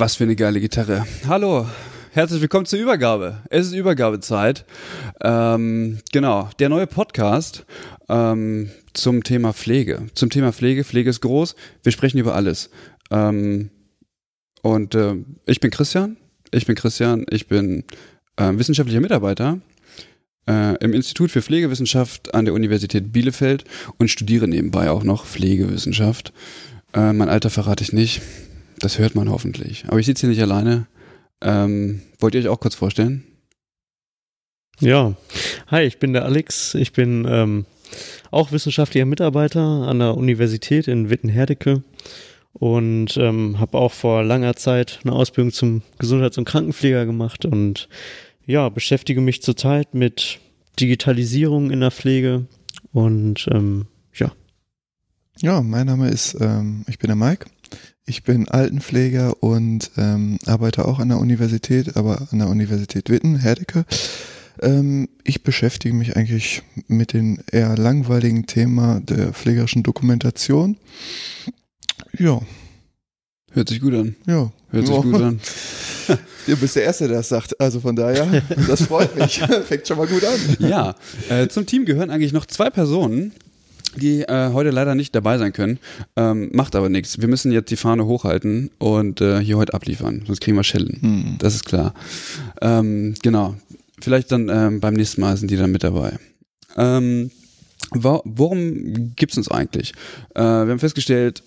Was für eine geile Gitarre. Hallo, herzlich willkommen zur Übergabe. Es ist Übergabezeit. Ähm, genau, der neue Podcast ähm, zum Thema Pflege. Zum Thema Pflege. Pflege ist groß. Wir sprechen über alles. Ähm, und äh, ich bin Christian. Ich bin Christian. Ich bin äh, wissenschaftlicher Mitarbeiter äh, im Institut für Pflegewissenschaft an der Universität Bielefeld und studiere nebenbei auch noch Pflegewissenschaft. Äh, mein Alter verrate ich nicht. Das hört man hoffentlich. Aber ich sitze hier nicht alleine. Ähm, wollt ihr euch auch kurz vorstellen? Ja, hi, ich bin der Alex. Ich bin ähm, auch wissenschaftlicher Mitarbeiter an der Universität in Witten-Herdecke und ähm, habe auch vor langer Zeit eine Ausbildung zum Gesundheits- und Krankenpfleger gemacht und ja, beschäftige mich zurzeit mit Digitalisierung in der Pflege und ähm, ja. Ja, mein Name ist, ähm, ich bin der Mike. Ich bin Altenpfleger und ähm, arbeite auch an der Universität, aber an der Universität Witten, Herdecke. Ähm, ich beschäftige mich eigentlich mit dem eher langweiligen Thema der pflegerischen Dokumentation. Ja. Hört sich gut an. Ja. Hört sich gut an. Du bist der Erste, der das sagt. Also von daher, das freut mich. Fängt schon mal gut an. Ja, äh, zum Team gehören eigentlich noch zwei Personen, die äh, heute leider nicht dabei sein können. Ähm, macht aber nichts. Wir müssen jetzt die Fahne hochhalten und äh, hier heute abliefern, sonst kriegen wir Schellen. Hm. Das ist klar. Ähm, genau. Vielleicht dann ähm, beim nächsten Mal sind die dann mit dabei. Ähm, wo, worum gibt's uns eigentlich? Äh, wir haben festgestellt,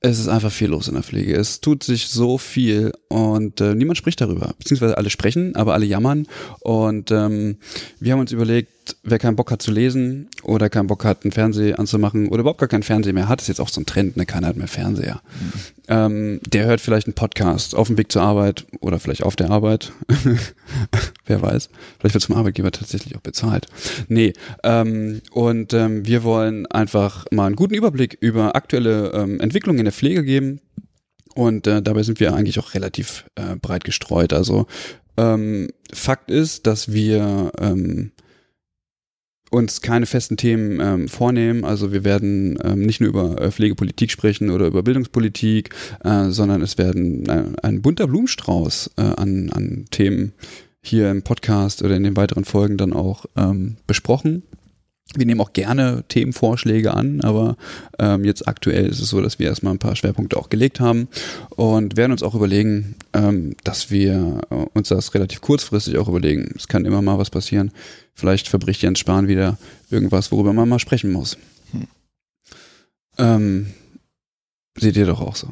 es ist einfach viel los in der Pflege. Es tut sich so viel und äh, niemand spricht darüber. Beziehungsweise alle sprechen, aber alle jammern. Und ähm, wir haben uns überlegt, wer keinen Bock hat zu lesen oder keinen Bock hat, einen Fernseher anzumachen oder überhaupt gar keinen Fernseher mehr hat, ist jetzt auch so ein Trend, ne? Keiner hat mehr Fernseher. Mhm. Ähm, der hört vielleicht einen Podcast auf dem Weg zur Arbeit oder vielleicht auf der Arbeit. wer weiß. Vielleicht wird zum Arbeitgeber tatsächlich auch bezahlt. Nee. Ähm, und ähm, wir wollen einfach mal einen guten Überblick über aktuelle ähm, Entwicklungen in der Pflege geben. Und äh, dabei sind wir eigentlich auch relativ äh, breit gestreut. Also ähm, Fakt ist, dass wir ähm, uns keine festen Themen ähm, vornehmen. Also wir werden ähm, nicht nur über äh, Pflegepolitik sprechen oder über Bildungspolitik, äh, sondern es werden äh, ein bunter Blumenstrauß äh, an, an Themen hier im Podcast oder in den weiteren Folgen dann auch ähm, besprochen. Wir nehmen auch gerne Themenvorschläge an, aber ähm, jetzt aktuell ist es so, dass wir erstmal ein paar Schwerpunkte auch gelegt haben und werden uns auch überlegen, ähm, dass wir äh, uns das relativ kurzfristig auch überlegen. Es kann immer mal was passieren. Vielleicht verbricht Jens Spahn wieder irgendwas, worüber man mal sprechen muss. Hm. Ähm, seht ihr doch auch so.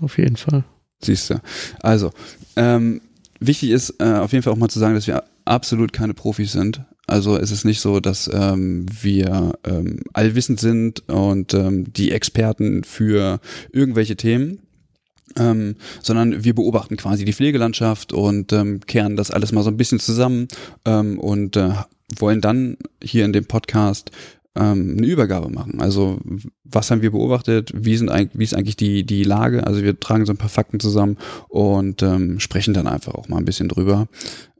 Auf jeden Fall. Siehst du. Also, ähm, wichtig ist äh, auf jeden Fall auch mal zu sagen, dass wir absolut keine Profis sind. Also es ist nicht so, dass ähm, wir ähm, allwissend sind und ähm, die Experten für irgendwelche Themen, ähm, sondern wir beobachten quasi die Pflegelandschaft und ähm, kehren das alles mal so ein bisschen zusammen ähm, und äh, wollen dann hier in dem Podcast ähm, eine Übergabe machen. Also was haben wir beobachtet, wie, sind, wie ist eigentlich die, die Lage? Also wir tragen so ein paar Fakten zusammen und ähm, sprechen dann einfach auch mal ein bisschen drüber,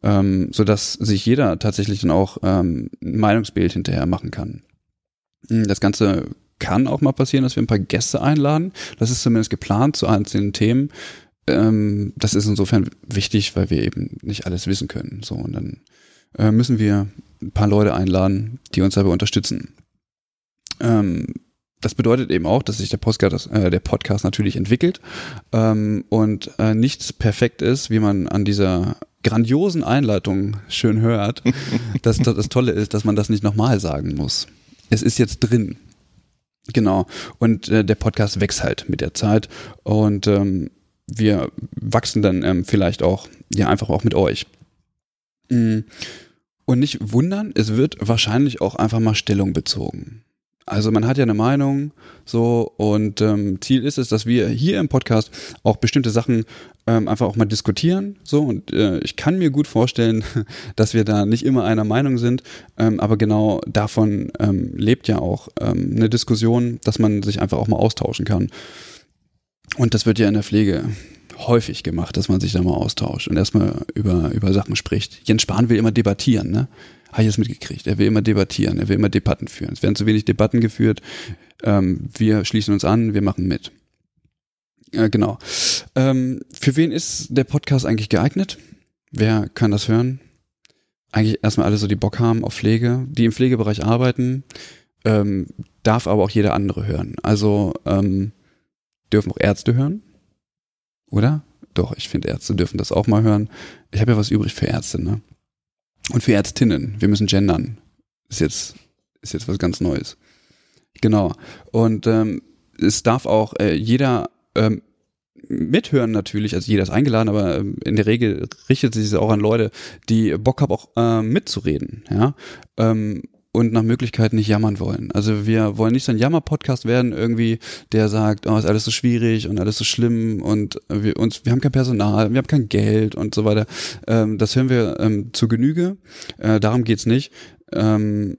ähm, sodass sich jeder tatsächlich dann auch ähm, ein Meinungsbild hinterher machen kann. Das Ganze kann auch mal passieren, dass wir ein paar Gäste einladen. Das ist zumindest geplant zu einzelnen Themen. Ähm, das ist insofern wichtig, weil wir eben nicht alles wissen können. So, und dann äh, müssen wir ein paar Leute einladen, die uns dabei unterstützen. Ähm, das bedeutet eben auch, dass sich der Podcast, äh, der Podcast natürlich entwickelt ähm, und äh, nichts perfekt ist, wie man an dieser grandiosen Einleitung schön hört. dass das, das Tolle ist, dass man das nicht nochmal sagen muss. Es ist jetzt drin. Genau. Und äh, der Podcast wächst halt mit der Zeit und ähm, wir wachsen dann ähm, vielleicht auch, ja, einfach auch mit euch. Mhm. Und nicht wundern, es wird wahrscheinlich auch einfach mal Stellung bezogen. Also man hat ja eine Meinung, so und ähm, Ziel ist es, dass wir hier im Podcast auch bestimmte Sachen ähm, einfach auch mal diskutieren, so und äh, ich kann mir gut vorstellen, dass wir da nicht immer einer Meinung sind, ähm, aber genau davon ähm, lebt ja auch ähm, eine Diskussion, dass man sich einfach auch mal austauschen kann. Und das wird ja in der Pflege häufig gemacht, dass man sich da mal austauscht und erstmal über, über Sachen spricht. Jens Spahn will immer debattieren, ne? Habe ich das mitgekriegt. Er will immer debattieren, er will immer Debatten führen. Es werden zu wenig Debatten geführt. Ähm, wir schließen uns an, wir machen mit. Äh, genau. Ähm, für wen ist der Podcast eigentlich geeignet? Wer kann das hören? Eigentlich erstmal alle so, die Bock haben auf Pflege, die im Pflegebereich arbeiten, ähm, darf aber auch jeder andere hören. Also ähm, dürfen auch Ärzte hören, oder? Doch, ich finde, Ärzte dürfen das auch mal hören. Ich habe ja was übrig für Ärzte, ne? Und für Ärztinnen. Wir müssen gendern. Ist jetzt, ist jetzt was ganz Neues. Genau. Und ähm, es darf auch äh, jeder ähm, mithören natürlich, also jeder ist eingeladen, aber ähm, in der Regel richtet sich es auch an Leute, die Bock haben, auch äh, mitzureden. Ja? Ähm, und nach Möglichkeit nicht jammern wollen. Also wir wollen nicht so ein Jammer-Podcast werden, irgendwie, der sagt, oh, ist alles so schwierig und alles so schlimm und wir uns, wir haben kein Personal, wir haben kein Geld und so weiter. Ähm, das hören wir ähm, zu Genüge. Äh, darum geht's nicht. Ähm,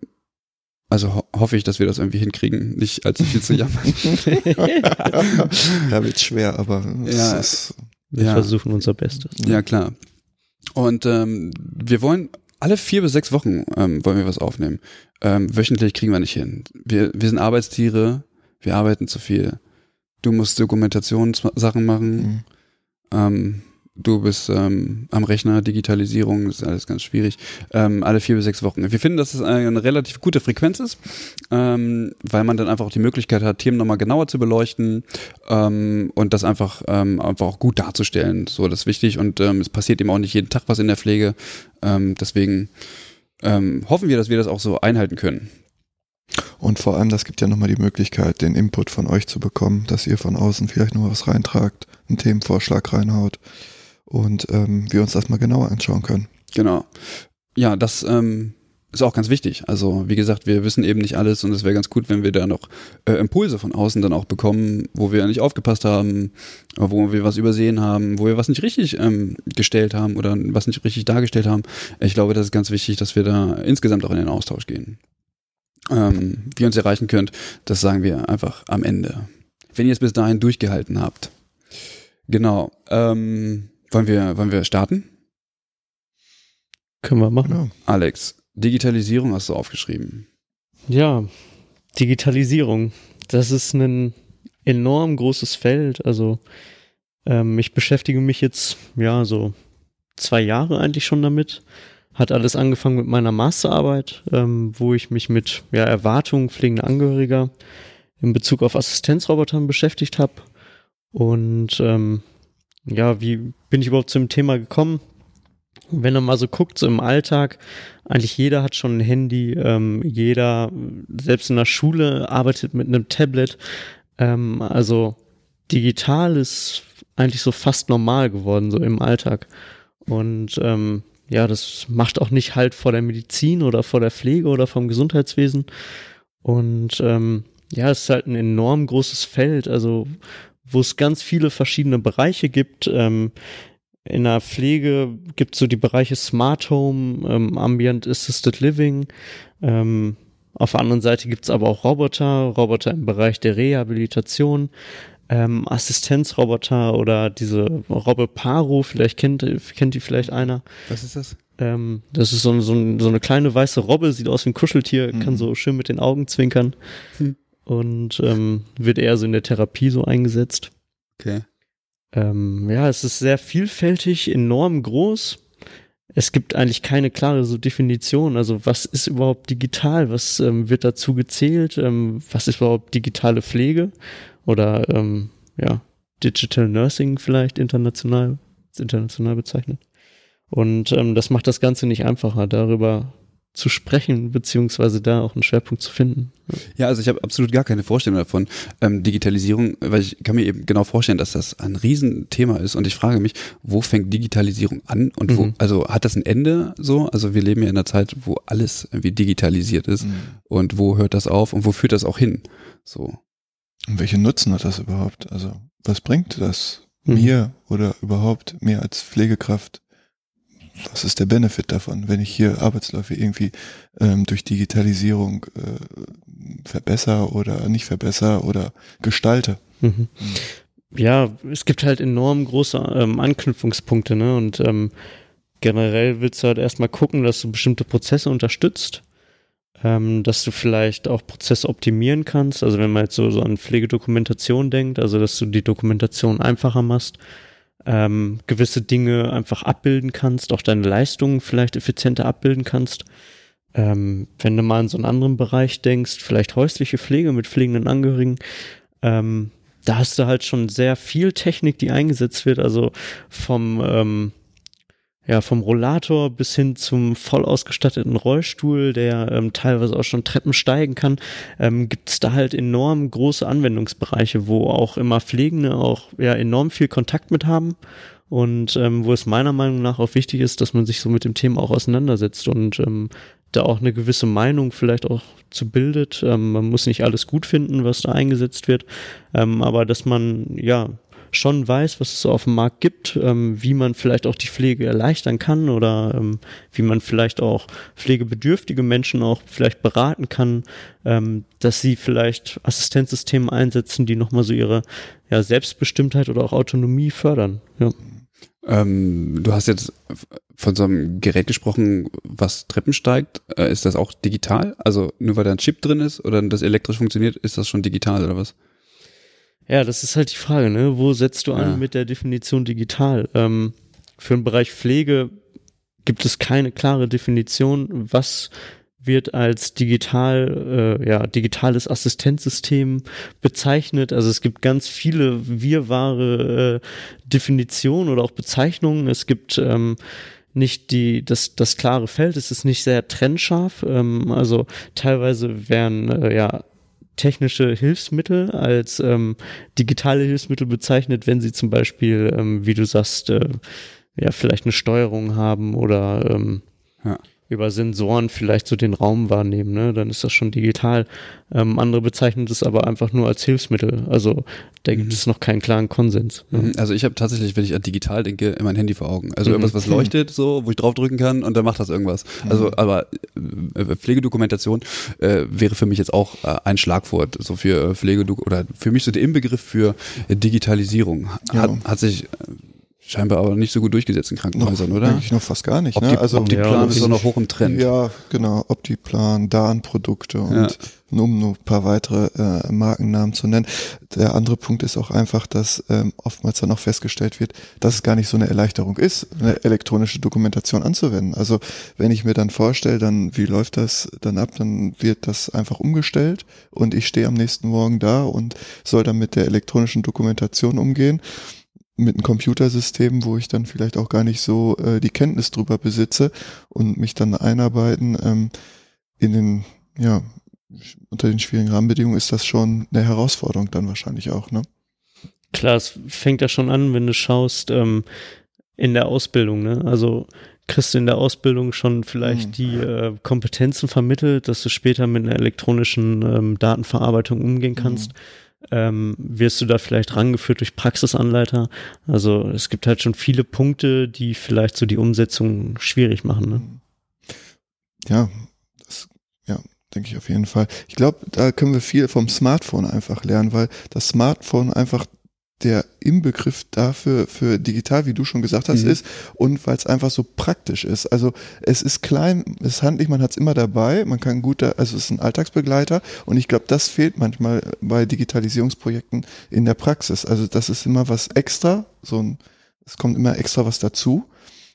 also ho hoffe ich, dass wir das irgendwie hinkriegen, nicht allzu viel zu jammern. ja, wird schwer, aber ja, ist, wir ja. versuchen unser Bestes. Ja, klar. Und ähm, wir wollen alle vier bis sechs Wochen ähm, wollen wir was aufnehmen. Ähm, wöchentlich kriegen wir nicht hin. Wir, wir sind Arbeitstiere, wir arbeiten zu viel. Du musst Dokumentationssachen machen. Mhm. Ähm, du bist ähm, am Rechner, Digitalisierung, ist alles ganz schwierig. Ähm, alle vier bis sechs Wochen. Wir finden, dass es eine relativ gute Frequenz ist, ähm, weil man dann einfach auch die Möglichkeit hat, Themen nochmal genauer zu beleuchten ähm, und das einfach, ähm, einfach auch gut darzustellen. So, das ist wichtig und ähm, es passiert eben auch nicht jeden Tag was in der Pflege. Ähm, deswegen ähm, hoffen wir, dass wir das auch so einhalten können. Und vor allem, das gibt ja nochmal die Möglichkeit, den Input von euch zu bekommen, dass ihr von außen vielleicht noch was reintragt, einen Themenvorschlag reinhaut und ähm, wir uns das mal genauer anschauen können. Genau. Ja, das ähm, ist auch ganz wichtig. Also wie gesagt, wir wissen eben nicht alles und es wäre ganz gut, wenn wir da noch äh, Impulse von außen dann auch bekommen, wo wir nicht aufgepasst haben, wo wir was übersehen haben, wo wir was nicht richtig ähm, gestellt haben oder was nicht richtig dargestellt haben. Ich glaube, das ist ganz wichtig, dass wir da insgesamt auch in den Austausch gehen. Ähm, wie ihr uns erreichen könnt, das sagen wir einfach am Ende. Wenn ihr es bis dahin durchgehalten habt. Genau. Ähm, wollen wir, wollen wir starten? Können wir machen. Ja. Alex, Digitalisierung hast du aufgeschrieben. Ja, Digitalisierung. Das ist ein enorm großes Feld. Also ähm, ich beschäftige mich jetzt ja so zwei Jahre eigentlich schon damit. Hat alles angefangen mit meiner Masterarbeit, ähm, wo ich mich mit ja, Erwartungen pflegender Angehöriger in Bezug auf Assistenzrobotern beschäftigt habe. Und ähm, ja, wie bin ich überhaupt zum Thema gekommen? Wenn man mal so guckt, so im Alltag, eigentlich jeder hat schon ein Handy, ähm, jeder, selbst in der Schule, arbeitet mit einem Tablet. Ähm, also digital ist eigentlich so fast normal geworden, so im Alltag. Und ähm, ja, das macht auch nicht halt vor der Medizin oder vor der Pflege oder vom Gesundheitswesen. Und ähm, ja, es ist halt ein enorm großes Feld. Also wo es ganz viele verschiedene Bereiche gibt. Ähm, in der Pflege gibt es so die Bereiche Smart Home, ähm, Ambient Assisted Living, ähm, auf der anderen Seite gibt es aber auch Roboter, Roboter im Bereich der Rehabilitation, ähm, Assistenzroboter oder diese Robbe Paro, vielleicht kennt, kennt die vielleicht einer. Was ist das? Ähm, das ist so, so, so, eine kleine weiße Robbe, sieht aus wie ein Kuscheltier, mhm. kann so schön mit den Augen zwinkern mhm. Und ähm, wird eher so in der Therapie so eingesetzt. Okay. Ähm, ja, es ist sehr vielfältig, enorm groß. Es gibt eigentlich keine klare so Definition. Also was ist überhaupt digital? Was ähm, wird dazu gezählt? Ähm, was ist überhaupt digitale Pflege? Oder ähm, ja, Digital Nursing vielleicht international, international bezeichnet. Und ähm, das macht das Ganze nicht einfacher, darüber zu sprechen, beziehungsweise da auch einen Schwerpunkt zu finden. Ja, also ich habe absolut gar keine Vorstellung davon. Ähm, Digitalisierung, weil ich kann mir eben genau vorstellen, dass das ein Riesenthema ist und ich frage mich, wo fängt Digitalisierung an und wo, mhm. also hat das ein Ende so? Also wir leben ja in einer Zeit, wo alles irgendwie digitalisiert ist mhm. und wo hört das auf und wo führt das auch hin? So. Und welchen Nutzen hat das überhaupt? Also was bringt das mhm. mir oder überhaupt mir als Pflegekraft? Was ist der Benefit davon, wenn ich hier Arbeitsläufe irgendwie ähm, durch Digitalisierung äh, verbessere oder nicht verbessere oder gestalte? Mhm. Ja, es gibt halt enorm große ähm, Anknüpfungspunkte, ne? Und ähm, generell willst du halt erstmal gucken, dass du bestimmte Prozesse unterstützt, ähm, dass du vielleicht auch Prozesse optimieren kannst. Also wenn man jetzt so, so an Pflegedokumentation denkt, also dass du die Dokumentation einfacher machst, ähm, gewisse Dinge einfach abbilden kannst, auch deine Leistungen vielleicht effizienter abbilden kannst. Ähm, wenn du mal in so einen anderen Bereich denkst, vielleicht häusliche Pflege mit pflegenden Angehörigen, ähm, da hast du halt schon sehr viel Technik, die eingesetzt wird, also vom ähm, ja, vom Rollator bis hin zum voll ausgestatteten Rollstuhl, der ähm, teilweise auch schon Treppen steigen kann, ähm, gibt es da halt enorm große Anwendungsbereiche, wo auch immer Pflegende auch ja enorm viel Kontakt mit haben und ähm, wo es meiner Meinung nach auch wichtig ist, dass man sich so mit dem Thema auch auseinandersetzt und ähm, da auch eine gewisse Meinung vielleicht auch zu bildet. Ähm, man muss nicht alles gut finden, was da eingesetzt wird, ähm, aber dass man ja schon weiß, was es so auf dem Markt gibt, ähm, wie man vielleicht auch die Pflege erleichtern kann oder ähm, wie man vielleicht auch pflegebedürftige Menschen auch vielleicht beraten kann, ähm, dass sie vielleicht Assistenzsysteme einsetzen, die nochmal so ihre ja, Selbstbestimmtheit oder auch Autonomie fördern. Ja. Ähm, du hast jetzt von so einem Gerät gesprochen, was Treppen steigt. Äh, ist das auch digital? Also nur weil da ein Chip drin ist oder das elektrisch funktioniert, ist das schon digital oder was? Ja, das ist halt die Frage, ne? Wo setzt du an ja. mit der Definition digital? Ähm, für den Bereich Pflege gibt es keine klare Definition, was wird als digital, äh, ja, digitales Assistenzsystem bezeichnet. Also es gibt ganz viele wirrwahre äh, Definitionen oder auch Bezeichnungen. Es gibt ähm, nicht die, das, das klare Feld, es ist nicht sehr trennscharf. Ähm, also teilweise werden äh, ja technische Hilfsmittel als ähm, digitale Hilfsmittel bezeichnet, wenn sie zum Beispiel, ähm, wie du sagst, äh, ja, vielleicht eine Steuerung haben oder ähm, ja über Sensoren vielleicht so den Raum wahrnehmen, ne? dann ist das schon digital. Ähm, andere bezeichnen das aber einfach nur als Hilfsmittel. Also da gibt mhm. es noch keinen klaren Konsens. Ja. Mhm. Also ich habe tatsächlich, wenn ich an digital denke, immer ein Handy vor Augen. Also mhm. irgendwas, was leuchtet, so, wo ich draufdrücken kann und dann macht das irgendwas. Mhm. Also, aber äh, Pflegedokumentation äh, wäre für mich jetzt auch äh, ein Schlagwort, so für äh, Pflegedok oder für mich so der Inbegriff für Digitalisierung. Hat, ja. hat sich Scheinbar aber nicht so gut durchgesetzt in Krankenhäusern, noch, oder? Eigentlich noch fast gar nicht. Ob ne? die, also Optiplan ja, ist doch noch hoch im Trend. Ja, genau. Optiplan, Darn-Produkte und ja. um nur ein paar weitere äh, Markennamen zu nennen. Der andere Punkt ist auch einfach, dass ähm, oftmals dann auch festgestellt wird, dass es gar nicht so eine Erleichterung ist, eine elektronische Dokumentation anzuwenden. Also wenn ich mir dann vorstelle, dann wie läuft das dann ab, dann wird das einfach umgestellt und ich stehe am nächsten Morgen da und soll dann mit der elektronischen Dokumentation umgehen mit einem Computersystem, wo ich dann vielleicht auch gar nicht so äh, die Kenntnis drüber besitze und mich dann einarbeiten ähm, in den, ja, unter den schwierigen Rahmenbedingungen ist das schon eine Herausforderung dann wahrscheinlich auch, ne? Klar, es fängt ja schon an, wenn du schaust, ähm, in der Ausbildung, ne? Also kriegst du in der Ausbildung schon vielleicht mhm. die äh, Kompetenzen vermittelt, dass du später mit einer elektronischen ähm, Datenverarbeitung umgehen kannst. Mhm ähm, wirst du da vielleicht rangeführt durch Praxisanleiter. Also es gibt halt schon viele Punkte, die vielleicht so die Umsetzung schwierig machen. Ne? Ja, das, ja, denke ich auf jeden Fall. Ich glaube, da können wir viel vom Smartphone einfach lernen, weil das Smartphone einfach der Inbegriff dafür für digital, wie du schon gesagt hast, mhm. ist und weil es einfach so praktisch ist. Also es ist klein, es ist handlich, man hat es immer dabei, man kann gut, da, also es ist ein Alltagsbegleiter und ich glaube, das fehlt manchmal bei Digitalisierungsprojekten in der Praxis. Also das ist immer was extra, so ein, es kommt immer extra was dazu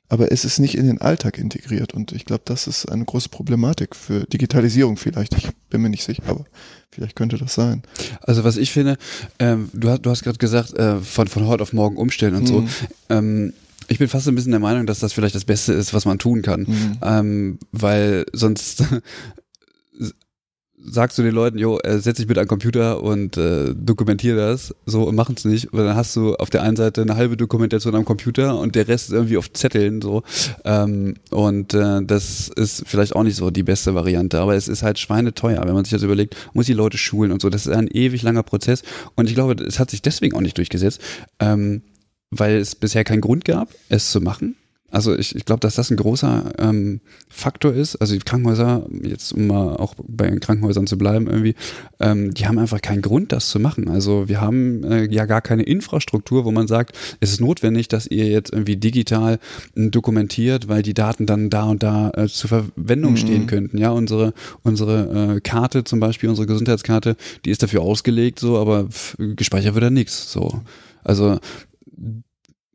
aber es ist nicht in den Alltag integriert. Und ich glaube, das ist eine große Problematik für Digitalisierung vielleicht. Ich bin mir nicht sicher, aber vielleicht könnte das sein. Also was ich finde, ähm, du hast, du hast gerade gesagt, äh, von, von heute auf morgen umstellen und mhm. so. Ähm, ich bin fast ein bisschen der Meinung, dass das vielleicht das Beste ist, was man tun kann. Mhm. Ähm, weil sonst sagst du den Leuten, jo, äh, setz dich bitte an Computer und äh, dokumentier das, so machen es nicht. Und dann hast du auf der einen Seite eine halbe Dokumentation am Computer und der Rest irgendwie auf Zetteln so. Ähm, und äh, das ist vielleicht auch nicht so die beste Variante, aber es ist halt schweineteuer, wenn man sich das überlegt, muss die Leute schulen und so. Das ist ein ewig langer Prozess und ich glaube, es hat sich deswegen auch nicht durchgesetzt, ähm, weil es bisher keinen Grund gab, es zu machen. Also ich, ich glaube, dass das ein großer ähm, Faktor ist. Also die Krankenhäuser, jetzt um mal auch bei den Krankenhäusern zu bleiben irgendwie, ähm, die haben einfach keinen Grund, das zu machen. Also wir haben äh, ja gar keine Infrastruktur, wo man sagt, es ist notwendig, dass ihr jetzt irgendwie digital äh, dokumentiert, weil die Daten dann da und da äh, zur Verwendung mhm. stehen könnten. Ja, unsere unsere äh, Karte zum Beispiel, unsere Gesundheitskarte, die ist dafür ausgelegt, so, aber gespeichert wird da nichts. So, also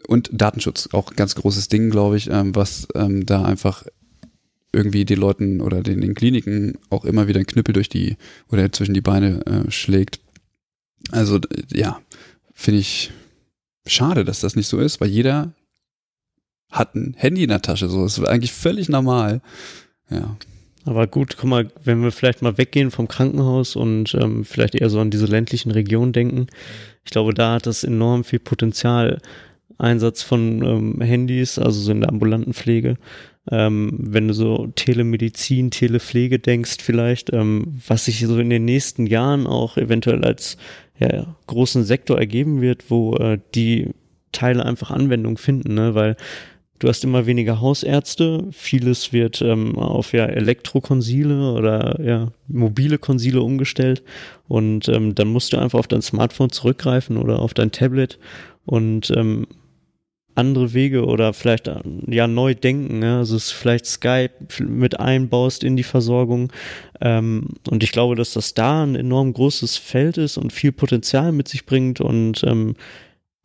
und Datenschutz, auch ein ganz großes Ding, glaube ich, ähm, was ähm, da einfach irgendwie den Leuten oder den, den Kliniken auch immer wieder ein Knüppel durch die oder zwischen die Beine äh, schlägt. Also ja, finde ich schade, dass das nicht so ist, weil jeder hat ein Handy in der Tasche. So, das ist eigentlich völlig normal. Ja. Aber gut, guck mal, wenn wir vielleicht mal weggehen vom Krankenhaus und ähm, vielleicht eher so an diese ländlichen Regionen denken, ich glaube, da hat das enorm viel Potenzial, Einsatz von ähm, Handys, also so in der ambulanten Pflege. Ähm, wenn du so Telemedizin, Telepflege denkst vielleicht, ähm, was sich so in den nächsten Jahren auch eventuell als ja, großen Sektor ergeben wird, wo äh, die Teile einfach Anwendung finden, ne? weil du hast immer weniger Hausärzte, vieles wird ähm, auf ja Elektrokonsile oder ja mobile Konsile umgestellt und ähm, dann musst du einfach auf dein Smartphone zurückgreifen oder auf dein Tablet und ähm, andere Wege oder vielleicht ja neu denken, ja? also es vielleicht Skype mit einbaust in die Versorgung ähm, und ich glaube, dass das da ein enorm großes Feld ist und viel Potenzial mit sich bringt und ähm,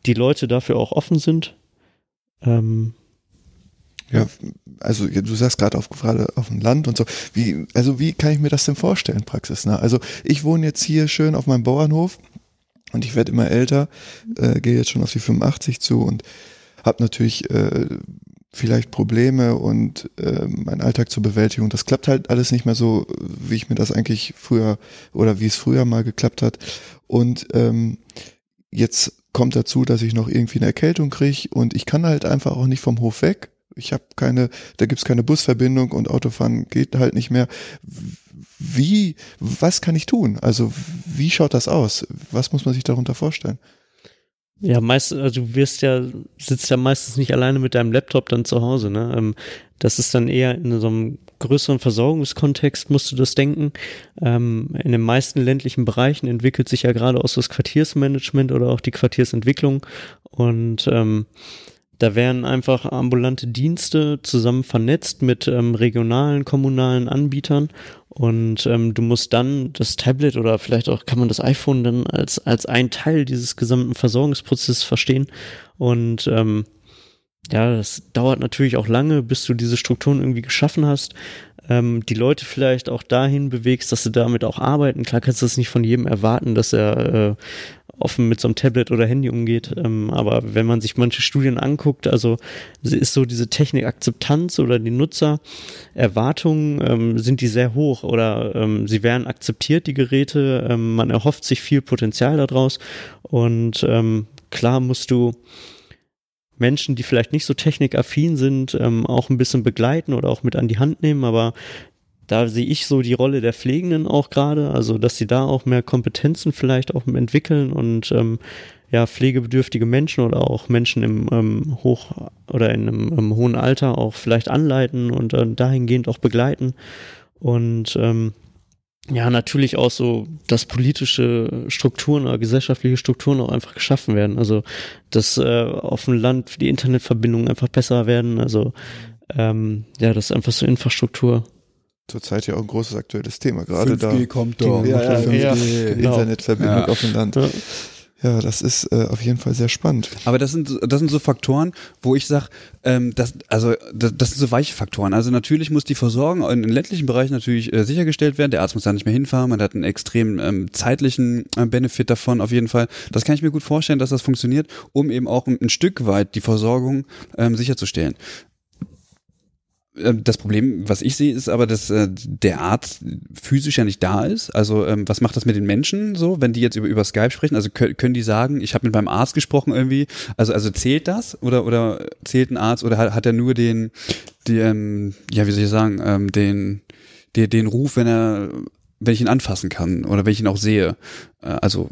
die Leute dafür auch offen sind. Ähm, ja, also du sagst gerade auf gerade auf dem Land und so. Wie, also wie kann ich mir das denn vorstellen, Praxis? Ne? Also ich wohne jetzt hier schön auf meinem Bauernhof und ich werde immer älter, äh, gehe jetzt schon auf die 85 zu und habe natürlich äh, vielleicht Probleme und äh, mein Alltag zur Bewältigung. Das klappt halt alles nicht mehr so, wie ich mir das eigentlich früher oder wie es früher mal geklappt hat. Und ähm, jetzt kommt dazu, dass ich noch irgendwie eine Erkältung kriege und ich kann halt einfach auch nicht vom Hof weg. Ich habe keine, da gibt's keine Busverbindung und Autofahren geht halt nicht mehr. Wie, was kann ich tun? Also wie schaut das aus? Was muss man sich darunter vorstellen? Ja, meistens, also du wirst ja, sitzt ja meistens nicht alleine mit deinem Laptop dann zu Hause, ne? Ähm, das ist dann eher in so einem größeren Versorgungskontext, musst du das denken. Ähm, in den meisten ländlichen Bereichen entwickelt sich ja gerade auch so das Quartiersmanagement oder auch die Quartiersentwicklung und ähm, da werden einfach ambulante Dienste zusammen vernetzt mit ähm, regionalen, kommunalen Anbietern und ähm, du musst dann das Tablet oder vielleicht auch kann man das iPhone dann als, als ein Teil dieses gesamten Versorgungsprozesses verstehen. Und ähm, ja, das dauert natürlich auch lange, bis du diese Strukturen irgendwie geschaffen hast. Ähm, die Leute vielleicht auch dahin bewegst, dass sie damit auch arbeiten. Klar kannst du das nicht von jedem erwarten, dass er äh, offen mit so einem Tablet oder Handy umgeht. Ähm, aber wenn man sich manche Studien anguckt, also ist so diese Technikakzeptanz oder die Nutzererwartungen, ähm, sind die sehr hoch oder ähm, sie werden akzeptiert, die Geräte. Ähm, man erhofft sich viel Potenzial daraus. Und ähm, klar musst du Menschen, die vielleicht nicht so technikaffin sind, ähm, auch ein bisschen begleiten oder auch mit an die Hand nehmen, aber da sehe ich so die Rolle der Pflegenden auch gerade, also dass sie da auch mehr Kompetenzen vielleicht auch entwickeln und ähm, ja, pflegebedürftige Menschen oder auch Menschen im ähm, Hoch- oder in einem, im hohen Alter auch vielleicht anleiten und äh, dahingehend auch begleiten. Und ähm, ja, natürlich auch so, dass politische Strukturen oder gesellschaftliche Strukturen auch einfach geschaffen werden. Also, dass äh, auf dem Land die Internetverbindungen einfach besser werden. Also, ähm, ja, das ist einfach so Infrastruktur. Zurzeit ja auch ein großes aktuelles Thema. Gerade 5G da. kommt doch. Ja, ja, 5G, ja, genau. Internetverbindung ja. auf dem Land. Ja. Ja, das ist äh, auf jeden Fall sehr spannend. Aber das sind das sind so Faktoren, wo ich sage, ähm, das, also das, das sind so weiche Faktoren. Also natürlich muss die Versorgung in den ländlichen Bereichen natürlich äh, sichergestellt werden. Der Arzt muss da nicht mehr hinfahren. Man hat einen extrem ähm, zeitlichen äh, Benefit davon auf jeden Fall. Das kann ich mir gut vorstellen, dass das funktioniert, um eben auch ein, ein Stück weit die Versorgung ähm, sicherzustellen. Ähm, das Problem, was ich sehe, ist aber, dass äh, der Arzt physisch ja nicht da ist. Also ähm, was macht das mit den Menschen so, wenn die jetzt über, über Skype sprechen? Also können die sagen, ich habe mit meinem Arzt gesprochen irgendwie? Also also zählt das oder oder zählt ein Arzt oder hat, hat er nur den, den ähm, ja wie soll ich sagen, ähm, den den, den Ruf, wenn er wenn ich ihn anfassen kann oder wenn ich ihn auch sehe? Äh, also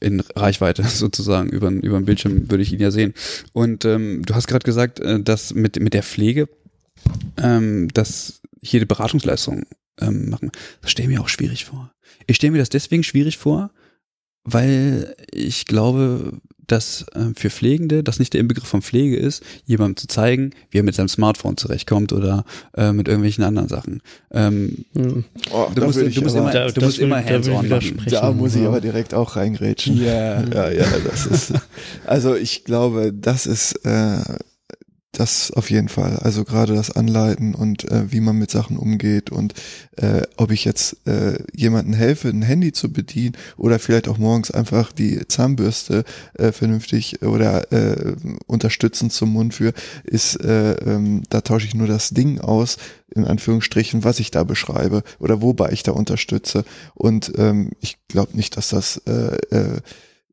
in Reichweite sozusagen über, über den Bildschirm würde ich ihn ja sehen. Und ähm, du hast gerade gesagt, äh, dass mit, mit der Pflege ähm, dass hier die Beratungsleistung ähm, machen. Das stelle ich mir auch schwierig vor. Ich stelle mir das deswegen schwierig vor, weil ich glaube, dass äh, für Pflegende das nicht der Inbegriff von Pflege ist, jemandem zu zeigen, wie er mit seinem Smartphone zurechtkommt oder äh, mit irgendwelchen anderen Sachen. Ähm, hm. oh, du musst, du musst immer, da, du musst immer hands-on machen. Da muss ich aber direkt auch reingrätschen. Yeah. Ja, ja, das ist. Also ich glaube, das ist äh, das auf jeden Fall. Also gerade das Anleiten und äh, wie man mit Sachen umgeht und äh, ob ich jetzt äh, jemandem helfe, ein Handy zu bedienen oder vielleicht auch morgens einfach die Zahnbürste äh, vernünftig oder äh, unterstützend zum Mund für, ist, äh, ähm, da tausche ich nur das Ding aus, in Anführungsstrichen, was ich da beschreibe oder wobei ich da unterstütze. Und ähm, ich glaube nicht, dass das äh, äh,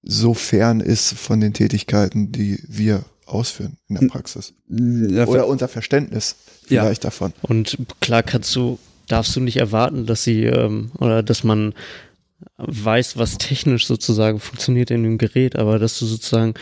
so fern ist von den Tätigkeiten, die wir ausführen in der Praxis. Ja, Oder unser Verständnis vielleicht ja. davon. Und klar kannst du, darfst du nicht erwarten, dass sie ähm, oder dass man weiß, was technisch sozusagen funktioniert in dem Gerät, aber dass du sozusagen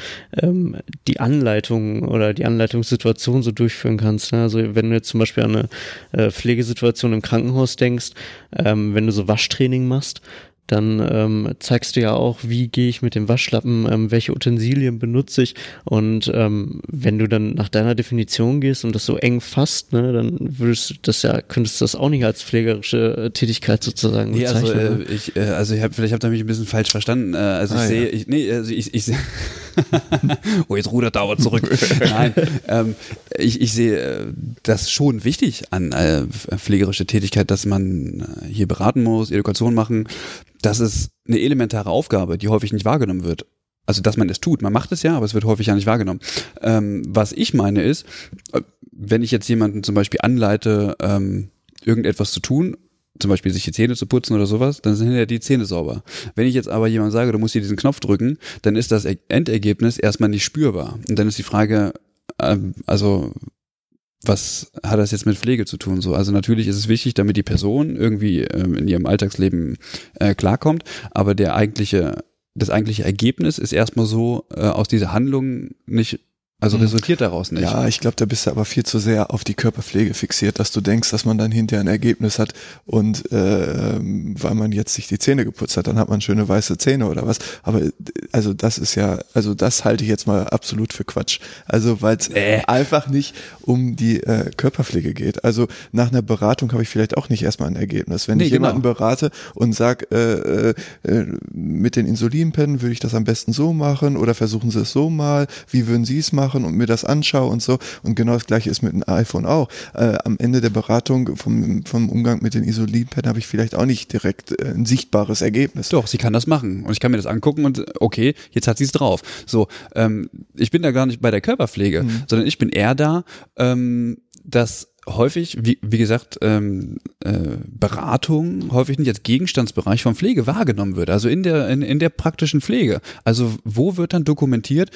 ähm, die Anleitung oder die Anleitungssituation so durchführen kannst. Ne? Also wenn du jetzt zum Beispiel an eine äh, Pflegesituation im Krankenhaus denkst, ähm, wenn du so Waschtraining machst, dann ähm, zeigst du ja auch, wie gehe ich mit dem Waschlappen, ähm, welche Utensilien benutze ich und ähm, wenn du dann nach deiner Definition gehst und das so eng fasst, ne, dann würdest du das ja, könntest du das auch nicht als pflegerische äh, Tätigkeit sozusagen nee, bezeichnen. Also, äh, ich, äh, also ich habe vielleicht habt ihr mich ein bisschen falsch verstanden. Äh, also ich ah, sehe, ja. ich, nee, also ich, ich sehe, oh jetzt rudert Dauer zurück. Nein, ähm, ich, ich sehe äh, das schon wichtig an äh, pflegerische Tätigkeit, dass man äh, hier beraten muss, Education machen das ist eine elementare Aufgabe, die häufig nicht wahrgenommen wird. Also, dass man es tut. Man macht es ja, aber es wird häufig ja nicht wahrgenommen. Ähm, was ich meine ist, äh, wenn ich jetzt jemanden zum Beispiel anleite, ähm, irgendetwas zu tun, zum Beispiel sich die Zähne zu putzen oder sowas, dann sind ja die Zähne sauber. Wenn ich jetzt aber jemand sage, du musst hier diesen Knopf drücken, dann ist das Endergebnis erstmal nicht spürbar. Und dann ist die Frage, ähm, also was hat das jetzt mit Pflege zu tun? So, also natürlich ist es wichtig, damit die Person irgendwie ähm, in ihrem Alltagsleben äh, klarkommt, aber der eigentliche, das eigentliche Ergebnis ist erstmal so äh, aus dieser Handlung nicht also resultiert daraus nicht. Ja, ich glaube, da bist du aber viel zu sehr auf die Körperpflege fixiert, dass du denkst, dass man dann hinterher ein Ergebnis hat und äh, weil man jetzt sich die Zähne geputzt hat, dann hat man schöne weiße Zähne oder was. Aber also das ist ja, also das halte ich jetzt mal absolut für Quatsch. Also weil es äh. einfach nicht um die äh, Körperpflege geht. Also nach einer Beratung habe ich vielleicht auch nicht erstmal ein Ergebnis. Wenn nee, ich genau. jemanden berate und sag, äh, äh, mit den Insulinpennen würde ich das am besten so machen oder versuchen Sie es so mal, wie würden Sie es machen? Machen und mir das anschaue und so. Und genau das gleiche ist mit dem iPhone auch. Äh, am Ende der Beratung vom, vom Umgang mit den Isolinpads habe ich vielleicht auch nicht direkt äh, ein sichtbares Ergebnis. Doch, sie kann das machen. Und ich kann mir das angucken und okay, jetzt hat sie es drauf. So, ähm, ich bin da gar nicht bei der Körperpflege, mhm. sondern ich bin eher da, ähm, dass häufig, wie, wie gesagt, ähm, äh, Beratung häufig nicht als Gegenstandsbereich von Pflege wahrgenommen wird. Also in der, in, in der praktischen Pflege. Also wo wird dann dokumentiert,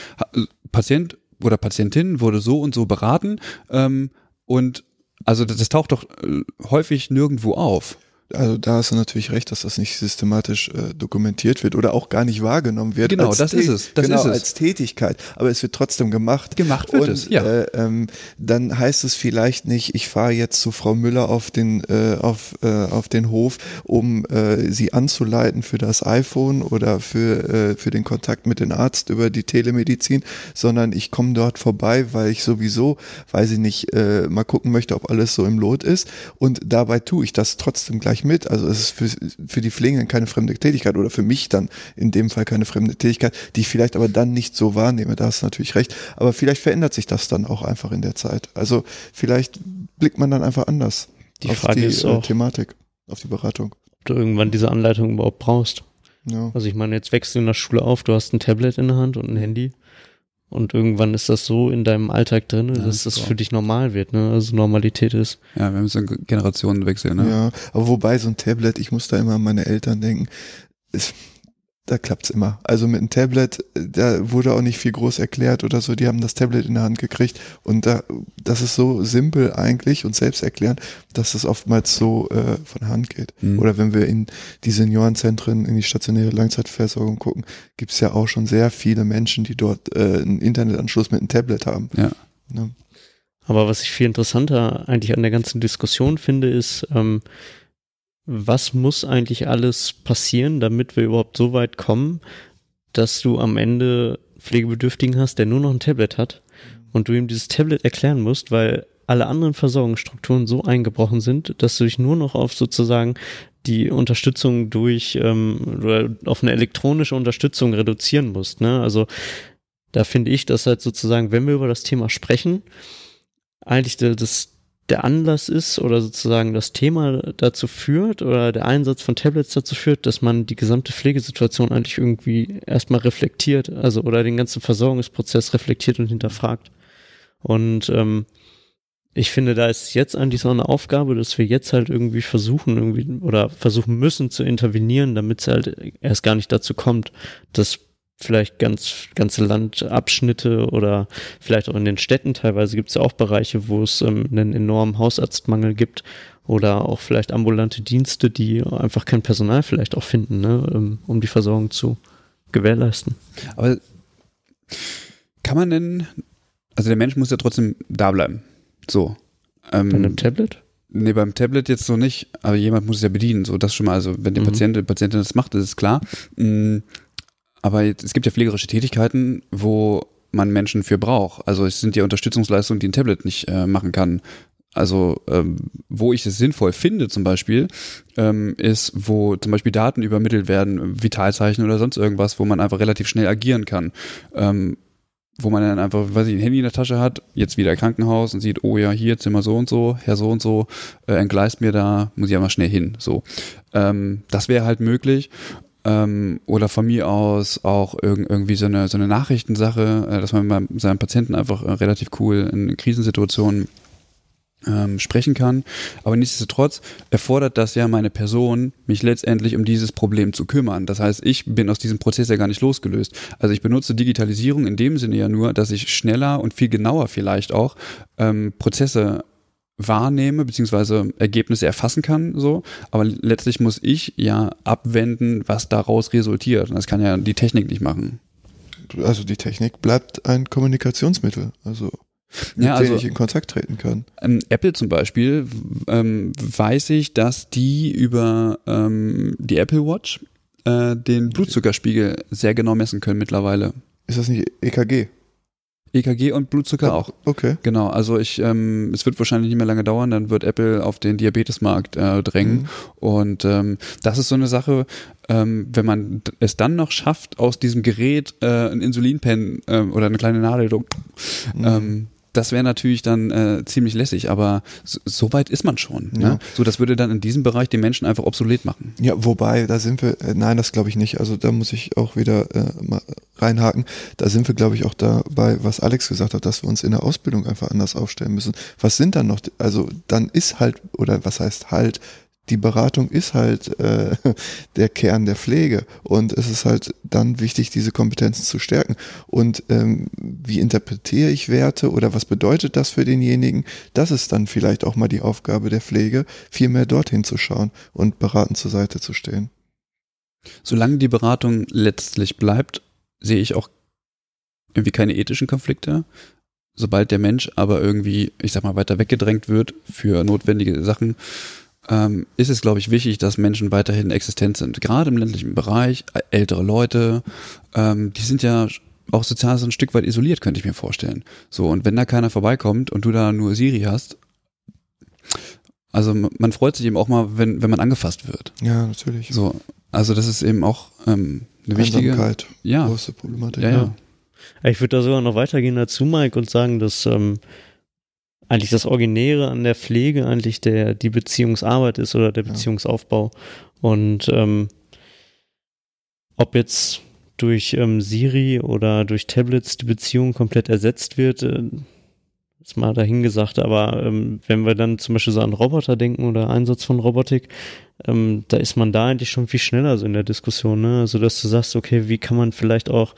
Patient oder Patientin wurde so und so beraten ähm, und also das, das taucht doch äh, häufig nirgendwo auf. Also da hast du natürlich recht, dass das nicht systematisch äh, dokumentiert wird oder auch gar nicht wahrgenommen wird. Genau, das ist es. Das genau, ist es. als Tätigkeit. Aber es wird trotzdem gemacht. Gemacht wird Und, es, ja. Äh, ähm, dann heißt es vielleicht nicht, ich fahre jetzt zu Frau Müller auf den äh, auf äh, auf den Hof, um äh, sie anzuleiten für das iPhone oder für äh, für den Kontakt mit dem Arzt über die Telemedizin, sondern ich komme dort vorbei, weil ich sowieso, weiß ich nicht, mal gucken möchte, ob alles so im Lot ist. Und dabei tue ich das trotzdem gleich mit. Also es ist für, für die Pflegenden keine fremde Tätigkeit oder für mich dann in dem Fall keine fremde Tätigkeit, die ich vielleicht aber dann nicht so wahrnehme. Da hast du natürlich recht. Aber vielleicht verändert sich das dann auch einfach in der Zeit. Also vielleicht blickt man dann einfach anders Die auf Frage die ist äh, auch- Thematik, auf die Beratung. Ob du irgendwann diese Anleitung überhaupt brauchst. Ja. Also ich meine, jetzt wächst du in der Schule auf, du hast ein Tablet in der Hand und ein Handy. Und irgendwann ist das so in deinem Alltag drin, Ja, dass das so. für dich normal wird, ne? Also Normalität ist. Ja, wir haben so einen Generationenwechsel, ne? Ja, aber wobei so ein Tablet, ich muss da immer an meine Eltern denken, ist, da klappt's immer. Also mit einem Tablet, äh, da wurde auch nicht viel groß erklärt oder so, die haben das Tablet in der Hand gekriegt und da, das ist so simpel eigentlich und selbsterklärend, dass es oftmals so äh, von Hand geht. Mhm. Oder wenn wir in die Seniorenzentren, in die stationäre Langzeitversorgung gucken, gibt's ja auch schon sehr viele Menschen, die dort äh, einen Internetanschluss mit einem Tablet haben. Ja. Ne? Aber was ich viel interessanter eigentlich an der ganzen Diskussion finde, ist, ähm, was muss eigentlich alles passieren, damit wir überhaupt so weit kommen, dass du am Ende Pflegebedürftigen hast, der nur noch ein Tablet hat und du ihm dieses Tablet erklären musst, weil alle anderen Versorgungsstrukturen so eingebrochen sind, dass du dich nur noch auf sozusagen die Unterstützung durch ähm, auf eine elektronische Unterstützung reduzieren musst. Ne? Also da finde ich, dass halt sozusagen, wenn wir über das Thema sprechen, eigentlich das, der Anlass ist oder sozusagen das Thema dazu führt oder der Einsatz von Tablets dazu führt, dass man die gesamte Pflegesituation eigentlich irgendwie erstmal reflektiert, also oder den ganzen Versorgungsprozess reflektiert und hinterfragt. Und ähm, ich finde, da ist jetzt eigentlich so eine Aufgabe, dass wir jetzt halt irgendwie versuchen, irgendwie oder versuchen müssen zu intervenieren, damit es halt erst gar nicht dazu kommt, dass vielleicht ganz ganze Landabschnitte oder vielleicht auch in den Städten teilweise gibt es ja auch Bereiche, wo es ähm, einen enormen Hausarztmangel gibt oder auch vielleicht ambulante Dienste, die einfach kein Personal vielleicht auch finden, ne, ähm, um die Versorgung zu gewährleisten. Aber kann man denn, also der Mensch muss ja trotzdem da bleiben. So. Ähm, Bei einem Tablet? Nee, beim Tablet jetzt so nicht, aber jemand muss es ja bedienen, so das schon mal. Also wenn der Mhm. Patient, die Patientin das macht, das ist klar. Mm, Aber es gibt ja pflegerische Tätigkeiten, wo man Menschen für braucht. Also es sind ja Unterstützungsleistungen, die ein Tablet nicht äh, machen kann. Also ähm, wo ich es sinnvoll finde zum Beispiel, ähm, ist, wo zum Beispiel Daten übermittelt werden, Vitalzeichen oder sonst irgendwas, wo man einfach relativ schnell agieren kann. Ähm, wo man dann einfach, weiß ich, ein Handy in der Tasche hat, jetzt wieder Krankenhaus und sieht, oh ja, hier Zimmer so und so, Herr so und so, äh, entgleist mir da, muss ich einmal schnell hin. So, ähm, das wäre halt möglich. Ähm, oder von mir aus auch irg irgendwie so eine, so eine Nachrichtensache, äh, dass man mit seinem Patienten einfach äh, relativ cool in Krisensituationen ähm, sprechen kann. Aber nichtsdestotrotz erfordert das ja meine Person, mich letztendlich um dieses Problem zu kümmern. Das heißt, ich bin aus diesem Prozess ja gar nicht losgelöst. Also ich benutze Digitalisierung in dem Sinne ja nur, dass ich schneller und viel genauer vielleicht auch ähm, Prozesse wahrnehme beziehungsweise Ergebnisse erfassen kann, so. Aber letztlich muss ich ja abwenden, was daraus resultiert. Und das kann ja die Technik nicht machen. Also die Technik bleibt ein Kommunikationsmittel, also mit Ja, also- dem ich in Kontakt treten kann. Ähm, Apple zum Beispiel ähm, weiß ich, dass die über ähm, die Apple Watch äh, den Blutzuckerspiegel sehr genau messen können mittlerweile. Ist das nicht EKG? EKG und Blutzucker auch. Okay. Genau, also ich, ähm, es wird wahrscheinlich nicht mehr lange dauern, dann wird Apple auf den Diabetesmarkt äh, drängen. Mhm. Und ähm, das ist so eine Sache, ähm, wenn man es dann noch schafft, aus diesem Gerät äh, ein Insulinpen äh, oder eine kleine Nadel, Mhm. ähm, das wäre natürlich dann äh, ziemlich lässig, aber so, so weit ist man schon. Ja. Ne? So, das würde dann in diesem Bereich die Menschen einfach obsolet machen. Ja, wobei, da sind wir, äh, nein, das glaube ich nicht. Also da muss ich auch wieder äh, mal reinhaken. Da sind wir, glaube ich, auch dabei, was Alex gesagt hat, dass wir uns in der Ausbildung einfach anders aufstellen müssen. Was sind dann noch, also dann ist halt, oder was heißt halt, die Beratung ist halt äh, der Kern der Pflege und es ist halt dann wichtig, diese Kompetenzen zu stärken. Und ähm, wie interpretiere ich Werte oder was bedeutet das für denjenigen? Das ist dann vielleicht auch mal die Aufgabe der Pflege, viel mehr dorthin zu schauen und beratend zur Seite zu stehen. Solange die Beratung letztlich bleibt, sehe ich auch irgendwie keine ethischen Konflikte. Sobald der Mensch aber irgendwie, ich sag mal, weiter weggedrängt wird für notwendige Sachen, ähm, ist es, glaube ich, wichtig, dass Menschen weiterhin existent sind. Gerade im ländlichen Bereich, ältere Leute, ähm, die sind ja auch sozial so ein Stück weit isoliert, könnte ich mir vorstellen. So, und wenn da keiner vorbeikommt und du da nur Siri hast, also man freut sich eben auch mal, wenn, wenn man angefasst wird. Ja, natürlich. So, also das ist eben auch ähm, eine wichtige ja. große Problematik. Ja, ja. Ich würde da sogar noch weitergehen dazu, Mike, und sagen, dass ähm, eigentlich das Originäre an der Pflege eigentlich der die Beziehungsarbeit ist oder der Beziehungsaufbau. Und ähm, ob jetzt durch ähm, Siri oder durch Tablets die Beziehung komplett ersetzt wird, äh, ist mal dahingesagt, aber ähm, wenn wir dann zum Beispiel so an Roboter denken oder Einsatz von Robotik, ähm, da ist man da eigentlich schon viel schneller so in der Diskussion, ne? Also dass du sagst, okay, wie kann man vielleicht auch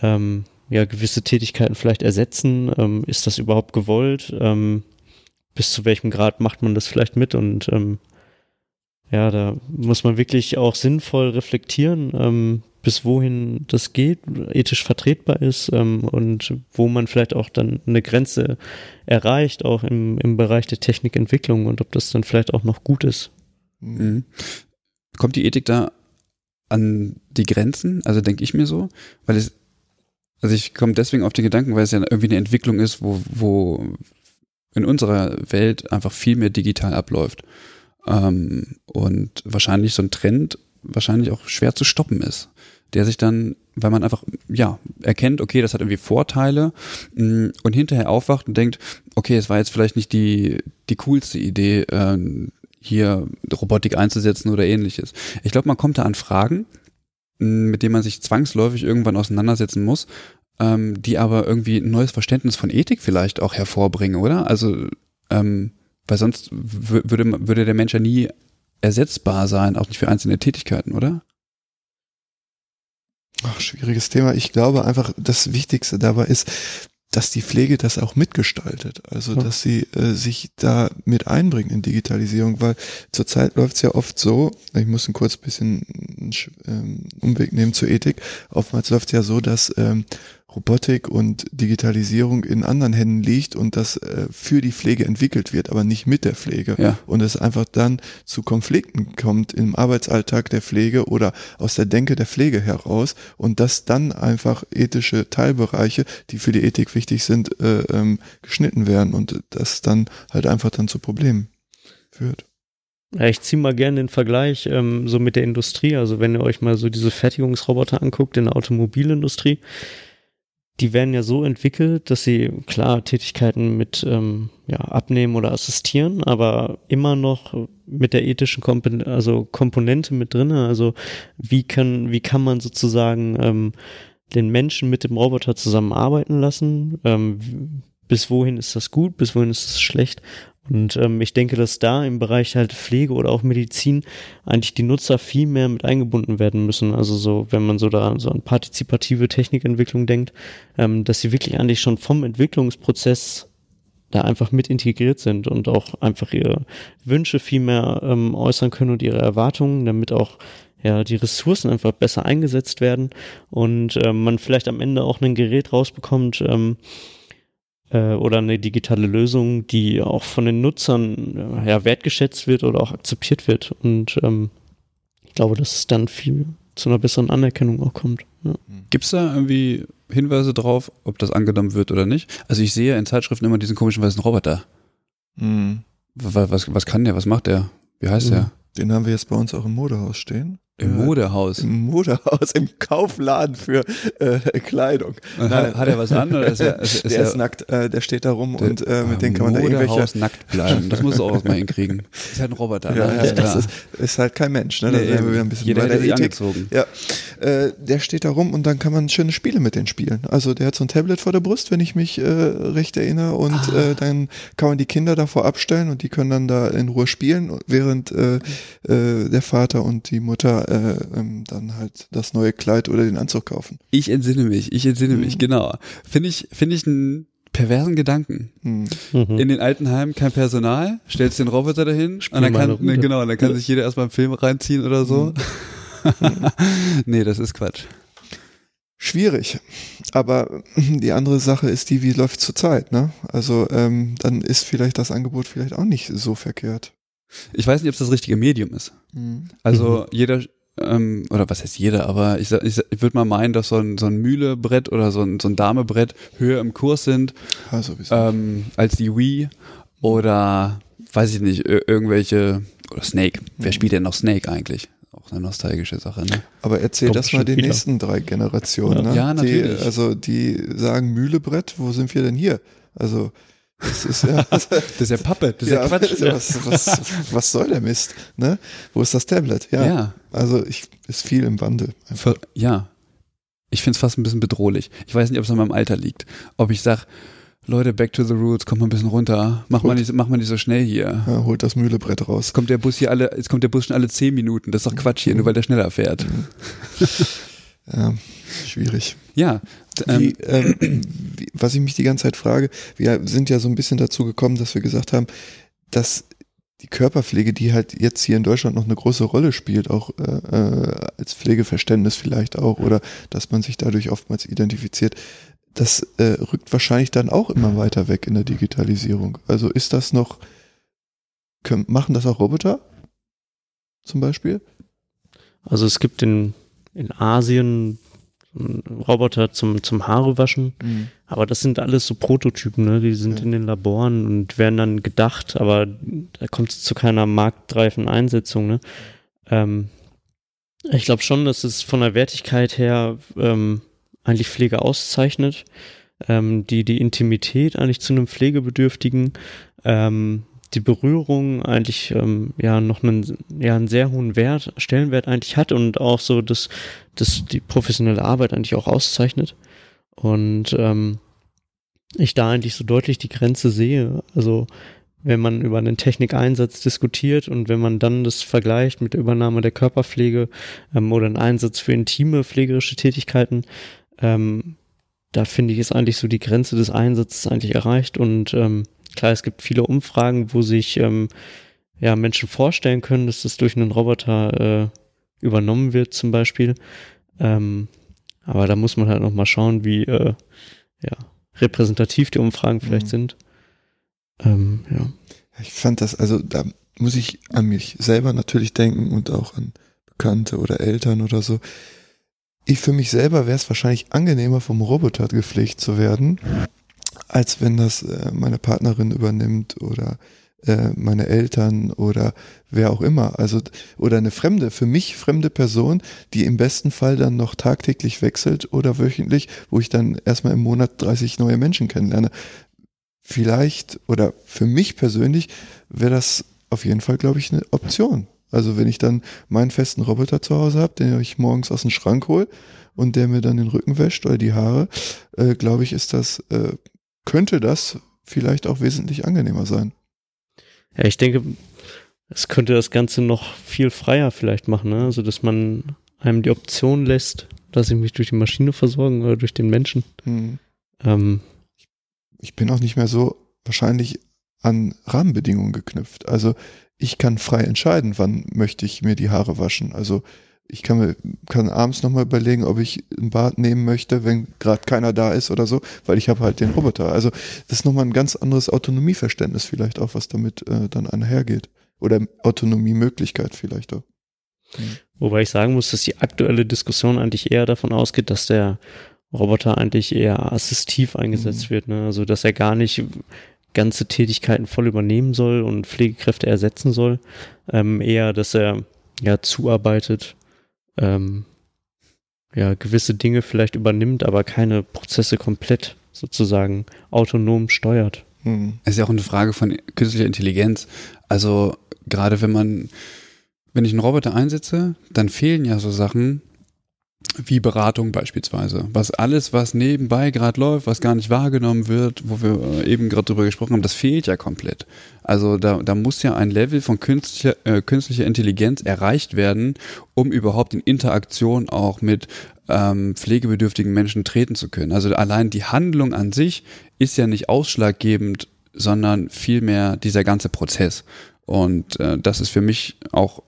ähm, ja gewisse Tätigkeiten vielleicht ersetzen? Ähm, ist das überhaupt gewollt? Ähm, bis zu welchem Grad macht man das vielleicht mit? Und ähm, ja, da muss man wirklich auch sinnvoll reflektieren, ähm, bis wohin das geht, ethisch vertretbar ist ähm, und wo man vielleicht auch dann eine Grenze erreicht, auch im, im Bereich der Technikentwicklung und ob das dann vielleicht auch noch gut ist. Mhm. Kommt die Ethik da an die Grenzen? Also denke ich mir so, weil es, also ich komme deswegen auf den Gedanken, weil es ja irgendwie eine Entwicklung ist, wo, wo in unserer Welt einfach viel mehr digital abläuft. Ähm, und wahrscheinlich so ein Trend wahrscheinlich auch schwer zu stoppen ist der sich dann, weil man einfach, ja, erkennt, okay, das hat irgendwie Vorteile mm, und hinterher aufwacht und denkt, okay, es war jetzt vielleicht nicht die, die coolste Idee, ähm, hier Robotik einzusetzen oder ähnliches. Ich glaube, man kommt da an Fragen, mit denen man sich zwangsläufig irgendwann auseinandersetzen muss, ähm, die aber irgendwie ein neues Verständnis von Ethik vielleicht auch hervorbringen, oder? Also, ähm, weil sonst würde, würde der Mensch ja nie ersetzbar sein, auch nicht für einzelne Tätigkeiten, oder? Ach, schwieriges Thema. Ich glaube einfach, das Wichtigste dabei ist, dass die Pflege das auch mitgestaltet. Also, ja. dass sie äh, sich da mit einbringen in Digitalisierung, weil zurzeit läuft es ja oft so, ich muss ein kurz bisschen ähm, Umweg nehmen zur Ethik, oftmals läuft es ja so, dass ähm, Robotik und Digitalisierung in anderen Händen liegt und das äh, für die Pflege entwickelt wird, aber nicht mit der Pflege. Ja. Und es einfach dann zu Konflikten kommt im Arbeitsalltag der Pflege oder aus der Denke der Pflege heraus und dass dann einfach ethische Teilbereiche, die für die Ethik wichtig sind, äh, ähm, geschnitten werden und das dann halt einfach dann zu Problemen führt. Ja, ich ziehe mal gerne den Vergleich ähm, so mit der Industrie. Also wenn ihr euch mal so diese Fertigungsroboter anguckt in der Automobilindustrie, die werden ja so entwickelt, dass sie klar Tätigkeiten mit ähm, ja, abnehmen oder assistieren, aber immer noch mit der ethischen Kompon also Komponente mit drin. Also wie kann, wie kann man sozusagen ähm, den Menschen mit dem Roboter zusammenarbeiten lassen? Ähm, bis wohin ist das gut, bis wohin ist das schlecht und ähm, ich denke, dass da im Bereich halt Pflege oder auch Medizin eigentlich die Nutzer viel mehr mit eingebunden werden müssen. Also so, wenn man so da so an partizipative Technikentwicklung denkt, ähm, dass sie wirklich eigentlich schon vom Entwicklungsprozess da einfach mit integriert sind und auch einfach ihre Wünsche viel mehr ähm, äußern können und ihre Erwartungen, damit auch ja, die Ressourcen einfach besser eingesetzt werden und ähm, man vielleicht am Ende auch ein Gerät rausbekommt, ähm, äh, oder eine digitale Lösung, die auch von den Nutzern ja, wertgeschätzt wird oder auch akzeptiert wird. Und ähm, ich glaube, dass es dann viel zu einer besseren Anerkennung auch kommt. Ja. Gibt es da irgendwie Hinweise drauf, ob das angenommen wird oder nicht? Also ich sehe in Zeitschriften immer diesen komischen weißen Roboter. Mhm. Was, was, was kann der? Was macht der? Wie heißt mhm. der? Den haben wir jetzt bei uns auch im Modehaus stehen. Im Modehaus. Im Modehaus, im Kaufladen für äh, Kleidung. Nein, hat, hat, er was an? Oder ist er, ist, ist der er, ist nackt, äh, der steht da rum der, und äh, mit dem kann man da irgendwelche... nackt bleiben, das muss auch mal hinkriegen. Ist halt ein Roboter, ja, ne? Ja, das ist, ist, halt kein Mensch, ne? Da nee, wir wieder ein bisschen Jeder bei der Ethik. angezogen. Ja, äh, der steht da rum und dann kann man schöne Spiele mit denen spielen. Also der hat so ein Tablet vor der Brust, wenn ich mich äh, recht erinnere und ah. äh, dann kann man die Kinder davor abstellen und die können dann da in Ruhe spielen, während äh, äh, der Vater und die Mutter äh, ähm, dann halt das neue Kleid oder den Anzug kaufen. Ich entsinne mich, ich entsinne mhm. mich, genau. Finde ich, finde ich einen perversen Gedanken. Mhm. In den Altenheimen kein Personal, stellst den Roboter dahin Spiel und dann kann, ne, genau, dann kann ja. sich jeder erstmal einen Film reinziehen oder so. Mhm. nee, das ist Quatsch. Schwierig. Aber die andere Sache ist die, wie läuft zurzeit, ne? Also ähm, dann ist vielleicht das Angebot vielleicht auch nicht so verkehrt. Ich weiß nicht, ob es das richtige Medium ist. Mhm. Also mhm. jeder ähm, oder was heißt jeder, aber ich, ich, ich würde mal meinen, dass so ein, so ein Mühlebrett oder so ein, so ein Damebrett höher im Kurs sind ja, ähm, als die Wii oder weiß ich nicht, irgendwelche oder Snake. Wer mhm. spielt denn noch Snake eigentlich? Auch eine nostalgische Sache, ne? Aber erzähl Kommt das mal den wieder. nächsten drei Generationen, ja. ne? Ja, natürlich. Die, also die sagen Mühlebrett, wo sind wir denn hier? Also das ist ja, das ist ja Pappe, das ist ja, ja Quatsch. Was, was, was soll der Mist? Ne? Wo ist das Tablet? Ja. ja. Also ich ist viel im Wandel. Einfach. Ja. Ich finde es fast ein bisschen bedrohlich. Ich weiß nicht, ob es an meinem Alter liegt. Ob ich sage, Leute, back to the rules, kommt mal ein bisschen runter. Mach mal nicht, mach mal nicht so schnell hier. Ja, holt das Mühlebrett raus. Kommt der Bus hier alle, jetzt kommt der Bus schon alle zehn Minuten. Das ist doch Quatsch hier, mhm. nur weil der schneller fährt. Mhm. ja, schwierig. Ja. Wie, ähm, wie, was ich mich die ganze Zeit frage, wir sind ja so ein bisschen dazu gekommen, dass wir gesagt haben, dass die Körperpflege, die halt jetzt hier in Deutschland noch eine große Rolle spielt, auch äh, äh, als Pflegeverständnis vielleicht auch, oder dass man sich dadurch oftmals identifiziert, das äh, rückt wahrscheinlich dann auch immer weiter weg in der Digitalisierung. Also ist das noch, können, machen das auch Roboter zum Beispiel? Also es gibt in, in Asien Roboter zum, zum Haare waschen. Mhm. Aber das sind alles so Prototypen, ne? Die sind ja. in den Laboren und werden dann gedacht, aber da kommt es zu keiner marktreifen Einsetzung, ne? Ähm, ich glaube schon, dass es von der Wertigkeit her ähm, eigentlich Pflege auszeichnet, ähm, die die Intimität eigentlich zu einem Pflegebedürftigen ähm, die Berührung eigentlich ähm, ja noch einen, ja, einen sehr hohen Wert, Stellenwert eigentlich hat und auch so das, das die professionelle Arbeit eigentlich auch auszeichnet. Und ähm, ich da eigentlich so deutlich die Grenze sehe. Also wenn man über einen Technikeinsatz diskutiert und wenn man dann das vergleicht mit der Übernahme der Körperpflege ähm, oder einen Einsatz für intime pflegerische Tätigkeiten, ähm, da finde ich ist eigentlich so die Grenze des Einsatzes eigentlich erreicht und ähm, Klar, es gibt viele Umfragen, wo sich ähm, ja, Menschen vorstellen können, dass das durch einen Roboter äh, übernommen wird, zum Beispiel. Ähm, aber da muss man halt noch mal schauen, wie äh, ja, repräsentativ die Umfragen vielleicht mhm. sind. Ähm, ja. Ich fand das, also da muss ich an mich selber natürlich denken und auch an Bekannte oder Eltern oder so. Ich für mich selber wäre es wahrscheinlich angenehmer, vom Roboter gepflegt zu werden, als wenn das äh, meine Partnerin übernimmt oder äh, meine Eltern oder wer auch immer. Also, oder eine fremde, für mich fremde Person, die im besten Fall dann noch tagtäglich wechselt oder wöchentlich, wo ich dann erstmal im Monat 30 neue Menschen kennenlerne. Vielleicht oder für mich persönlich wäre das auf jeden Fall, glaube ich, eine Option. Also wenn ich dann meinen festen Roboter zu Hause habe, den ich morgens aus dem Schrank hole und der mir dann den Rücken wäscht oder die Haare, äh, glaube ich, ist das äh, könnte das vielleicht auch wesentlich angenehmer sein. Ja, ich denke, es könnte das Ganze noch viel freier vielleicht machen, ne? also dass man einem die Option lässt, dass ich mich durch die Maschine versorgen oder durch den Menschen. Hm. Ähm, ich bin auch nicht mehr so wahrscheinlich an Rahmenbedingungen geknüpft. Also ich kann frei entscheiden, wann möchte ich mir die Haare waschen. Also ich kann mir kann abends nochmal überlegen, ob ich ein Bad nehmen möchte, wenn gerade keiner da ist oder so, weil ich habe halt den Roboter. Also das ist nochmal ein ganz anderes Autonomieverständnis vielleicht auch, was damit äh, dann einhergeht. Oder Autonomiemöglichkeit vielleicht auch. Mhm. Wobei ich sagen muss, dass die aktuelle Diskussion eigentlich eher davon ausgeht, dass der Roboter eigentlich eher assistiv eingesetzt mhm. wird. Ne? Also dass er gar nicht ganze Tätigkeiten voll übernehmen soll und Pflegekräfte ersetzen soll. Ähm, eher, dass er ja zuarbeitet ähm, ja, gewisse Dinge vielleicht übernimmt, aber keine Prozesse komplett sozusagen autonom steuert. Hm. Es ist ja auch eine Frage von künstlicher Intelligenz. Also gerade wenn man, wenn ich einen Roboter einsetze, dann fehlen ja so Sachen, wie Beratung beispielsweise. Was alles, was nebenbei gerade läuft, was gar nicht wahrgenommen wird, wo wir äh, eben gerade drüber gesprochen haben, das fehlt ja komplett. Also da, da muss ja ein Level von künstlicher, äh, künstlicher Intelligenz erreicht werden, um überhaupt in Interaktion auch mit ähm, pflegebedürftigen Menschen treten zu können. Also allein die Handlung an sich ist ja nicht ausschlaggebend, sondern vielmehr dieser ganze Prozess. Und äh, das ist für mich auch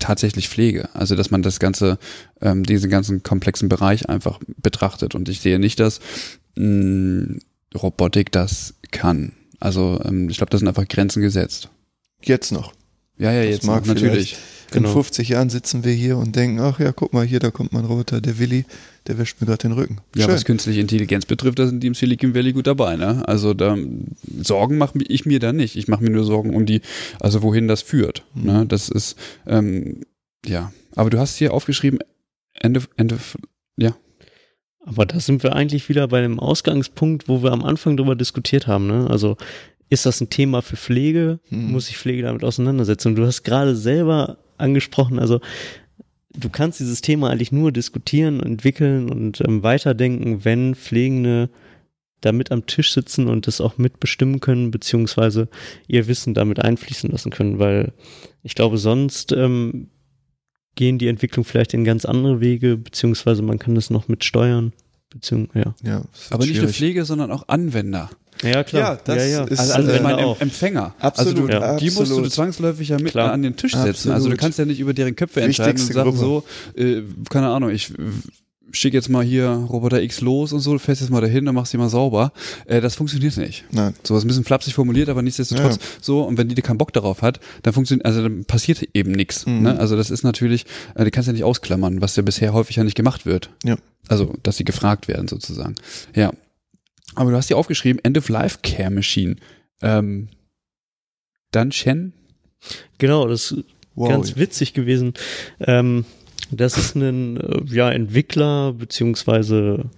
tatsächlich Pflege. Also dass man das ganze, ähm, diesen ganzen komplexen Bereich einfach betrachtet. Und ich sehe nicht, dass mh, mm, Robotik das kann. Also ähm, ich glaube, da sind einfach Grenzen gesetzt. Jetzt noch. Ja, ja, das jetzt mag noch, natürlich. In genau. 50 Jahren sitzen wir hier und denken, ach ja, guck mal hier, da kommt mein Roboter, der Willi, der wäscht mir gerade den Rücken. Ja, Schön. was künstliche Intelligenz betrifft, da sind die im Silicon Valley gut dabei. Ne? Also da Sorgen mache ich mir da nicht. Ich mache mir nur Sorgen um die, also wohin das führt. Mhm. Ne? Das ist, ähm, ja. Aber du hast hier aufgeschrieben, Ende, Ende, ja. Aber da sind wir eigentlich wieder bei dem Ausgangspunkt, wo wir am Anfang drüber diskutiert haben. Ne? Also ist das ein Thema für Pflege? Mhm. Muss sich Pflege damit auseinandersetzen? Und du hast gerade selber angesprochen. Also du kannst dieses Thema eigentlich nur diskutieren, entwickeln und ähm, weiterdenken, wenn Pflegende da mit am Tisch sitzen und das auch mitbestimmen können, beziehungsweise ihr Wissen damit einfließen lassen können, weil ich glaube, sonst ähm, gehen die Entwicklung vielleicht in ganz andere Wege, beziehungsweise man kann das noch mit steuern. Beziehung, ja. ja Aber nicht nur Pflege, sondern auch Anwender. Ja, klar. Ja, das ja, ja. ist also, also ich meine, auch. Empfänger. Absolut. Also du, ja. Die musst du zwangsläufig ja mit klar. an den Tisch setzen. Absolut. Also du kannst ja nicht über deren Köpfe entscheiden Wichtigste und sagen Gruppe. so, äh, keine Ahnung, ich schick jetzt mal hier Roboter X los und so, du fährst jetzt mal dahin, dann machst du die mal sauber. Äh, das funktioniert nicht. Nein. So was ein bisschen flapsig formuliert, aber nichtsdestotrotz ja. so. Und wenn die keinen Bock darauf hat, dann funktioniert, also dann passiert eben nichts. Mhm. Ne? Also das ist natürlich, äh, die kannst du ja nicht ausklammern, was ja bisher häufig ja nicht gemacht wird. Ja. Also, dass sie gefragt werden sozusagen. Ja. Aber du hast hier aufgeschrieben, End of Life Care Machine. Ähm, dann Shen? Genau, das ist wow. ganz witzig gewesen. Ähm, das ist ein äh, ja, Entwickler, beziehungsweise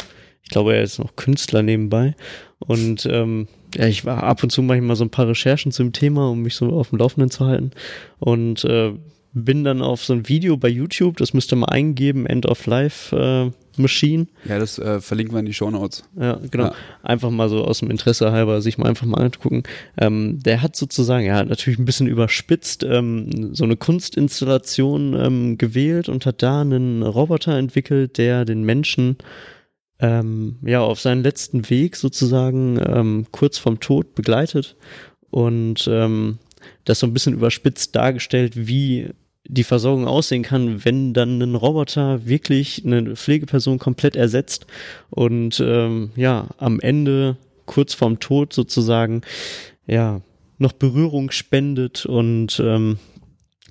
ich glaube, er ist noch Künstler nebenbei. Und ähm, ja, ich war ab und zu manchmal so ein paar Recherchen zum Thema, um mich so auf dem Laufenden zu halten. Und äh, bin dann auf so ein Video bei YouTube, das müsste man eingeben, End of Life äh, Machine. Ja, das äh, verlinken wir in die Show Notes. Ja, genau. Ja. Einfach mal so aus dem Interesse halber sich mal einfach mal angucken. Ähm, der hat sozusagen, ja, natürlich ein bisschen überspitzt, ähm, so eine Kunstinstallation ähm, gewählt und hat da einen Roboter entwickelt, der den Menschen ähm, ja auf seinen letzten Weg sozusagen ähm, kurz vorm Tod begleitet und ähm, das so ein bisschen überspitzt dargestellt, wie die Versorgung aussehen kann, wenn dann ein Roboter wirklich eine Pflegeperson komplett ersetzt und ähm, ja, am Ende kurz vorm Tod sozusagen ja noch Berührung spendet und ähm,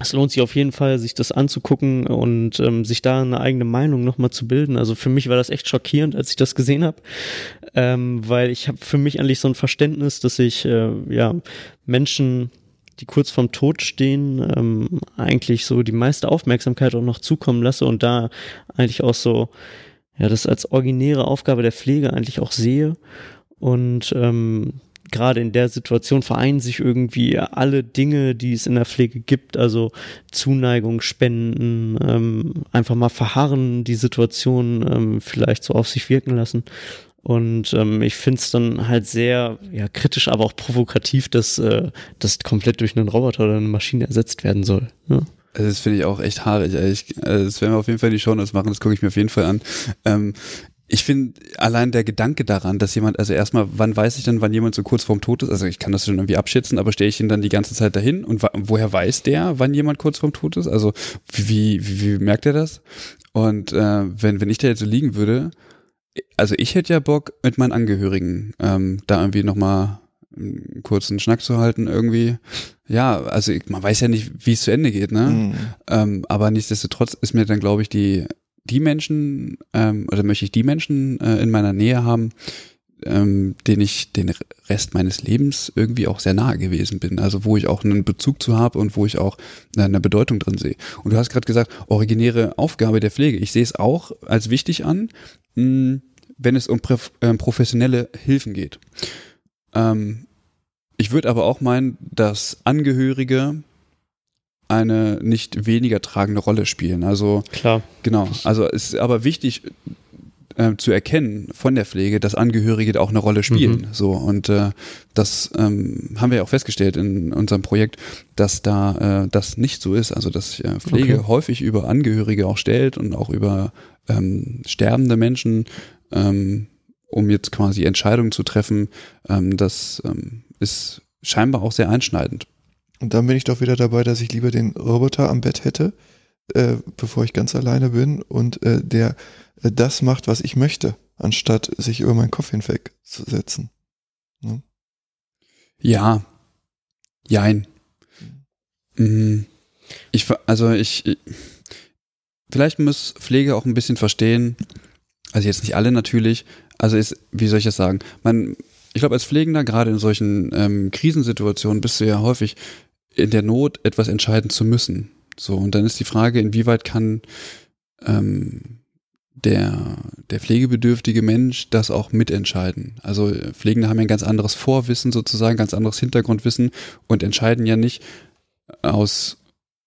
es lohnt sich auf jeden Fall, sich das anzugucken und ähm, sich da eine eigene Meinung nochmal zu bilden. Also für mich war das echt schockierend, als ich das gesehen habe, ähm, weil ich habe für mich eigentlich so ein Verständnis, dass ich äh, ja Menschen die kurz vorm Tod stehen, ähm, eigentlich so die meiste Aufmerksamkeit auch noch zukommen lasse und da eigentlich auch so, ja, das als originäre Aufgabe der Pflege eigentlich auch sehe. Und ähm, gerade in der Situation vereinen sich irgendwie alle Dinge, die es in der Pflege gibt, also Zuneigung, Spenden, ähm, einfach mal verharren, die Situation ähm, vielleicht so auf sich wirken lassen. Und ähm, ich finde es dann halt sehr ja, kritisch, aber auch provokativ, dass äh, das komplett durch einen Roboter oder eine Maschine ersetzt werden soll. Ja. Also das finde ich auch echt haarig. Ich, also das werden wir auf jeden Fall in die Show Notes machen, das gucke ich mir auf jeden Fall an. Ähm, ich finde allein der Gedanke daran, dass jemand, also erstmal, wann weiß ich denn, wann jemand so kurz vorm Tod ist? Also ich kann das schon irgendwie abschätzen, aber stelle ich ihn dann die ganze Zeit dahin und woher weiß der, wann jemand kurz vorm Tod ist? Also wie, wie, wie merkt er das? Und äh, wenn, wenn ich da jetzt so liegen würde, also ich hätte ja Bock, mit meinen Angehörigen ähm, da irgendwie nochmal einen kurzen Schnack zu halten irgendwie. Ja, also ich, man weiß ja nicht, wie es zu Ende geht, ne? Mhm. Ähm, aber nichtsdestotrotz ist mir dann, glaube ich, die, die Menschen, ähm, oder möchte ich die Menschen äh, in meiner Nähe haben, ähm, den ich den Rest meines Lebens irgendwie auch sehr nahe gewesen bin. Also wo ich auch einen Bezug zu habe und wo ich auch eine Bedeutung drin sehe. Und du hast gerade gesagt, originäre Aufgabe der Pflege. Ich sehe es auch als wichtig an, wenn es um äh, professionelle Hilfen geht. Ähm, ich würde aber auch meinen, dass Angehörige eine nicht weniger tragende Rolle spielen. Also klar. Genau. Also es ist aber wichtig äh, zu erkennen von der Pflege, dass Angehörige auch eine Rolle spielen. Mhm. So und äh, das ähm, haben wir ja auch festgestellt in unserem Projekt, dass da äh, das nicht so ist. Also dass äh, Pflege okay. häufig über Angehörige auch stellt und auch über ähm, sterbende Menschen, ähm, um jetzt quasi Entscheidungen zu treffen. Ähm, das ähm, ist scheinbar auch sehr einschneidend. Und dann bin ich doch wieder dabei, dass ich lieber den Roboter am Bett hätte, äh, bevor ich ganz alleine bin und äh, der äh, das macht, was ich möchte, anstatt sich über meinen Kopf hinwegzusetzen. Ne? Ja. Jein. Mhm. Ich, also ich, ich, vielleicht muss Pflege auch ein bisschen verstehen, also jetzt nicht alle natürlich, also ist, wie soll ich das sagen? Man, ich glaube, als Pflegender, gerade in solchen ähm, Krisensituationen, bist du ja häufig in der Not, etwas entscheiden zu müssen. So, und dann ist die Frage, inwieweit kann ähm, der, der pflegebedürftige Mensch das auch mitentscheiden. Also Pflegende haben ja ein ganz anderes Vorwissen sozusagen, ganz anderes Hintergrundwissen und entscheiden ja nicht aus,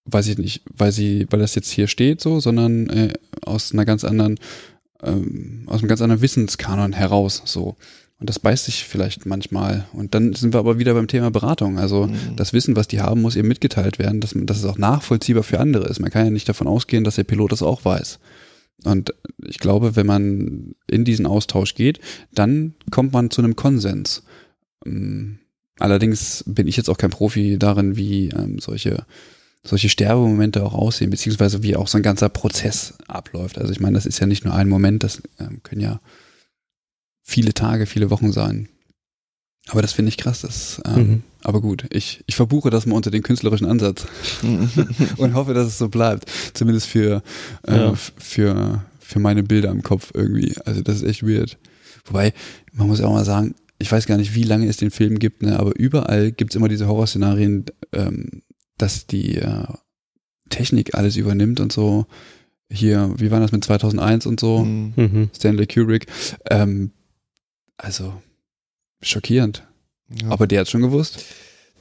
weiß ich nicht, weil sie, weil das jetzt hier steht so, sondern äh, aus einer ganz anderen, ähm, aus einem ganz anderen Wissenskanon heraus so. Und das beißt sich vielleicht manchmal. Und dann sind wir aber wieder beim Thema Beratung. Also mhm. das Wissen, was die haben, muss eben mitgeteilt werden, dass, dass es auch nachvollziehbar für andere ist. Man kann ja nicht davon ausgehen, dass der Pilot das auch weiß. Und ich glaube, wenn man in diesen Austausch geht, dann kommt man zu einem Konsens. Ähm, allerdings bin ich jetzt auch kein Profi darin, wie ähm, solche solche Sterbemomente auch aussehen, beziehungsweise wie auch so ein ganzer Prozess abläuft. Also ich meine, das ist ja nicht nur ein Moment, das ähm, können ja viele Tage, viele Wochen sein. Aber das finde ich krass. Das, ähm, mhm. Aber gut, ich, ich verbuche das mal unter den künstlerischen Ansatz und hoffe, dass es so bleibt. Zumindest für, äh, ja. für, für meine Bilder im Kopf irgendwie. Also das ist echt weird. Wobei, man muss ja auch mal sagen, ich weiß gar nicht, wie lange es den Film gibt, ne, aber überall gibt es immer diese Horrorszenarien, ähm, dass die äh, Technik alles übernimmt und so. Hier, wie war das mit 2001 und so? Mhm. Stanley Kubrick. Ähm, also, schockierend. Ja. Aber der hat schon gewusst.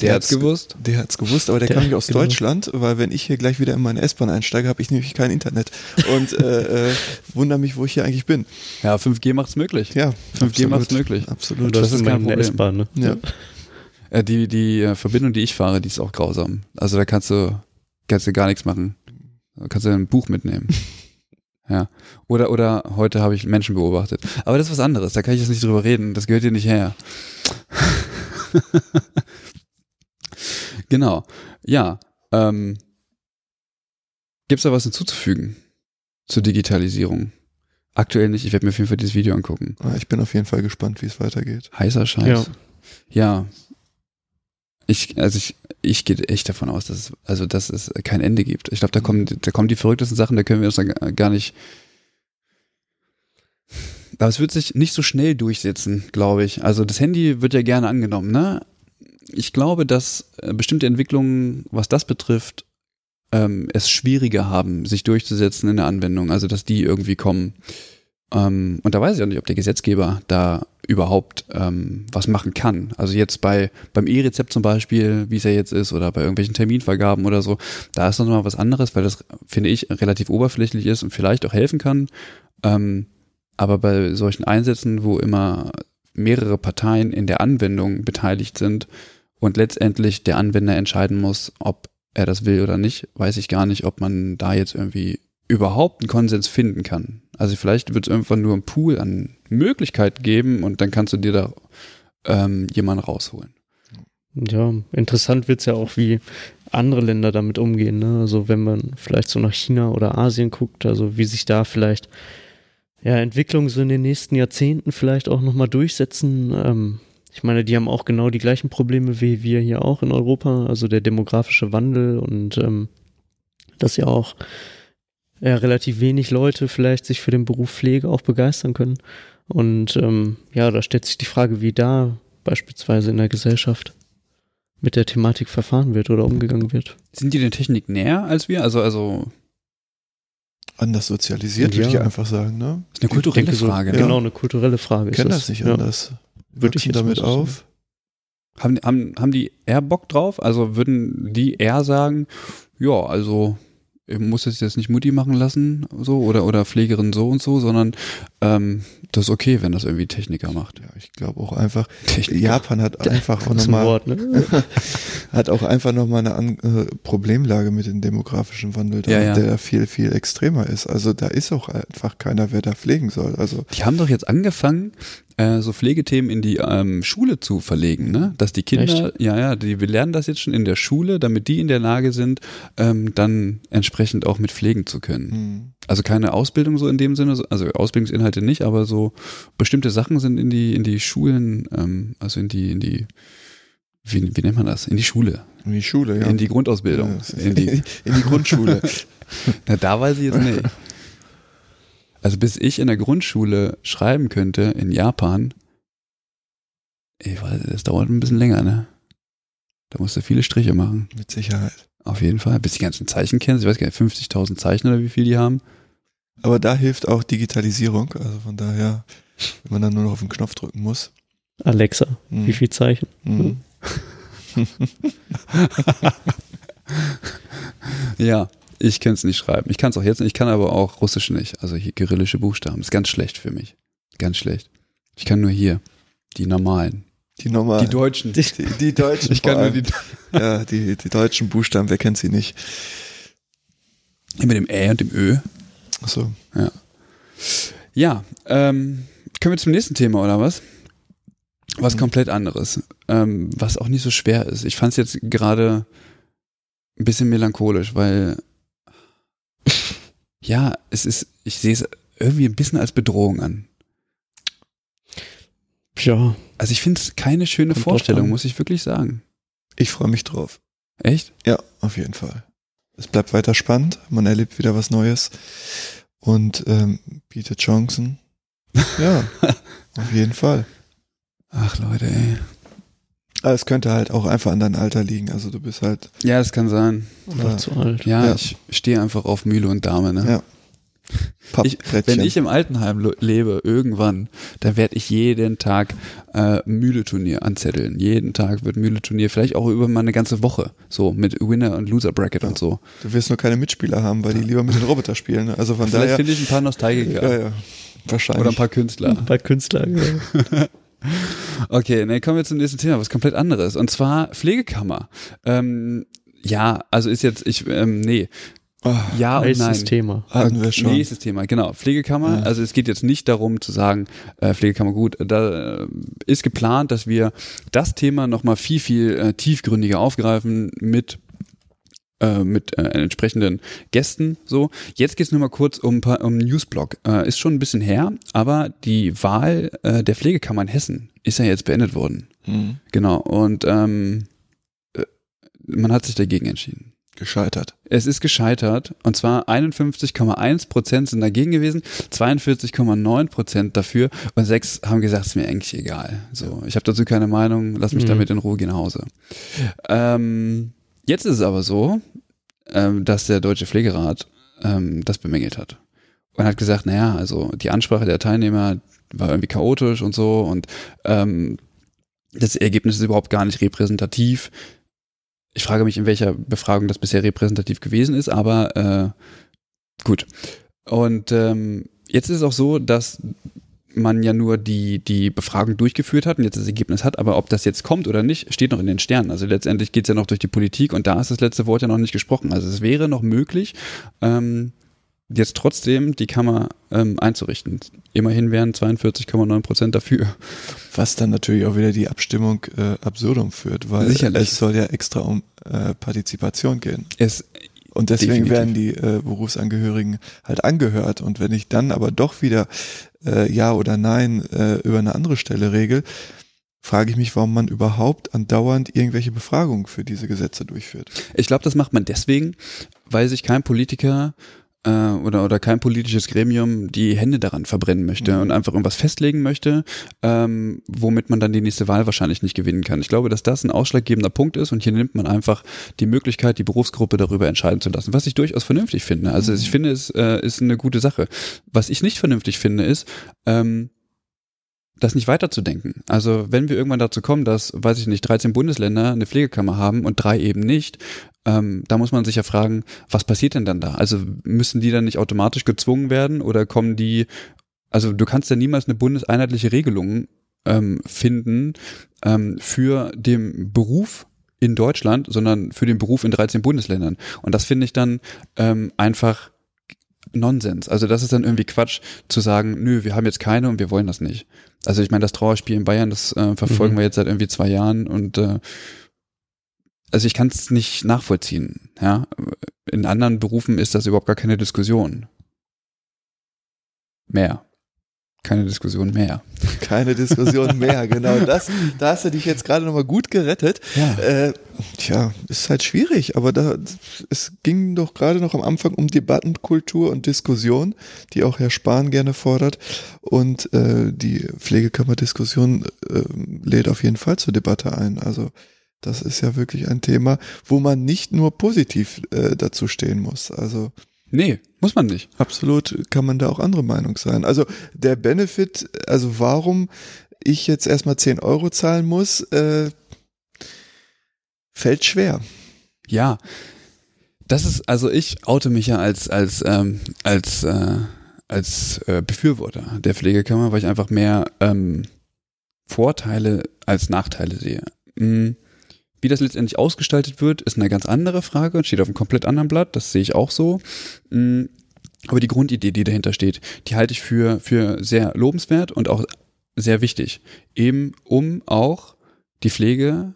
Der, der hat's gewusst. Der hat's gewusst, aber der, der kam nicht aus genau. Deutschland, weil wenn ich hier gleich wieder in meine S-Bahn einsteige, habe ich nämlich kein Internet und äh, äh, wundere mich, wo ich hier eigentlich bin. Ja, 5G macht's möglich. Ja, 5G macht's möglich. Absolut. Das, das ist kein Problem. S-Bahn, ne? Ja. Äh, die die äh, Verbindung, die ich fahre, die ist auch grausam. Also da kannst du kannst du gar nichts machen. Da kannst du ein Buch mitnehmen. Ja. Oder, oder heute habe ich Menschen beobachtet. Aber das ist was anderes, da kann ich jetzt nicht drüber reden, das gehört dir nicht her. genau. Ja. Ähm, Gibt es da was hinzuzufügen zur Digitalisierung? Aktuell nicht, ich werde mir auf jeden Fall dieses Video angucken. Ah, ich bin auf jeden Fall gespannt, wie es weitergeht. Heißer Scheiß. Ja. ja. Ich, also ich, ich gehe echt davon aus, dass es, also dass es kein Ende gibt. Ich glaube, da kommen, da kommen die verrücktesten Sachen, da können wir uns dann gar nicht. Aber es wird sich nicht so schnell durchsetzen, glaube ich. Also das Handy wird ja gerne angenommen, ne? Ich glaube, dass äh, bestimmte Entwicklungen, was das betrifft, ähm, es schwieriger haben, sich durchzusetzen in der Anwendung. Also dass die irgendwie kommen. Ähm, und da weiß ich auch nicht, ob der Gesetzgeber da überhaupt ähm, was machen kann. Also jetzt bei beim E-Rezept zum Beispiel, wie es ja jetzt ist, oder bei irgendwelchen Terminvergaben oder so, da ist noch mal was anderes, weil das finde ich relativ oberflächlich ist und vielleicht auch helfen kann. Ähm, aber bei solchen Einsätzen, wo immer mehrere Parteien in der Anwendung beteiligt sind und letztendlich der Anwender entscheiden muss, ob er das will oder nicht, weiß ich gar nicht, ob man da jetzt irgendwie überhaupt einen Konsens finden kann. Also vielleicht wird es irgendwann nur einen Pool an Möglichkeiten geben und dann kannst du dir da ähm, jemanden rausholen. Ja, interessant wird es ja auch, wie andere Länder damit umgehen. Ne? Also wenn man vielleicht so nach China oder Asien guckt, also wie sich da vielleicht ja, Entwicklungen so in den nächsten Jahrzehnten vielleicht auch nochmal durchsetzen. Ähm, ich meine, die haben auch genau die gleichen Probleme wie wir hier auch in Europa, also der demografische Wandel und ähm, das ja auch ja, relativ wenig Leute vielleicht sich für den Beruf Pflege auch begeistern können. Und ähm, ja, da stellt sich die Frage, wie da beispielsweise in der Gesellschaft mit der Thematik verfahren wird oder umgegangen wird. Sind die der Technik näher als wir? Also, also. Anders sozialisiert, Ja. würde ich einfach sagen, ne? Ist eine kulturelle denke so, Frage. Ne? Genau, eine kulturelle Frage. ist Kennen das. das nicht ja. anders. Würde ich damit so auf. Haben, haben, haben die eher Bock drauf? Also würden die eher sagen, ja, also ich muss es jetzt nicht Mutti machen lassen, so, oder, oder Pflegerin so und so, sondern ähm, das ist okay, wenn das irgendwie Techniker macht. Ja, ich glaube auch einfach, Techniker. Japan hat einfach auch nochmal, Wort, ne? hat auch einfach nochmal eine an, äh, Problemlage mit dem demografischen Wandel, da, Ja, ja. der viel, viel extremer ist. Also da ist auch einfach keiner, wer da pflegen soll. Also Die haben doch jetzt angefangen, äh, so Pflegethemen in die ähm, Schule zu verlegen, ne? Dass die Kinder, ja, ja, die wir lernen das jetzt schon in der Schule, damit die in der Lage sind, ähm, dann entsprechend auch mit pflegen zu können. hm, Also keine Ausbildung so in dem Sinne, so- also Ausbildungsinhalte nicht, aber so bestimmte Sachen sind in die in die Schulen, ähm, also in die in die wie, wie nennt man das? In die Schule, in die Schule, ja. in die Grundausbildung, Ja. in die in die Grundschule. Na, da weiß ich jetzt nicht. Also bis ich in der Grundschule schreiben könnte in Japan, ich weiß, das dauert ein bisschen länger, ne? Da musst du viele Striche machen. Mit Sicherheit. Auf jeden Fall. Bis die ganzen Zeichen kennst. Ich weiß gar nicht, 50.000 Zeichen oder wie viel die haben. Aber da hilft auch Digitalisierung. Also von daher, wenn man dann nur noch auf den Knopf drücken muss. Alexa, Hm. wie viel Zeichen? Hm. Ja, ich kann es nicht schreiben. Ich kann es auch jetzt nicht. Ich kann aber auch Russisch nicht. Also hier kyrillische Buchstaben. ist ganz schlecht für mich. Ganz schlecht. Ich kann nur hier. Die normalen. Die normalen. Die deutschen. Die, die deutschen. Ich kann nur die Ja, die, die deutschen Buchstaben, wer kennt sie nicht? mit dem Ä und dem Ö. Achso. Ja, ähm, können wir zum nächsten Thema oder was? Was Mhm. komplett anderes, ähm, was auch nicht so schwer ist. Ich fand es jetzt gerade ein bisschen melancholisch, weil ja, es ist, ich sehe es irgendwie ein bisschen als Bedrohung an. Ja, Also ich finde es keine schöne Kommt Vorstellung, muss ich wirklich sagen. Ich freue mich drauf. Echt? Ja, auf jeden Fall. Es bleibt weiter spannend. Man erlebt wieder was Neues und ähm, bietet Chancen. Ja, auf jeden Fall. Ach Leute, ey. Aber es könnte halt auch einfach an deinem Alter liegen. Also du bist halt, Ja, das kann sein. einfach Ja. zu alt. Ja, Ja. ich stehe einfach auf Mühle und Dame, ne? ja. Pappbrettchen. Wenn ich im Altenheim lebe, irgendwann, dann werde ich jeden Tag äh, Mühle-Turnier anzetteln. Jeden Tag wird Mühle-Turnier, vielleicht auch über mal eine ganze Woche. So mit Winner- und Loser-Bracket und so. du wirst nur keine Mitspieler haben, weil die lieber mit den Roboter spielen. ne? Also von Vielleicht daher. finde ich ein paar Nostalgiker. Ja, ja. Wahrscheinlich. Oder ein paar Künstler. Bei Künstlern. Ja. Okay, dann kommen wir zum nächsten Thema, was komplett anderes. Und zwar Pflegekammer. Ähm, ja, also ist jetzt, ich, ähm, nee. Oh, Ja und Heißes nein. Thema. hatten wir schon. Nächstes Thema, genau. Pflegekammer. Ja. Also es geht jetzt nicht darum zu sagen, äh, Pflegekammer gut. Da äh, ist geplant, dass wir das Thema nochmal viel, viel äh, tiefgründiger aufgreifen mit äh, mit äh, entsprechenden Gästen. So, jetzt geht es nur mal kurz um, um Newsblog. Äh, ist schon ein bisschen her, aber die Wahl äh, der Pflegekammer in Hessen ist ja jetzt beendet worden. Hm. Genau. Und ähm, äh, man hat sich dagegen entschieden. Gescheitert. Es ist gescheitert und zwar 51,1 Prozent sind dagegen gewesen, 42,9 Prozent dafür und sechs haben gesagt, es ist mir eigentlich egal. So, ich habe dazu keine Meinung, lass mich Mhm. damit in Ruhe gehen nach Hause. Ähm, jetzt ist es aber so, ähm, dass der Deutsche Pflegerat ähm, das bemängelt hat und hat gesagt, naja, also die Ansprache der Teilnehmer war irgendwie chaotisch und so und ähm, das Ergebnis ist überhaupt gar nicht repräsentativ. Ich frage mich, in welcher Befragung das bisher repräsentativ gewesen ist, aber äh, gut. Und ähm, jetzt ist es auch so, dass man ja nur die, die Befragung durchgeführt hat und jetzt das Ergebnis hat, aber ob das jetzt kommt oder nicht, steht noch in den Sternen. Also letztendlich geht es ja noch durch die Politik und da ist das letzte Wort ja noch nicht gesprochen. Also es wäre noch möglich, ähm, jetzt trotzdem die Kammer ähm, einzurichten. Immerhin wären 42,9 Prozent dafür. Was dann natürlich auch wieder die Abstimmung äh, absurdum führt, weil Sicherlich. es soll ja extra um äh, Partizipation gehen. Es, Und deswegen Definitiv. werden die äh, Berufsangehörigen halt angehört. Und wenn ich dann aber doch wieder äh, Ja oder Nein äh, über eine andere Stelle regel, frage ich mich, warum man überhaupt andauernd irgendwelche Befragungen für diese Gesetze durchführt. ich glaube, das macht man deswegen, weil sich kein Politiker äh, oder, oder kein politisches Gremium die Hände daran verbrennen möchte mhm. und einfach irgendwas festlegen möchte, ähm, womit man dann die nächste Wahl wahrscheinlich nicht gewinnen kann. Ich glaube, dass das ein ausschlaggebender Punkt ist und hier nimmt man einfach die Möglichkeit, die Berufsgruppe darüber entscheiden zu lassen, was ich durchaus vernünftig finde. Also mhm. ich finde, es äh, ist eine gute Sache. Was ich nicht vernünftig finde, ist, ähm, das nicht weiterzudenken. Also wenn wir irgendwann dazu kommen, dass, weiß ich nicht, 13 Bundesländer eine Pflegekammer haben und drei eben nicht, ähm, da muss man sich ja fragen, was passiert denn dann da? Also müssen die dann nicht automatisch gezwungen werden oder kommen die, also du kannst ja niemals eine bundeseinheitliche Regelung ähm, finden ähm, für den Beruf in Deutschland, sondern für den Beruf in 13 Bundesländern. Und das finde ich dann ähm, einfach Nonsens. Also das ist dann irgendwie Quatsch zu sagen, nö, wir haben jetzt keine und wir wollen das nicht. Also ich meine, das Trauerspiel in Bayern, das äh, verfolgen mhm. wir jetzt seit irgendwie zwei Jahren und äh, also ich kann es nicht nachvollziehen. Ja, in anderen Berufen ist das überhaupt gar keine Diskussion. Mehr. Keine Diskussion mehr. Keine Diskussion mehr, genau. Das, da hast du dich jetzt gerade nochmal gut gerettet. Ja. Äh, tja, ist halt schwierig, aber da, es ging doch gerade noch am Anfang um Debattenkultur und Diskussion, die auch Herr Spahn gerne fordert. Und äh, die Pflegekammerdiskussion äh, lädt auf jeden Fall zur Debatte ein. Also das ist ja wirklich ein Thema, wo man nicht nur positiv äh, dazu stehen muss. Also Nee, muss man nicht. Absolut kann man da auch andere Meinung sein. Also der Benefit, also warum ich jetzt erstmal 10 Euro zahlen muss, äh, fällt schwer. Ja, das ist, also ich oute mich ja als, als, ähm, als, äh, als äh, Befürworter der Pflegekammer, weil ich einfach mehr ähm, Vorteile als Nachteile sehe. Mhm. Wie das letztendlich ausgestaltet wird, ist eine ganz andere Frage und steht auf einem komplett anderen Blatt. Das sehe ich auch so. Mm, aber die Grundidee, die dahinter steht, die halte ich für, für sehr lobenswert und auch sehr wichtig. Eben um auch die Pflege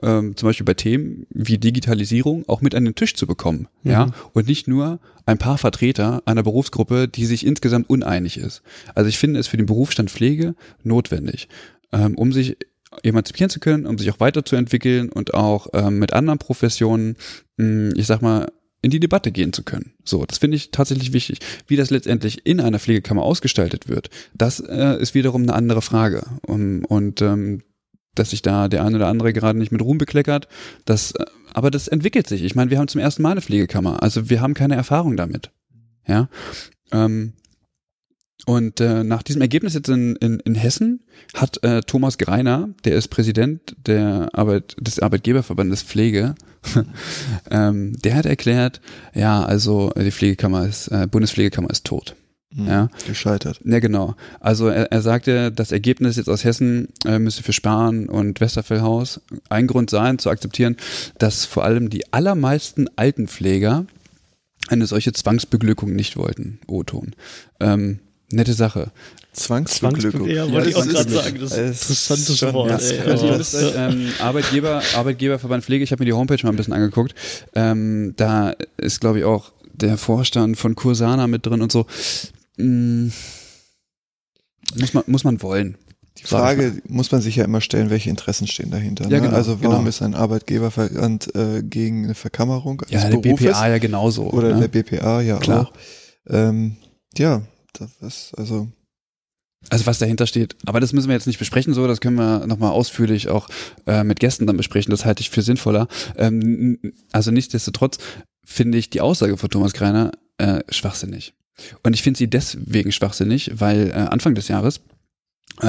ähm, zum Beispiel bei Themen wie Digitalisierung auch mit an den Tisch zu bekommen, mhm. ja, und nicht nur ein paar Vertreter einer Berufsgruppe, die sich insgesamt uneinig ist. Also ich finde es für den Berufsstand Pflege notwendig, ähm, um sich emanzipieren zu können, um sich auch weiterzuentwickeln und auch ähm, mit anderen Professionen, mh, hm, ich sag mal, in die Debatte gehen zu können. So, das finde ich tatsächlich wichtig. Wie das letztendlich in einer Pflegekammer ausgestaltet wird, das äh, ist wiederum eine andere Frage. Um, und ähm, dass sich da der eine oder andere gerade nicht mit Ruhm bekleckert, das, äh, aber das entwickelt sich. Ich meine, wir haben zum ersten Mal eine Pflegekammer, also wir haben keine Erfahrung damit. Ja, ähm, und äh, nach diesem Ergebnis jetzt in, in, in Hessen hat äh, Thomas Greiner, der ist Präsident der Arbeit, des Arbeitgeberverbandes Pflege, ähm, der hat erklärt, ja, also die Pflegekammer ist, äh, Bundespflegekammer ist tot. Mhm, ja. Gescheitert. Ja, genau. Also er, er sagte, das Ergebnis jetzt aus Hessen äh, müsste für Spahn und Westerfellhaus ein Grund sein, zu akzeptieren, dass vor allem die allermeisten Altenpfleger eine solche Zwangsbeglückung nicht wollten, O-Ton. Ähm, Nette Sache. Zwangsbeglückung. Ja, wollte ja, ich auch gerade sagen. Das ist ein interessantes schon, Wort. Ja, ist, ähm, Arbeitgeber, Arbeitgeberverband Pflege, ich habe mir die Homepage mal ein bisschen angeguckt. Ähm, da ist, glaube ich, auch der Vorstand von Cursana mit drin und so. Hm, muss, man, muss man wollen. Die Frage muss man sich ja immer stellen, welche Interessen stehen dahinter. Ne? Ja, genau, also warum genau. ist ein Arbeitgeberverband äh, gegen eine Verkammerung? Ja, der Berufes? BPA ja genauso. Oder ne? der BPA ja Klar. auch. Ähm, ja, das ist also. Also was dahinter steht. Aber das müssen wir jetzt nicht besprechen, so, das können wir nochmal ausführlich auch äh, mit Gästen dann besprechen. Das halte ich für sinnvoller. Ähm, also nichtsdestotrotz finde ich die Aussage von Thomas Greiner äh, schwachsinnig. Und ich finde sie deswegen schwachsinnig, weil äh, Anfang des Jahres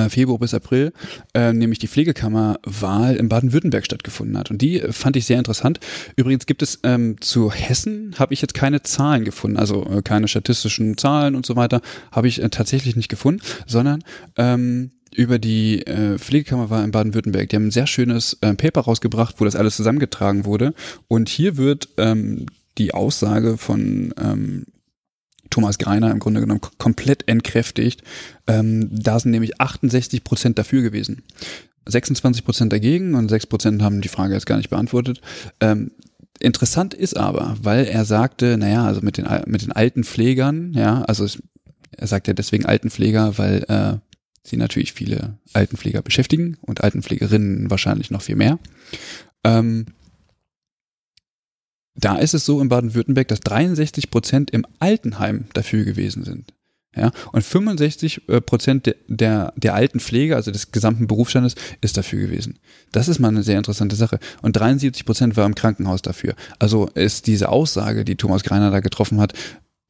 Februar bis April äh, nämlich die Pflegekammerwahl in Baden-Württemberg stattgefunden hat. Und die äh, fand ich sehr interessant. Übrigens gibt es ähm, zu Hessen, habe ich jetzt keine Zahlen gefunden, also äh, keine statistischen Zahlen und so weiter, habe ich äh, tatsächlich nicht gefunden, sondern ähm, über die äh, Pflegekammerwahl in Baden-Württemberg. Die haben ein sehr schönes äh, Paper rausgebracht, wo das alles zusammengetragen wurde. Und hier wird ähm, die Aussage von ähm, Thomas Greiner im Grunde genommen komplett entkräftigt. Ähm, da sind nämlich 68 Prozent dafür gewesen. 26 Prozent dagegen und 6 Prozent haben die Frage jetzt gar nicht beantwortet. Ähm, interessant ist aber, weil er sagte, naja, also mit den, mit den alten Pflegern, ja, also es, er sagt ja deswegen Altenpfleger, weil äh, sie natürlich viele Altenpfleger beschäftigen und Altenpflegerinnen wahrscheinlich noch viel mehr. Ähm, da ist es so in Baden-Württemberg, dass 63 Prozent im Altenheim dafür gewesen sind. Ja, und 65 äh, Prozent der, der, der alten Pflege, also des gesamten Berufsstandes, ist dafür gewesen. Das ist mal eine sehr interessante Sache. Und 73 Prozent war im Krankenhaus dafür. Also ist diese Aussage, die Thomas Greiner da getroffen hat,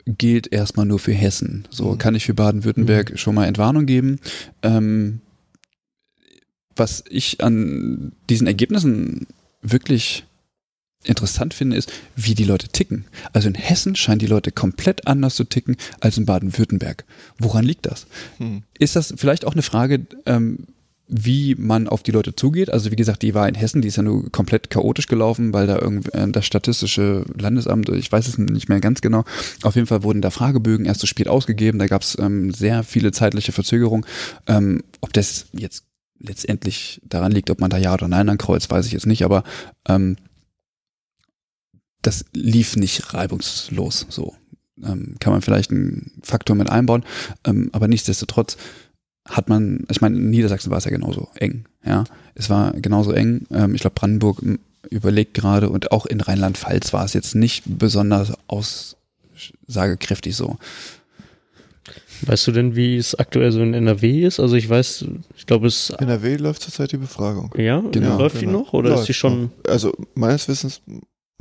gilt erstmal nur für Hessen. So mhm. kann ich für Baden-Württemberg mhm. schon mal Entwarnung geben. Ähm, was ich an diesen Ergebnissen wirklich interessant finde, ist, wie die Leute ticken. Also in Hessen scheinen die Leute komplett anders zu ticken als in Baden-Württemberg. Woran liegt das? Hm. Ist das vielleicht auch eine Frage, ähm, wie man auf die Leute zugeht? Also wie gesagt, die war in Hessen, die ist ja nur komplett chaotisch gelaufen, weil da irgendwie äh, das statistische Landesamt, ich weiß es nicht mehr ganz genau, auf jeden Fall wurden da Fragebögen erst zu spät ausgegeben, da gab es ähm, sehr viele zeitliche Verzögerungen. Ähm, ob das jetzt letztendlich daran liegt, ob man da ja oder nein ankreuzt, weiß ich jetzt nicht, aber ähm, das lief nicht reibungslos so. Ähm, kann man vielleicht einen Faktor mit einbauen, ähm, aber nichtsdestotrotz hat man, ich meine, in Niedersachsen war es ja genauso eng, ja. Es war genauso eng. Ähm, ich glaube, Brandenburg überlegt gerade und auch in Rheinland-Pfalz war es jetzt nicht besonders aussagekräftig so. Weißt du denn, wie es aktuell so in NRW ist? Also ich weiß, ich glaube es. NRW läuft zurzeit die Befragung. Ja, genau. läuft genau. die noch oder läuft ist die schon? Noch. Also meines Wissens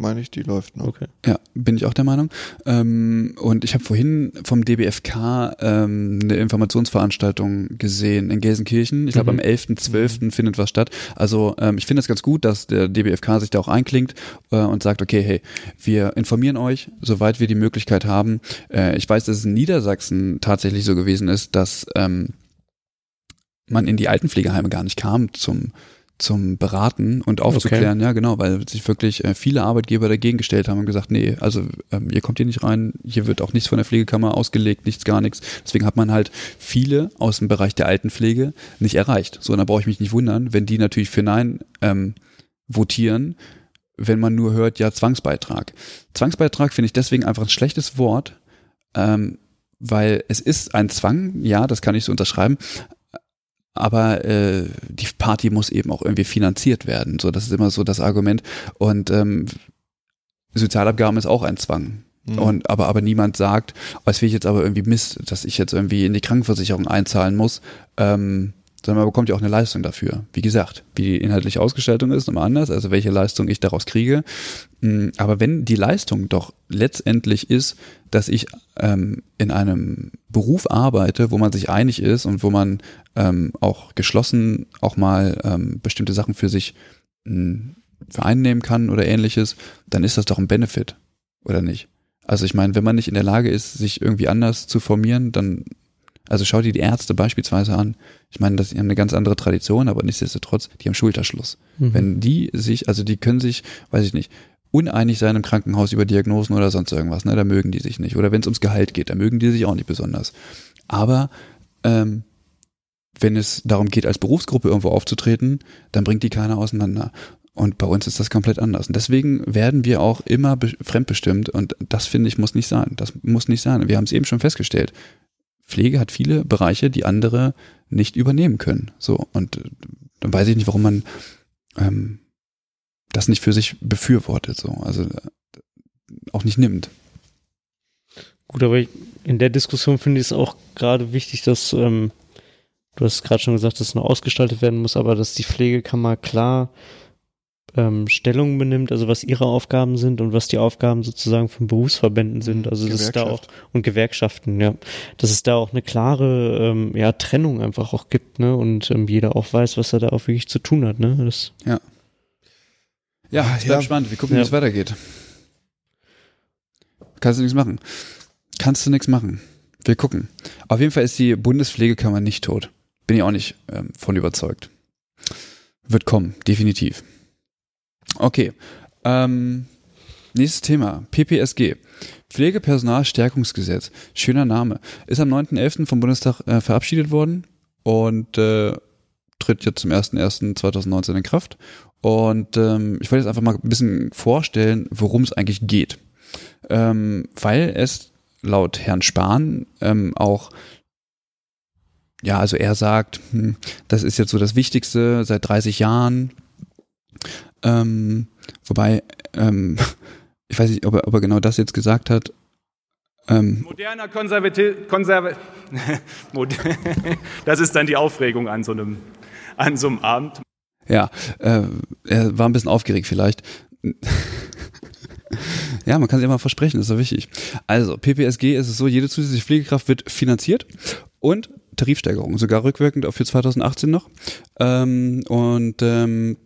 meine ich, die läuft noch. Okay. Ja, bin ich auch der Meinung. Ähm, und ich habe vorhin vom DBFK ähm, eine Informationsveranstaltung gesehen in Gelsenkirchen. Ich glaube, mhm. am 11.12. Mhm. findet was statt. Also ähm, ich finde es ganz gut, dass der DBFK sich da auch einklingt äh, und sagt, okay, hey, wir informieren euch, soweit wir die Möglichkeit haben. Äh, ich weiß, dass es in Niedersachsen tatsächlich so gewesen ist, dass ähm, man in die Altenpflegeheime gar nicht kam zum zum Beraten und aufzuklären, okay. ja genau, weil sich wirklich äh, viele Arbeitgeber dagegen gestellt haben und gesagt, nee, also ähm, ihr kommt hier nicht rein, hier wird auch nichts von der Pflegekammer ausgelegt, nichts, gar nichts. Deswegen hat man halt viele aus dem Bereich der Altenpflege nicht erreicht. So, und da brauche ich mich nicht wundern, wenn die natürlich für Nein ähm, votieren, wenn man nur hört, ja, Zwangsbeitrag. Zwangsbeitrag finde ich deswegen einfach ein schlechtes Wort, ähm, weil es ist ein Zwang, ja, das kann ich so unterschreiben, aber äh, die Party muss eben auch irgendwie finanziert werden. So, das ist immer so das Argument. Und ähm, Sozialabgaben ist auch ein Zwang. Mhm. Und aber, aber niemand sagt, oh, es will ich jetzt aber irgendwie Mist, dass ich jetzt irgendwie in die Krankenversicherung einzahlen muss. Ähm, sondern man bekommt ja auch eine Leistung dafür. Wie gesagt, wie die inhaltliche Ausgestaltung ist, nochmal anders, also welche Leistung ich daraus kriege. Mm, aber wenn die Leistung doch letztendlich ist, dass ich ähm, in einem Beruf arbeite, wo man sich einig ist und wo man ähm, auch geschlossen auch mal ähm, bestimmte Sachen für sich mh, mm, vereinnehmen kann oder ähnliches, dann ist das doch ein Benefit, oder nicht? Also ich meine, wenn man nicht in der Lage ist, sich irgendwie anders zu formieren, dann also schau dir die Ärzte beispielsweise an. Ich meine, das, die haben eine ganz andere Tradition, aber nichtsdestotrotz, die haben Schulterschluss. Mhm. Wenn die sich, also die können sich, weiß ich nicht, uneinig sein im Krankenhaus über Diagnosen oder sonst irgendwas, ne? Da mögen die sich nicht. Oder wenn es ums Gehalt geht, da mögen die sich auch nicht besonders. Aber ähm, wenn es darum geht, als Berufsgruppe irgendwo aufzutreten, dann bringt die keiner auseinander. Und bei uns ist das komplett anders. Und deswegen werden wir auch immer fremdbestimmt. Und das finde ich muss nicht sein. Das muss nicht sein. Wir haben es eben schon festgestellt. Pflege hat viele Bereiche, die andere nicht übernehmen können. So, und äh, dann weiß ich nicht, warum man ähm, das nicht für sich befürwortet, so, also äh, auch nicht nimmt. Gut, aber in der Diskussion finde ich es auch gerade wichtig, dass ähm, du hast gerade schon gesagt, dass es noch ausgestaltet werden muss, aber dass die Pflegekammer klar ähm, Stellung benimmt, also was ihre Aufgaben sind und was die Aufgaben sozusagen von Berufsverbänden sind. Also das ist da auch und Gewerkschaften, ja, dass es da auch eine klare ähm, ja, Trennung einfach auch gibt, ne? Und ähm, jeder auch weiß, was er da auch wirklich zu tun hat, ne? Das ja. Ja, es bleibt ja. spannend. Wir gucken, ja. wie es weitergeht. Kannst du nichts machen. Kannst du nichts machen. Wir gucken. Auf jeden Fall ist die Bundespflegekammer nicht tot. Bin ich auch nicht ähm, von überzeugt. Wird kommen, definitiv. Okay. Ähm, nächstes Thema. PPSG. Pflegepersonalstärkungsgesetz. Schöner Name. Ist am 9.11. vom Bundestag äh, verabschiedet worden und äh, tritt jetzt zum 01.01.2019 in Kraft. Und ähm, ich wollte jetzt einfach mal ein bisschen vorstellen, worum es eigentlich geht. Ähm, weil es laut Herrn Spahn ähm, auch ja, also er sagt, hm, das ist jetzt so das Wichtigste seit 30 Jahren. Ähm, wobei ähm, ich weiß nicht, ob er, ob er genau das jetzt gesagt hat. Ähm, Moderner Konservativ, Konserv das ist dann die Aufregung an so einem, an so einem Abend. Ja, äh, er war ein bisschen aufgeregt vielleicht. ja, man kann sich immer versprechen, das ist doch wichtig. Also, PPSG ist es so, jede zusätzliche Pflegekraft wird finanziert und Tarifsteigerung, sogar rückwirkend auch für 2018 noch. Ähm, und ähm,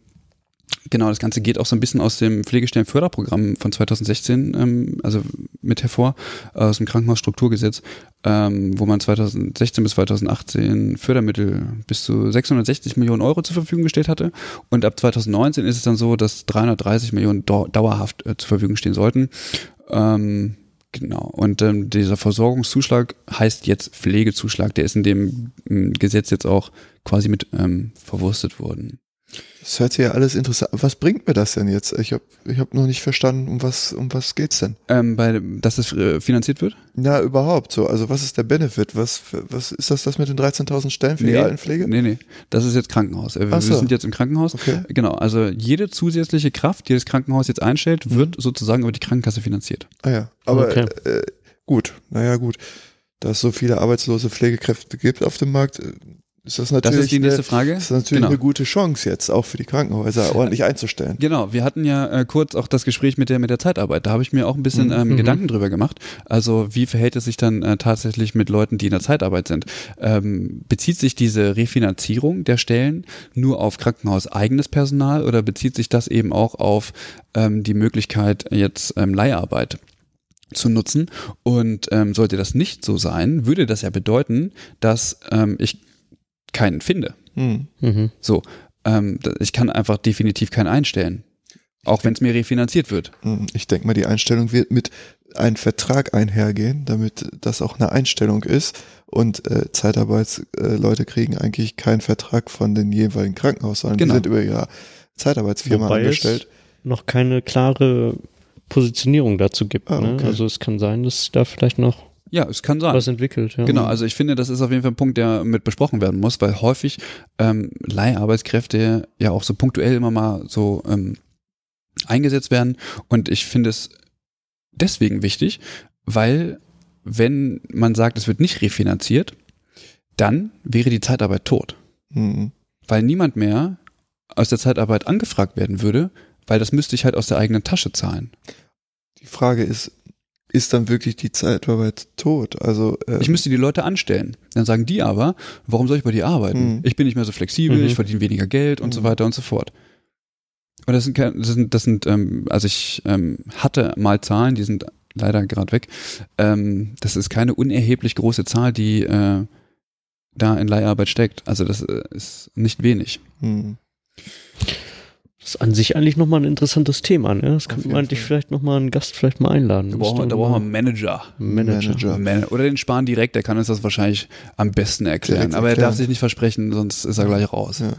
Genau, das Ganze geht auch so ein bisschen aus dem Pflegestellenförderprogramm von 2016, ähm, also mit hervor, aus dem Krankenhausstrukturgesetz, ähm, wo man 2016 bis 2018 Fördermittel bis zu 660 Millionen Euro zur Verfügung gestellt hatte. Und ab 2019 ist es dann so, dass 330 Millionen dauerhaft äh, zur Verfügung stehen sollten. Ähm, Genau. Und ähm, dieser Versorgungszuschlag heißt jetzt Pflegezuschlag. Der ist in dem Gesetz jetzt auch quasi mit ähm, verwurstet worden. Das hört sich ja alles interessant. Was bringt mir das denn jetzt? Ich habe ich hab noch nicht verstanden, um was um was geht's denn? Ähm, bei, dass das äh, finanziert wird? Na, überhaupt so. Also was ist der Benefit? Was was ist das das mit den 13.000 Stellen für nee, die Altenpflege? Nee, nee. Das ist jetzt Krankenhaus. Äh, wir so. sind jetzt im Krankenhaus. Okay. Genau. Also jede zusätzliche Kraft, die das Krankenhaus jetzt einstellt, mhm. wird sozusagen über die Krankenkasse finanziert. Ah ja. Aber okay. äh, gut. Naja, gut. Da es so viele arbeitslose Pflegekräfte gibt auf dem Markt, äh, ist das natürlich das ist die nächste Frage. Eine, ist natürlich genau. eine gute Chance jetzt auch für die Krankenhäuser ordentlich einzustellen. Genau, wir hatten ja äh, kurz auch das Gespräch mit der mit der Zeitarbeit. Da habe ich mir auch ein bisschen ähm, mhm. Gedanken drüber gemacht. Also wie verhält es sich dann äh, tatsächlich mit Leuten, die in der Zeitarbeit sind? Ähm, bezieht sich diese Refinanzierung der Stellen nur auf Krankenhaus eigenes Personal oder bezieht sich das eben auch auf ähm, die Möglichkeit jetzt ähm, Leiharbeit? zu nutzen. Und ähm, sollte das nicht so sein, würde das ja bedeuten, dass ähm, ich keinen finde. Mhm. mhm. So, ähm, ich kann einfach definitiv keinen einstellen. Auch wenn es mir refinanziert wird. Hm, ich denke mal, die Einstellung wird mit einem Vertrag einhergehen, damit das auch eine Einstellung ist. Und äh, Zeitarbeitsleute äh, kriegen eigentlich keinen Vertrag von den jeweiligen Krankenhaus, sondern genau. die sind über ihre Zeitarbeitsfirma Wobei angestellt. Es noch keine klare Positionierung dazu gibt. Ah, ne? okay. ne? Also es kann sein, dass da vielleicht noch ja, es kann sein. Was entwickelt, ja. Genau, also ich finde, das ist auf jeden Fall ein Punkt, der mit besprochen werden muss, weil häufig ähm, Leiharbeitskräfte ja auch so punktuell immer mal so ähm, eingesetzt werden. Und ich finde es deswegen wichtig, weil wenn man sagt, es wird nicht refinanziert, dann wäre die Zeitarbeit tot. Mhm. Weil niemand mehr aus der Zeitarbeit angefragt werden würde, weil das müsste ich halt aus der eigenen Tasche zahlen. Die Frage ist, ist dann wirklich die Zeitarbeit tot. Also äh, ich müsste die Leute anstellen. Dann sagen die aber, warum soll ich bei dir arbeiten? Mhm. Ich bin nicht mehr so flexibel, mhm. ich verdiene weniger Geld und mhm. so weiter und so fort. Und das sind, das sind, das sind ähm, also ich ähm, hatte mal Zahlen, die sind leider gerade weg. Ähm, das ist keine unerheblich große Zahl, die äh, da in Leiharbeit steckt. Also das äh, ist nicht wenig. Mhm. Das ist an sich eigentlich nochmal ein interessantes Thema. Ne? Das könnte man eigentlich vielleicht nochmal einen Gast vielleicht mal einladen. Da brauchen wir, da brauchen wir einen Manager. Manager. Manager. Oder den Spahn direkt, der kann uns das wahrscheinlich am besten erklären. Direkt Aber er darf sich nicht versprechen, sonst ist er gleich raus. Ja.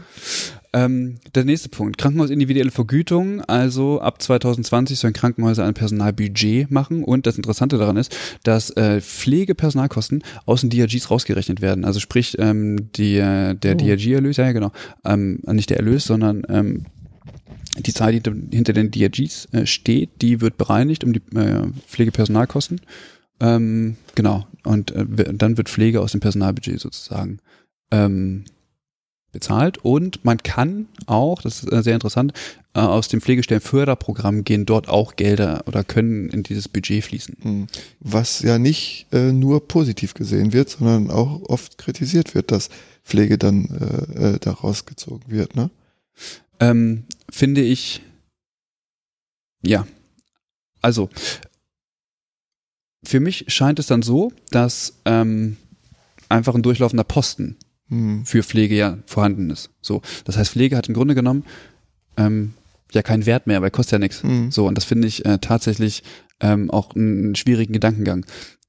Ähm, der nächste Punkt. Krankenhaus individuelle Vergütung. Also ab 2020 sollen Krankenhäuser ein Personalbudget machen. Und das Interessante daran ist, dass äh, Pflegepersonalkosten aus den DRGs rausgerechnet werden. Also sprich, ähm, die, äh, der oh. DRG-Erlös, ja, ja genau, ähm, nicht der Erlös, sondern ähm, die Zahl, die hinter den DRGs äh, steht, die wird bereinigt um die äh, Pflegepersonalkosten. Ähm, genau. Und äh, dann wird Pflege aus dem Personalbudget sozusagen ähm, bezahlt. Und man kann auch, das ist äh, sehr interessant, äh, aus dem Pflegestellenförderprogramm gehen dort auch Gelder oder können in dieses Budget fließen. Hm. Was ja nicht äh, nur positiv gesehen wird, sondern auch oft kritisiert wird, dass Pflege dann äh, äh, daraus gezogen wird, ne? ähm, finde ich, ja, also für mich scheint es dann so, dass ähm, einfach ein durchlaufender Posten hm. für Pflege ja vorhanden ist. So, das heißt, Pflege hat im Grunde genommen ähm, ja keinen Wert mehr, weil kostet ja nichts. Hm. So, und das finde ich äh, tatsächlich ähm, auch einen schwierigen Gedankengang.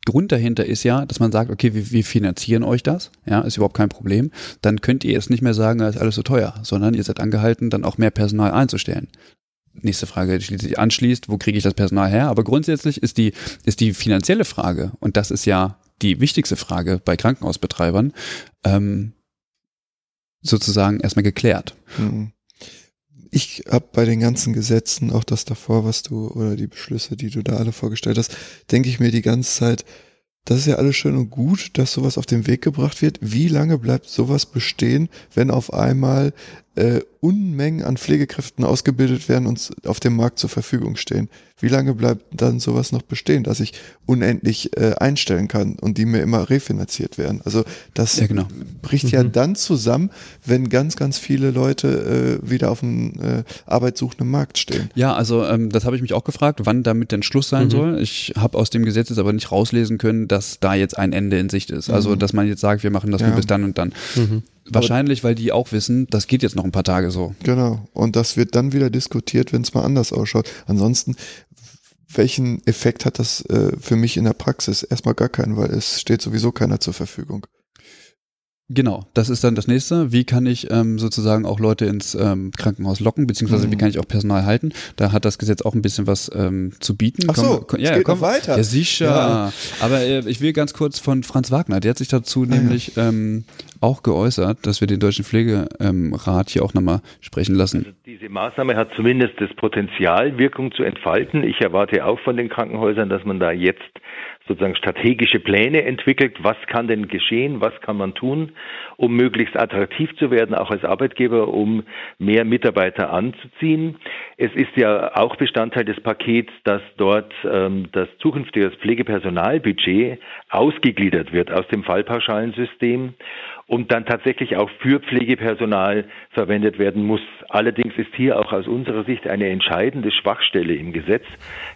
Grund dahinter ist ja, dass man sagt, okay, wir, wir finanzieren euch das, ja, ist überhaupt kein Problem. Dann könnt ihr jetzt nicht mehr sagen, das ist alles so teuer, sondern ihr seid angehalten, dann auch mehr Personal einzustellen. Nächste Frage, die sich anschließt, wo kriege ich das Personal her? Aber grundsätzlich ist die, ist die finanzielle Frage, und das ist ja die wichtigste Frage bei Krankenhausbetreibern, ähm, sozusagen erstmal geklärt. Mhm. Ich habe bei den ganzen Gesetzen, auch das davor, was du, oder die Beschlüsse, die du da alle vorgestellt hast, denke ich mir die ganze Zeit, das ist ja alles schön und gut, dass sowas auf den Weg gebracht wird. Wie lange bleibt sowas bestehen, wenn auf einmal äh, Unmengen an Pflegekräften ausgebildet werden und auf dem Markt zur Verfügung stehen. Wie lange bleibt dann sowas noch bestehen, dass ich unendlich äh, einstellen kann und die mir immer refinanziert werden? Also das ja, genau. bricht mhm. ja dann zusammen, wenn ganz, ganz viele Leute äh, wieder auf dem äh, arbeitssuchenden Markt stehen. Ja, also ähm, das habe ich mich auch gefragt, wann damit denn Schluss sein mhm. soll. Ich habe aus dem Gesetz jetzt aber nicht rauslesen können, dass da jetzt ein Ende in Sicht ist. Also mhm. dass man jetzt sagt, wir machen das ja. nur bis dann und dann. Mhm. Wahrscheinlich, weil die auch wissen, das geht jetzt noch ein paar Tage so. Genau. Und das wird dann wieder diskutiert, wenn es mal anders ausschaut. Ansonsten, welchen Effekt hat das äh, für mich in der Praxis? Erstmal gar keinen, weil es steht sowieso keiner zur Verfügung. Genau, das ist dann das nächste. Wie kann ich ähm, sozusagen auch Leute ins ähm, Krankenhaus locken, beziehungsweise mhm. wie kann ich auch Personal halten? Da hat das Gesetz auch ein bisschen was ähm, zu bieten. Ach so, komm, ja, geht komm, weiter. Ja, sicher. Ja. Aber äh, ich will ganz kurz von Franz Wagner, der hat sich dazu ah, nämlich ja. ähm, auch geäußert, dass wir den Deutschen Pflegerat hier auch nochmal sprechen lassen. Also diese Maßnahme hat zumindest das Potenzial, Wirkung zu entfalten. Ich erwarte auch von den Krankenhäusern, dass man da jetzt sozusagen strategische Pläne entwickelt. Was kann denn geschehen? Was kann man tun, um möglichst attraktiv zu werden, auch als Arbeitgeber, um mehr Mitarbeiter anzuziehen? Es ist ja auch Bestandteil des Pakets, dass dort ähm, das zukünftige Pflegepersonalbudget ausgegliedert wird aus dem Fallpauschalensystem und dann tatsächlich auch für Pflegepersonal verwendet werden muss. Allerdings ist hier auch aus unserer Sicht eine entscheidende Schwachstelle im Gesetz.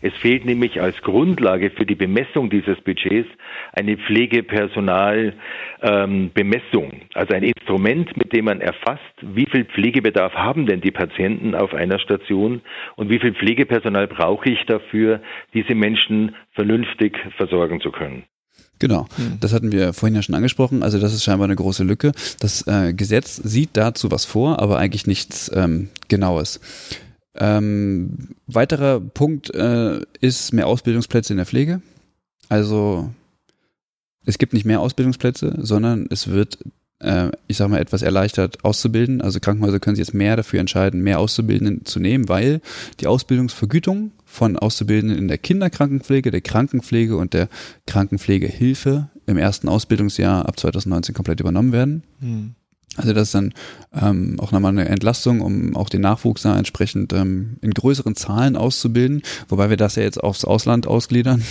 Es fehlt nämlich als Grundlage für die Bemessung dieses Budgets eine Pflegepersonalbemessung, ähm, also ein Instrument, mit dem man erfasst, wie viel Pflegebedarf haben denn die Patienten auf einer Station und wie viel Pflegepersonal brauche ich dafür, diese Menschen vernünftig versorgen zu können. Genau, hm. das hatten wir vorhin ja schon angesprochen. Also das ist scheinbar eine große Lücke. Das äh, Gesetz sieht dazu was vor, aber eigentlich nichts ähm, Genaues. Ähm, weiterer Punkt äh, ist mehr Ausbildungsplätze in der Pflege. Also es gibt nicht mehr Ausbildungsplätze, sondern es wird, ich sage mal, etwas erleichtert auszubilden. Also Krankenhäuser können sich jetzt mehr dafür entscheiden, mehr Auszubildenden zu nehmen, weil die Ausbildungsvergütung von Auszubildenden in der Kinderkrankenpflege, der Krankenpflege und der Krankenpflegehilfe im ersten Ausbildungsjahr ab 2019 komplett übernommen werden. Mhm. Also das ist dann ähm, auch nochmal eine Entlastung, um auch den Nachwuchs da entsprechend ähm, in größeren Zahlen auszubilden, wobei wir das ja jetzt aufs Ausland ausgliedern.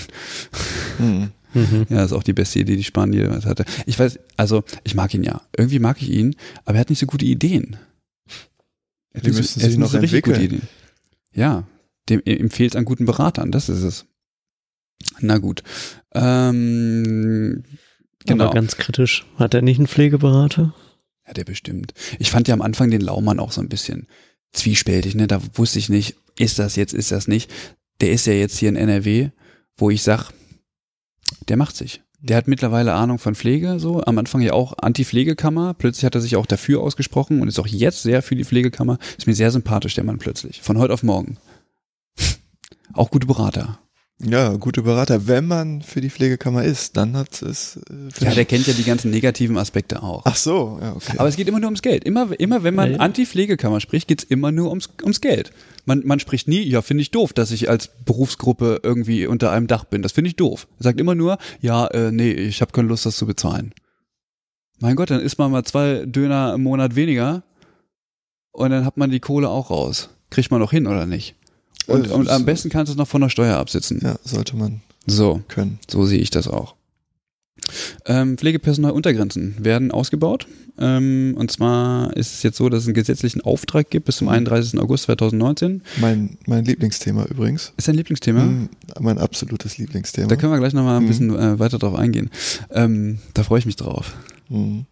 Mhm. Mhm. Ja, ist auch die beste Idee, die Spanier hatte. Ich weiß, also ich mag ihn ja. Irgendwie mag ich ihn, aber er hat nicht so gute Ideen. Er die müssen so, sich noch so entwickeln. Ja, dem empfiehlt an guten Beratern, das ist es. Na gut. Ähm, genau. Aber ganz kritisch. Hat er nicht einen Pflegeberater? Ja, der bestimmt. Ich fand ja am Anfang den Laumann auch so ein bisschen zwiespältig, ne? Da wusste ich nicht, ist das jetzt, ist das nicht. Der ist ja jetzt hier in NRW, wo ich sag, der macht sich. Der hat mittlerweile Ahnung von Pflege, so. Am Anfang ja auch Anti-Pflegekammer. Plötzlich hat er sich auch dafür ausgesprochen und ist auch jetzt sehr für die Pflegekammer. Ist mir sehr sympathisch, der Mann plötzlich. Von heute auf morgen. Auch gute Berater. Ja, gute Berater. Wenn man für die Pflegekammer ist, dann hat es. Äh, ja, der kennt ja die ganzen negativen Aspekte auch. Ach so, ja, okay. Aber es geht immer nur ums Geld. Immer, immer wenn man ja. Anti-Pflegekammer spricht, geht's immer nur ums, ums Geld. Man, man spricht nie, ja, finde ich doof, dass ich als Berufsgruppe irgendwie unter einem Dach bin. Das finde ich doof. Er sagt immer nur, ja, äh, nee, ich habe keine Lust, das zu bezahlen. Mein Gott, dann isst man mal zwei Döner im Monat weniger und dann hat man die Kohle auch raus. Kriegt man noch hin, oder nicht? Und, und am besten kannst du es noch von der Steuer absitzen. Ja, sollte man so können. So sehe ich das auch. Ähm, Pflegepersonaluntergrenzen werden ausgebaut. Ähm, und zwar ist es jetzt so, dass es einen gesetzlichen Auftrag gibt bis zum 31. Mhm. August 2019. Mein, mein Lieblingsthema übrigens. Ist dein Lieblingsthema? Mhm, mein absolutes Lieblingsthema. Da können wir gleich nochmal ein mhm. bisschen äh, weiter drauf eingehen. Ähm, da freue ich mich drauf. Mhm.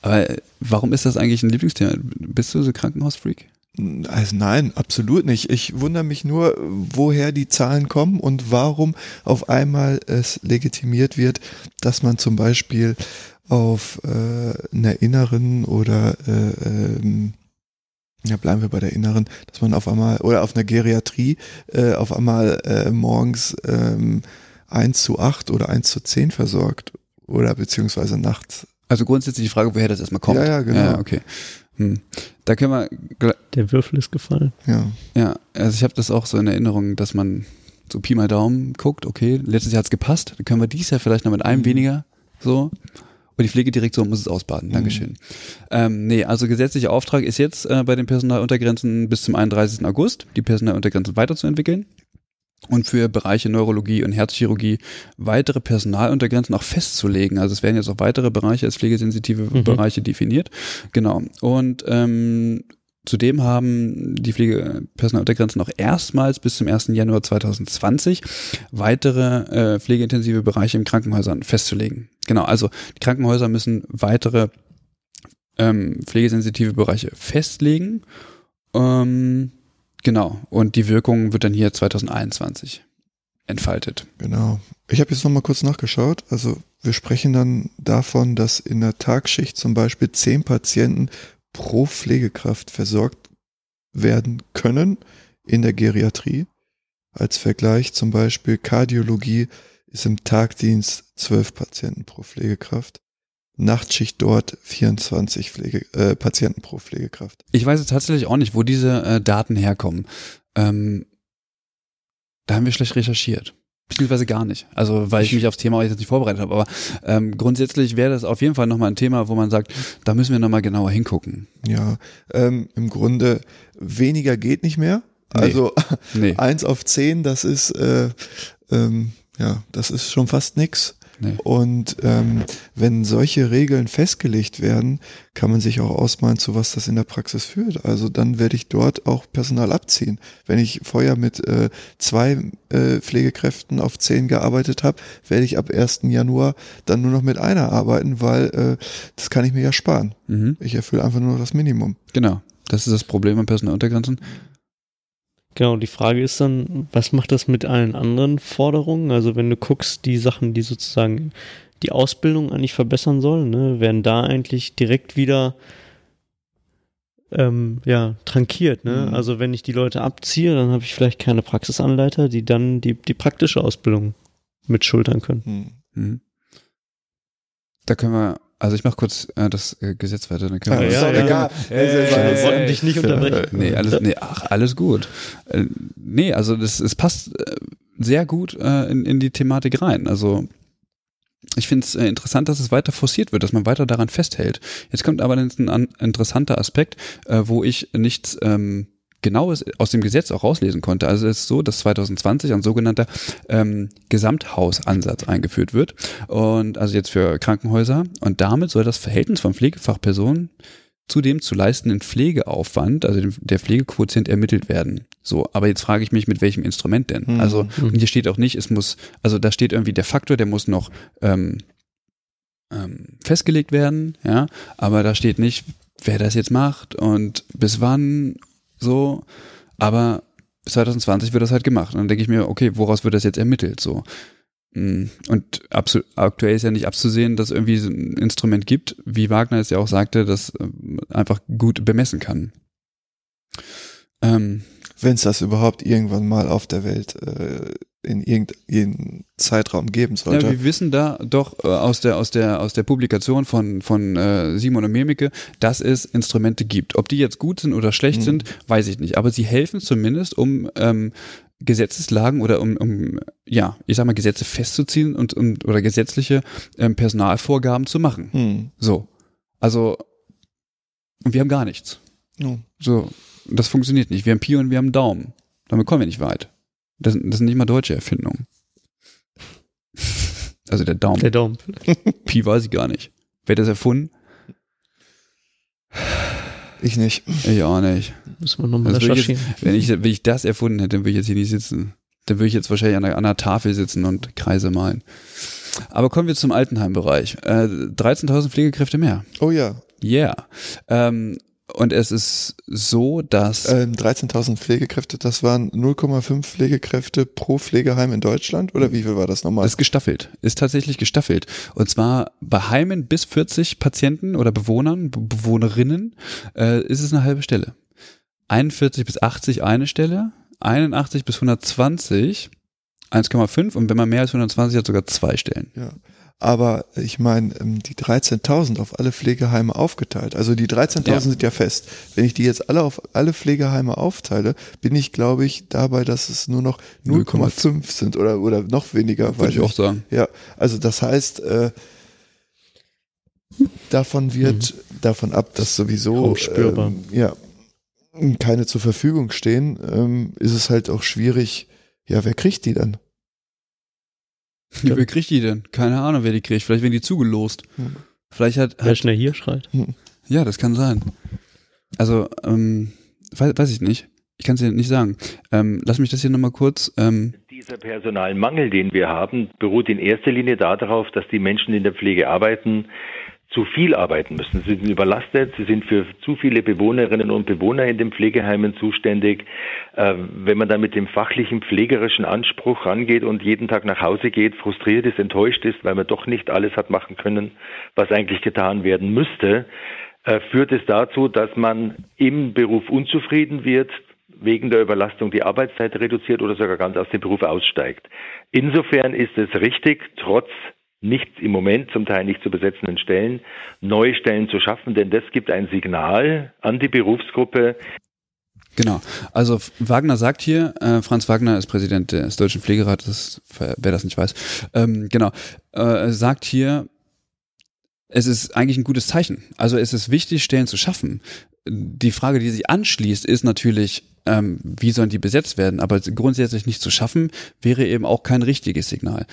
Aber äh, warum ist das eigentlich ein Lieblingsthema? Bist du so Krankenhausfreak? Also nein, absolut nicht. Ich wundere mich nur, woher die Zahlen kommen und warum auf einmal es legitimiert wird, dass man zum Beispiel auf äh, einer inneren oder äh, ähm, ja, bleiben wir bei der inneren, dass man auf einmal oder auf einer Geriatrie äh, auf einmal äh, morgens ähm, 1 zu 8 oder 1 zu 10 versorgt oder beziehungsweise nachts. Also grundsätzlich die Frage, woher das erstmal kommt. Ja, ja, genau. Ja, okay. Hm. Da können wir. Der Würfel ist gefallen. Ja. Ja, also ich habe das auch so in Erinnerung, dass man so Pi mal Daumen guckt, okay, letztes Jahr hat's gepasst, dann können wir dieses Jahr vielleicht noch mit einem Mhm. weniger so. Und die Pflegedirektion muss es ausbaden. Dankeschön. Mhm. Ähm, nee, also gesetzlicher Auftrag ist jetzt äh, bei den Personaluntergrenzen bis zum 31. August, die Personaluntergrenzen weiterzuentwickeln und für Bereiche Neurologie und Herzchirurgie weitere Personaluntergrenzen auch festzulegen. Also es werden jetzt auch weitere Bereiche als pflegesensitive Mhm. Bereiche definiert. Genau. Und ähm, zudem haben die Pflegepersonaluntergrenzen auch erstmals bis zum 1. Januar 2020 weitere äh, pflegeintensive Bereiche in Krankenhäusern festzulegen. Genau, also die Krankenhäuser müssen weitere ähm, pflegesensitive Bereiche festlegen. Ähm, genau, und die Wirkung wird dann hier 2021 entfaltet. Genau. Ich habe jetzt nochmal kurz nachgeschaut. Also wir sprechen dann davon, dass in der Tagschicht zum Beispiel zehn Patienten pro Pflegekraft versorgt werden können in der Geriatrie. Als Vergleich zum Beispiel Kardiologie ist im Tagdienst zwölf Patienten pro Pflegekraft. Nachtschicht dort 24 Pflege, äh, Patienten pro Pflegekraft. Ich weiß jetzt tatsächlich auch nicht, wo diese äh, Daten herkommen. Ähm, da haben wir schlecht recherchiert. Beziehungsweise gar nicht. Also, weil ich mich aufs Thema jetzt nicht vorbereitet habe. Aber ähm, grundsätzlich wäre das auf jeden Fall nochmal ein Thema, wo man sagt, da müssen wir nochmal genauer hingucken. Ja, ähm, im Grunde weniger geht nicht mehr. Nee. Also Nee, eins auf zehn, das ist äh, ähm, ja, das ist schon fast nix. Nee. Und ähm, wenn solche Regeln festgelegt werden, kann man sich auch ausmalen, zu was das in der Praxis führt. Also dann werde ich dort auch Personal abziehen. Wenn ich vorher mit äh, zwei äh, Pflegekräften auf zehn gearbeitet habe, werde ich ab 1. Januar dann nur noch mit einer arbeiten, weil äh, das kann ich mir ja sparen. Mhm. Ich erfülle einfach nur noch das Minimum. Genau. Das ist das Problem an Personaluntergrenzen. Genau, die Frage ist dann, was macht das mit allen anderen Forderungen? Also wenn du guckst, die Sachen, die sozusagen die Ausbildung eigentlich verbessern sollen, ne, werden da eigentlich direkt wieder ähm, ja, trankiert. Ne? Mhm. Also wenn ich die Leute abziehe, dann habe ich vielleicht keine Praxisanleiter, die dann die, die praktische Ausbildung mit schultern können. Hm. Mhm. Da können wir, also ich mache kurz äh, das äh, Gesetz weiter, dann können Ah, wir ist ja, egal. Äh, Also, Wir äh, wollten dich nicht unterbrechen. Nee, alles, nee, ach, alles gut. Äh, nee, also das, es passt äh, sehr gut äh, in, in die Thematik rein. Also ich finde es äh, interessant, dass es weiter forciert wird, dass man weiter daran festhält. Jetzt kommt aber ein an, interessanter Aspekt, äh, wo ich nichts ähm, Genaues aus dem Gesetz auch rauslesen konnte. Also es ist so, dass 2020 ein sogenannter ähm, Gesamthausansatz eingeführt wird und also jetzt für Krankenhäuser und damit soll das Verhältnis von Pflegefachpersonen zu dem zu leistenden Pflegeaufwand, also dem, der Pflegequotient ermittelt werden. So, aber jetzt frage ich mich, mit welchem Instrument denn? Mhm. Also und hier steht auch nicht, es muss, also da steht irgendwie der Faktor, der muss noch ähm, ähm, festgelegt werden, ja, aber da steht nicht, wer das jetzt macht und bis wann so, aber bis 2020 wird das halt gemacht. Und dann denke ich mir, okay, woraus wird das jetzt ermittelt? So. Mm, Und aktuell ist ja nicht abzusehen, dass irgendwie so ein Instrument gibt, wie Wagner es ja auch sagte, das ähm, einfach gut bemessen kann. Ähm, Wenn es das überhaupt irgendwann mal auf der Welt äh, in irgendeinem Zeitraum geben ja, sollte. wir wissen da doch äh, aus der aus der aus der Publikation von von äh, Simon und Memike, dass es Instrumente gibt. Ob die jetzt gut sind oder schlecht Mhm. sind, weiß ich nicht. Aber sie helfen zumindest, um ähm, Gesetzeslagen oder um, um ja, ich sag mal Gesetze festzuziehen und, und oder gesetzliche ähm, Personalvorgaben zu machen. hm. So, also wir haben gar nichts. ja. So, das funktioniert nicht. Wir haben Pi und wir haben Daumen. Damit kommen wir nicht weit. Das, das sind nicht mal deutsche Erfindungen. Also der Daumen. Der Daumen. Pi weiß ich gar nicht. Wer hat das erfunden? Ich nicht. Ich auch nicht. Müssen wir nochmal Also ich recherchieren. Wenn ich, wenn ich das erfunden hätte, dann würde ich jetzt hier nicht sitzen. Dann würde ich jetzt wahrscheinlich an einer, an einer Tafel sitzen und Kreise malen. Aber kommen wir zum Altenheimbereich. Äh, 13.000 Pflegekräfte mehr. Oh ja. Yeah. Ähm, und es ist so, dass Ähm, 13.000 Pflegekräfte, das waren 0,5 Pflegekräfte pro Pflegeheim in Deutschland? Oder wie viel war das nochmal? Das ist gestaffelt, ist tatsächlich gestaffelt. Und zwar bei Heimen bis 40 Patienten oder Bewohnern, Be Bewohnerinnen, äh, ist es eine halbe Stelle. 41 bis 80 eine Stelle, 81 bis 120 1,5 und wenn man mehr als 120 hat, sogar zwei Stellen. ja. Aber ich meine, ähm, die 13.000 auf alle Pflegeheime aufgeteilt, also die 13.000 ja. sind ja fest. Wenn ich die jetzt alle auf alle Pflegeheime aufteile, bin ich, glaube ich, dabei, dass es nur noch 0,5 sind oder, oder noch weniger. Würde ich auch sagen. Ja, also das heißt, äh, davon wird mhm. davon ab, dass sowieso ähm, ja, keine zur Verfügung stehen, ähm, ist es halt auch schwierig, ja, wer kriegt die dann? Ja, wer kriegt die denn? Keine Ahnung, wer die kriegt. Vielleicht werden die zugelost. Hm. Vielleicht hat, Wer schnell hier schreit. Hm. Ja, das kann sein. Also, ähm, weiß, weiß ich nicht. Ich kann es dir nicht sagen. Ähm, lass mich das hier nochmal kurz. Ähm Dieser Personalmangel, den wir haben, beruht in erster Linie darauf, dass die Menschen in der Pflege arbeiten, zu viel arbeiten müssen. Sie sind überlastet, sie sind für zu viele Bewohnerinnen und Bewohner in den Pflegeheimen zuständig. Äh, wenn man dann mit dem fachlichen, pflegerischen Anspruch rangeht und jeden Tag nach Hause geht, frustriert ist, enttäuscht ist, weil man doch nicht alles hat machen können, was eigentlich getan werden müsste, äh, führt es dazu, dass man im Beruf unzufrieden wird, wegen der Überlastung die Arbeitszeit reduziert oder sogar ganz aus dem Beruf aussteigt. Insofern ist es richtig, trotz nicht im Moment zum Teil nicht zu besetzenden Stellen neue Stellen zu schaffen, denn das gibt ein Signal an die Berufsgruppe. Genau. Also Wagner sagt hier, äh, Franz Wagner ist Präsident des Deutschen Pflegerates, wer das nicht weiß, ähm, genau, äh, sagt hier, es ist eigentlich ein gutes Zeichen. Also es ist wichtig, Stellen zu schaffen. Die Frage, die sich anschließt, ist natürlich, ähm, wie sollen die besetzt werden? Aber grundsätzlich nicht zu schaffen, wäre eben auch kein richtiges Signal.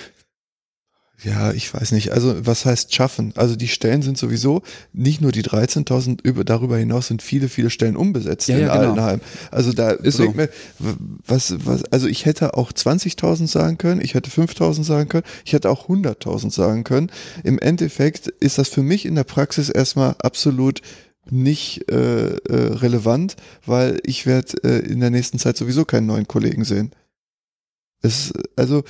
Ja, ich weiß nicht. Also was heißt schaffen? Also die Stellen sind sowieso nicht nur die 13.000, über, darüber hinaus sind viele, viele Stellen unbesetzt ja, in ja, genau. Altenheim. Also da ist so. mir, was, was, also ich hätte auch 20.000 sagen können, ich hätte 5.000 sagen können, ich hätte auch 100.000 sagen können. Im Endeffekt ist das für mich in der Praxis erstmal absolut nicht äh, äh, relevant, weil ich werde äh, in der nächsten Zeit sowieso keinen neuen Kollegen sehen. Es, also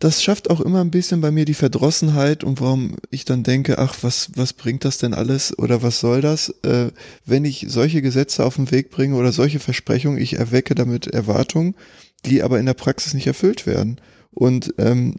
das schafft auch immer ein bisschen bei mir die Verdrossenheit und warum ich dann denke, ach, was, was bringt das denn alles oder was soll das, äh, wenn ich solche Gesetze auf den Weg bringe oder solche Versprechungen, ich erwecke damit Erwartungen, die aber in der Praxis nicht erfüllt werden. Und ähm,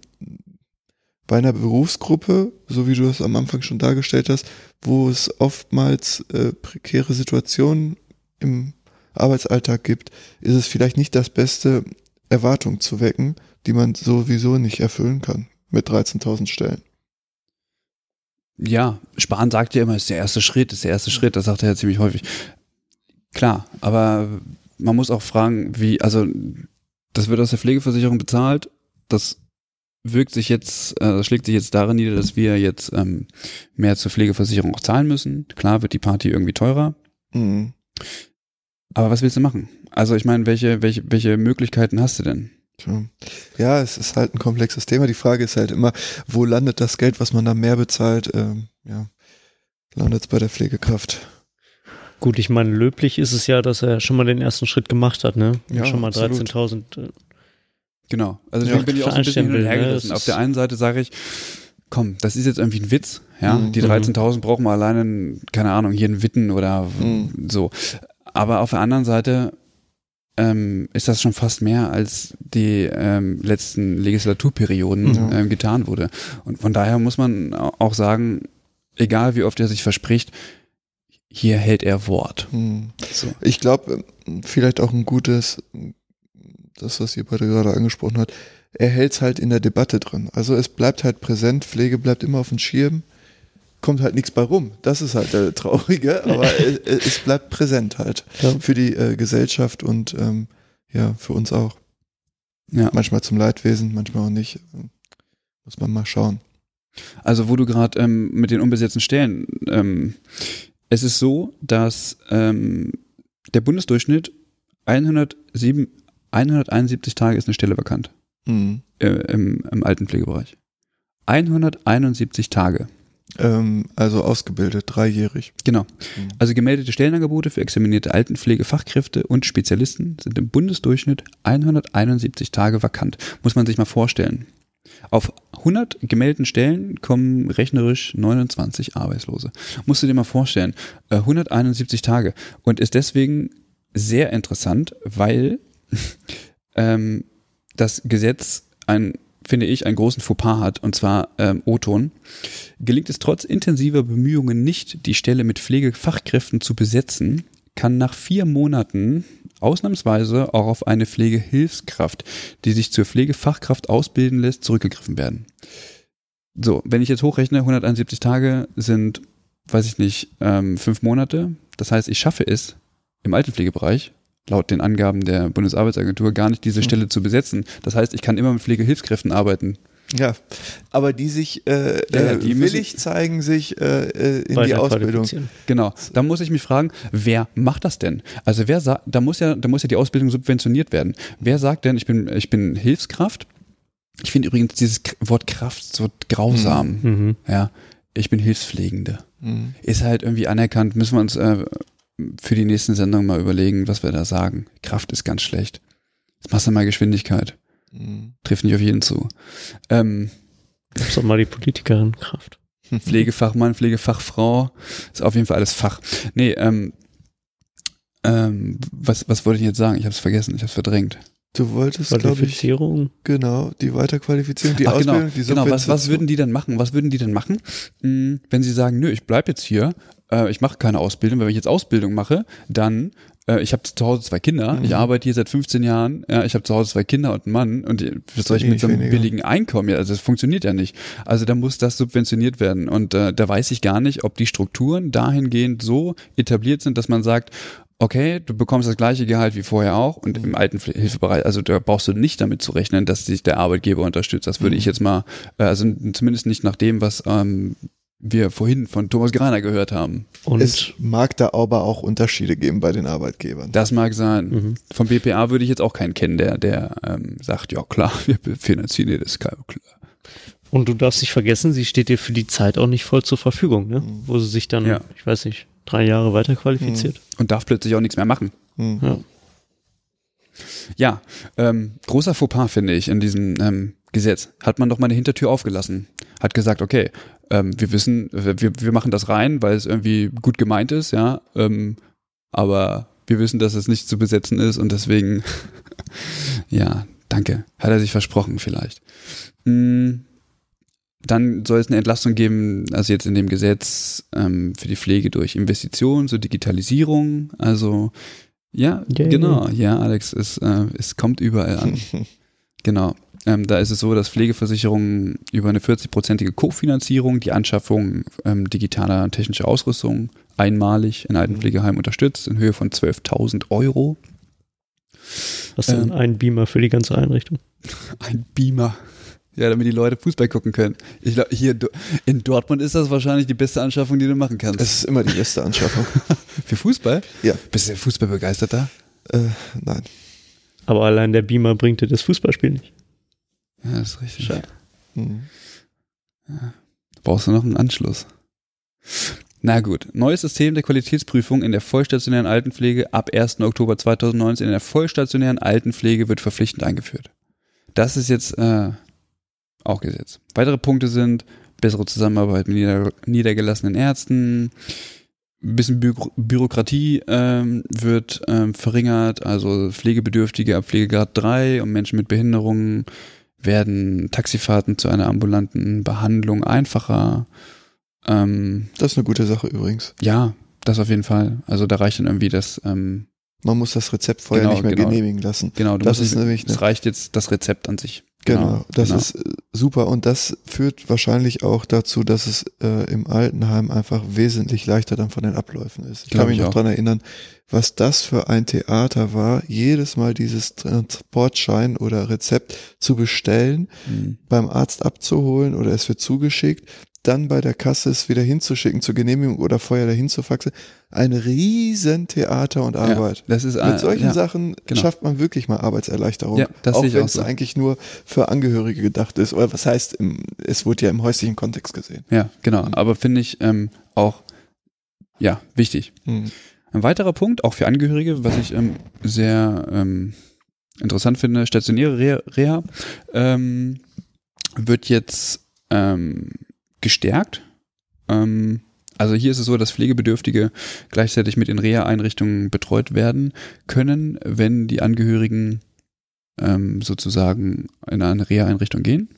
bei einer Berufsgruppe, so wie du es am Anfang schon dargestellt hast, wo es oftmals äh, prekäre Situationen im Arbeitsalltag gibt, ist es vielleicht nicht das Beste, Erwartungen zu wecken, die man sowieso nicht erfüllen kann mit 13.000 Stellen. Ja, Spahn sagt ja immer, ist der erste Schritt, ist der erste Schritt, das sagt er ja ziemlich häufig. Klar, aber man muss auch fragen, wie, also das wird aus der Pflegeversicherung bezahlt, das wirkt sich jetzt, äh, das schlägt sich jetzt darin nieder, dass wir jetzt ähm, mehr zur Pflegeversicherung auch zahlen müssen. Klar wird die Party irgendwie teurer. Mhm. Aber was willst du machen? Also ich meine, welche, welche, welche Möglichkeiten hast du denn? Ja, es ist halt ein komplexes Thema. Die Frage ist halt immer, wo landet das Geld, was man da mehr bezahlt? Ähm, ja, landet es bei der Pflegekraft. Gut, ich meine, löblich ist es ja, dass er schon mal den ersten Schritt gemacht hat, ne? Ja, schon mal 13.000. Äh, genau, also deswegen ja, bin ich auch so ein bisschen hin und her gerissen. Ne? Auf der einen Seite sage ich, komm, das ist jetzt irgendwie ein Witz, ja, mhm. die 13.000 brauchen wir alleine, keine Ahnung, hier in Witten oder mhm. so. Aber auf der anderen Seite ähm, ist das schon fast mehr, als die ähm, letzten Legislaturperioden ja. ähm, getan wurde. Und von daher muss man auch sagen, egal wie oft er sich verspricht, hier hält er Wort. Hm. So. Ich glaube, vielleicht auch ein gutes, das, was ihr beide gerade angesprochen habt, er hält es halt in der Debatte drin. Also es bleibt halt präsent, Pflege bleibt immer auf dem Schirm kommt halt nichts bei rum. Das ist halt der Traurige, aber es bleibt präsent halt ja. für die äh, Gesellschaft und ähm, ja, für uns auch. Ja. Manchmal zum Leidwesen, manchmal auch nicht. Muss man mal schauen. Also wo du gerade ähm, mit den unbesetzten Stellen, ähm, es ist so, dass ähm, der Bundesdurchschnitt 107, 171 Tage ist eine Stelle vakant mhm. äh, im, im Altenpflegebereich. 171 Tage. Ähm, also ausgebildet, dreijährig. Genau. Mhm. Also gemeldete Stellenangebote für examinierte Altenpflegefachkräfte und Spezialisten sind im Bundesdurchschnitt 171 Tage vakant. Muss man sich mal vorstellen. Auf 100 gemeldeten Stellen kommen rechnerisch 29 Arbeitslose. Musst du dir mal vorstellen. 171 äh, Tage. Und ist deswegen sehr interessant, weil ähm, das Gesetz ein finde ich, einen großen Fauxpas hat, und zwar ähm, O-Ton, gelingt es trotz intensiver Bemühungen nicht, die Stelle mit Pflegefachkräften zu besetzen, kann nach vier Monaten ausnahmsweise auch auf eine Pflegehilfskraft, die sich zur Pflegefachkraft ausbilden lässt, zurückgegriffen werden. So, wenn ich jetzt hochrechne, 171 Tage sind, weiß ich nicht, ähm, fünf Monate. Das heißt, ich schaffe es im Altenpflegebereich, laut den Angaben der Bundesarbeitsagentur, gar nicht diese Stelle zu besetzen. Das heißt, ich kann immer mit Pflegehilfskräften arbeiten. Ja, aber die sich äh, Ja, äh, die willig zeigen, sich äh, äh, in die Ausbildung. Genau. Da muss ich mich fragen, wer macht das denn? Also wer sagt, da muss ja, da muss ja die Ausbildung subventioniert werden. Wer sagt denn, ich bin, ich bin Hilfskraft? Ich finde übrigens dieses Wort Kraft so grausam. Mhm. Ja. Ich bin Hilfspflegende. Mhm. Ist halt irgendwie anerkannt. Müssen wir uns äh, für die nächsten Sendungen mal überlegen, was wir da sagen. Kraft ist ganz schlecht. Jetzt machst du mal Geschwindigkeit. Mhm. Trifft nicht auf jeden zu. Ähm, Gib's doch mal die Politikerin Kraft. Pflegefachmann, Pflegefachfrau, ist auf jeden Fall alles Fach. Nee, ähm, ähm, was, was wollte ich jetzt sagen? Ich habe es vergessen, ich habe es verdrängt. Du wolltest, glaube ich, Qualifizierung. genau, die Weiterqualifizierung, die Ach, genau, Ausbildung, die genau. Was, was würden die denn machen? Was würden die denn machen, mh, wenn sie sagen, nö, ich bleib jetzt hier, äh, ich mache keine Ausbildung, wenn ich jetzt Ausbildung mache, dann äh, ich habe zu Hause zwei Kinder, Mhm. ich arbeite hier seit 15 Jahren, ja, ich habe zu Hause zwei Kinder und einen Mann und was soll ich mit so einem billigen Einkommen? Ja, also das funktioniert ja nicht. Also da muss das subventioniert werden und äh, da weiß ich gar nicht, ob die Strukturen dahingehend so etabliert sind, dass man sagt, okay, du bekommst das gleiche Gehalt wie vorher auch und im alten Hilfebereich, also da brauchst du nicht damit zu rechnen, dass dich der Arbeitgeber unterstützt. Das würde ich jetzt mal, äh, also zumindest nicht nach dem, was ähm, wir vorhin von Thomas Greiner gehört haben. Und Es mag da aber auch Unterschiede geben bei den Arbeitgebern. Das mag sein. Mhm. Vom BPA würde ich jetzt auch keinen kennen, der, der ähm, sagt, ja klar, wir finanzieren dir das, klar. Und du darfst nicht vergessen, sie steht dir für die Zeit auch nicht voll zur Verfügung, ne? Wo sie sich dann, Ja. ich weiß nicht, drei Jahre weiter qualifiziert. Und darf plötzlich auch nichts mehr machen. Mhm. Ja. Ja, ähm, großer Fauxpas finde ich in diesem ähm, Gesetz. Hat man doch mal eine Hintertür aufgelassen. Hat gesagt, okay, ähm, wir wissen, wir, wir machen das rein, weil es irgendwie gut gemeint ist, ja, ähm, aber wir wissen, dass es nicht zu besetzen ist und deswegen, ja, danke. Hat er sich versprochen vielleicht. Mm, Dann soll es eine Entlastung geben, also jetzt in dem Gesetz ähm, für die Pflege durch Investitionen, so Digitalisierung, also ja, Yay. genau, ja, Alex, es, äh, es kommt überall an. genau. Ähm, da ist es so, dass Pflegeversicherungen über eine 40-prozentige Kofinanzierung die Anschaffung ähm, digitaler und technischer Ausrüstung einmalig in Altenpflegeheimen unterstützt, in Höhe von 12.000 Euro. Was denn Ähm. ein Beamer für die ganze Einrichtung? Ein Beamer. Ja, damit die Leute Fußball gucken können. Ich glaube, hier in Dortmund ist das wahrscheinlich die beste Anschaffung, die du machen kannst. Es ist immer die beste Anschaffung. Für Fußball? Ja. Bist du Fußballbegeisterter? äh, nein. Aber allein der Beamer bringt dir das Fußballspiel nicht. Ja, das ist richtig. Schade. Mhm. Brauchst du noch einen Anschluss? Na gut, neues System der Qualitätsprüfung in der vollstationären Altenpflege ab 1. Oktober 2019 in der vollstationären Altenpflege wird verpflichtend eingeführt. Das ist jetzt äh, auch Gesetz. Weitere Punkte sind bessere Zusammenarbeit mit nieder niedergelassenen Ärzten, ein bisschen Bü Bürokratie ähm, wird ähm, verringert, also Pflegebedürftige ab Pflegegrad 3 und Menschen mit Behinderungen werden Taxifahrten zu einer ambulanten Behandlung einfacher. Ähm, Das ist eine gute Sache übrigens. ja, das auf jeden Fall. Also da reicht dann irgendwie das, ähm, Man muss das Rezept vorher Genau, nicht mehr genau. genehmigen lassen. genau, du Das ist nicht, nämlich es reicht jetzt das Rezept an sich. Genau, das genau. ist äh, super und das führt wahrscheinlich auch dazu, dass es äh, im Altenheim einfach wesentlich leichter dann von den Abläufen ist. Ich kann mich ich noch auch. dran erinnern, was das für ein Theater war, jedes Mal dieses Transportschein oder Rezept zu bestellen, Hm. beim Arzt abzuholen oder es wird zugeschickt, dann bei der Kasse es wieder hinzuschicken zur Genehmigung oder vorher dahin zu faxen. Ein riesen Theater und Arbeit. Ja, das ist Mit solchen ja, Sachen genau. schafft man wirklich mal Arbeitserleichterung. Ja, das auch wenn auch es so. eigentlich nur für Angehörige gedacht ist. Oder was heißt, es wurde ja im häuslichen Kontext gesehen. Ja, genau. Aber finde ich ähm, auch ja wichtig. Hm. Ein weiterer Punkt, auch für Angehörige, was ich ähm, sehr ähm, interessant finde, stationäre Reha, ähm, wird jetzt ähm, gestärkt. Ähm, also hier ist es so, dass Pflegebedürftige gleichzeitig mit in Reha-Einrichtungen betreut werden können, wenn die Angehörigen ähm, sozusagen in eine Reha-Einrichtung gehen.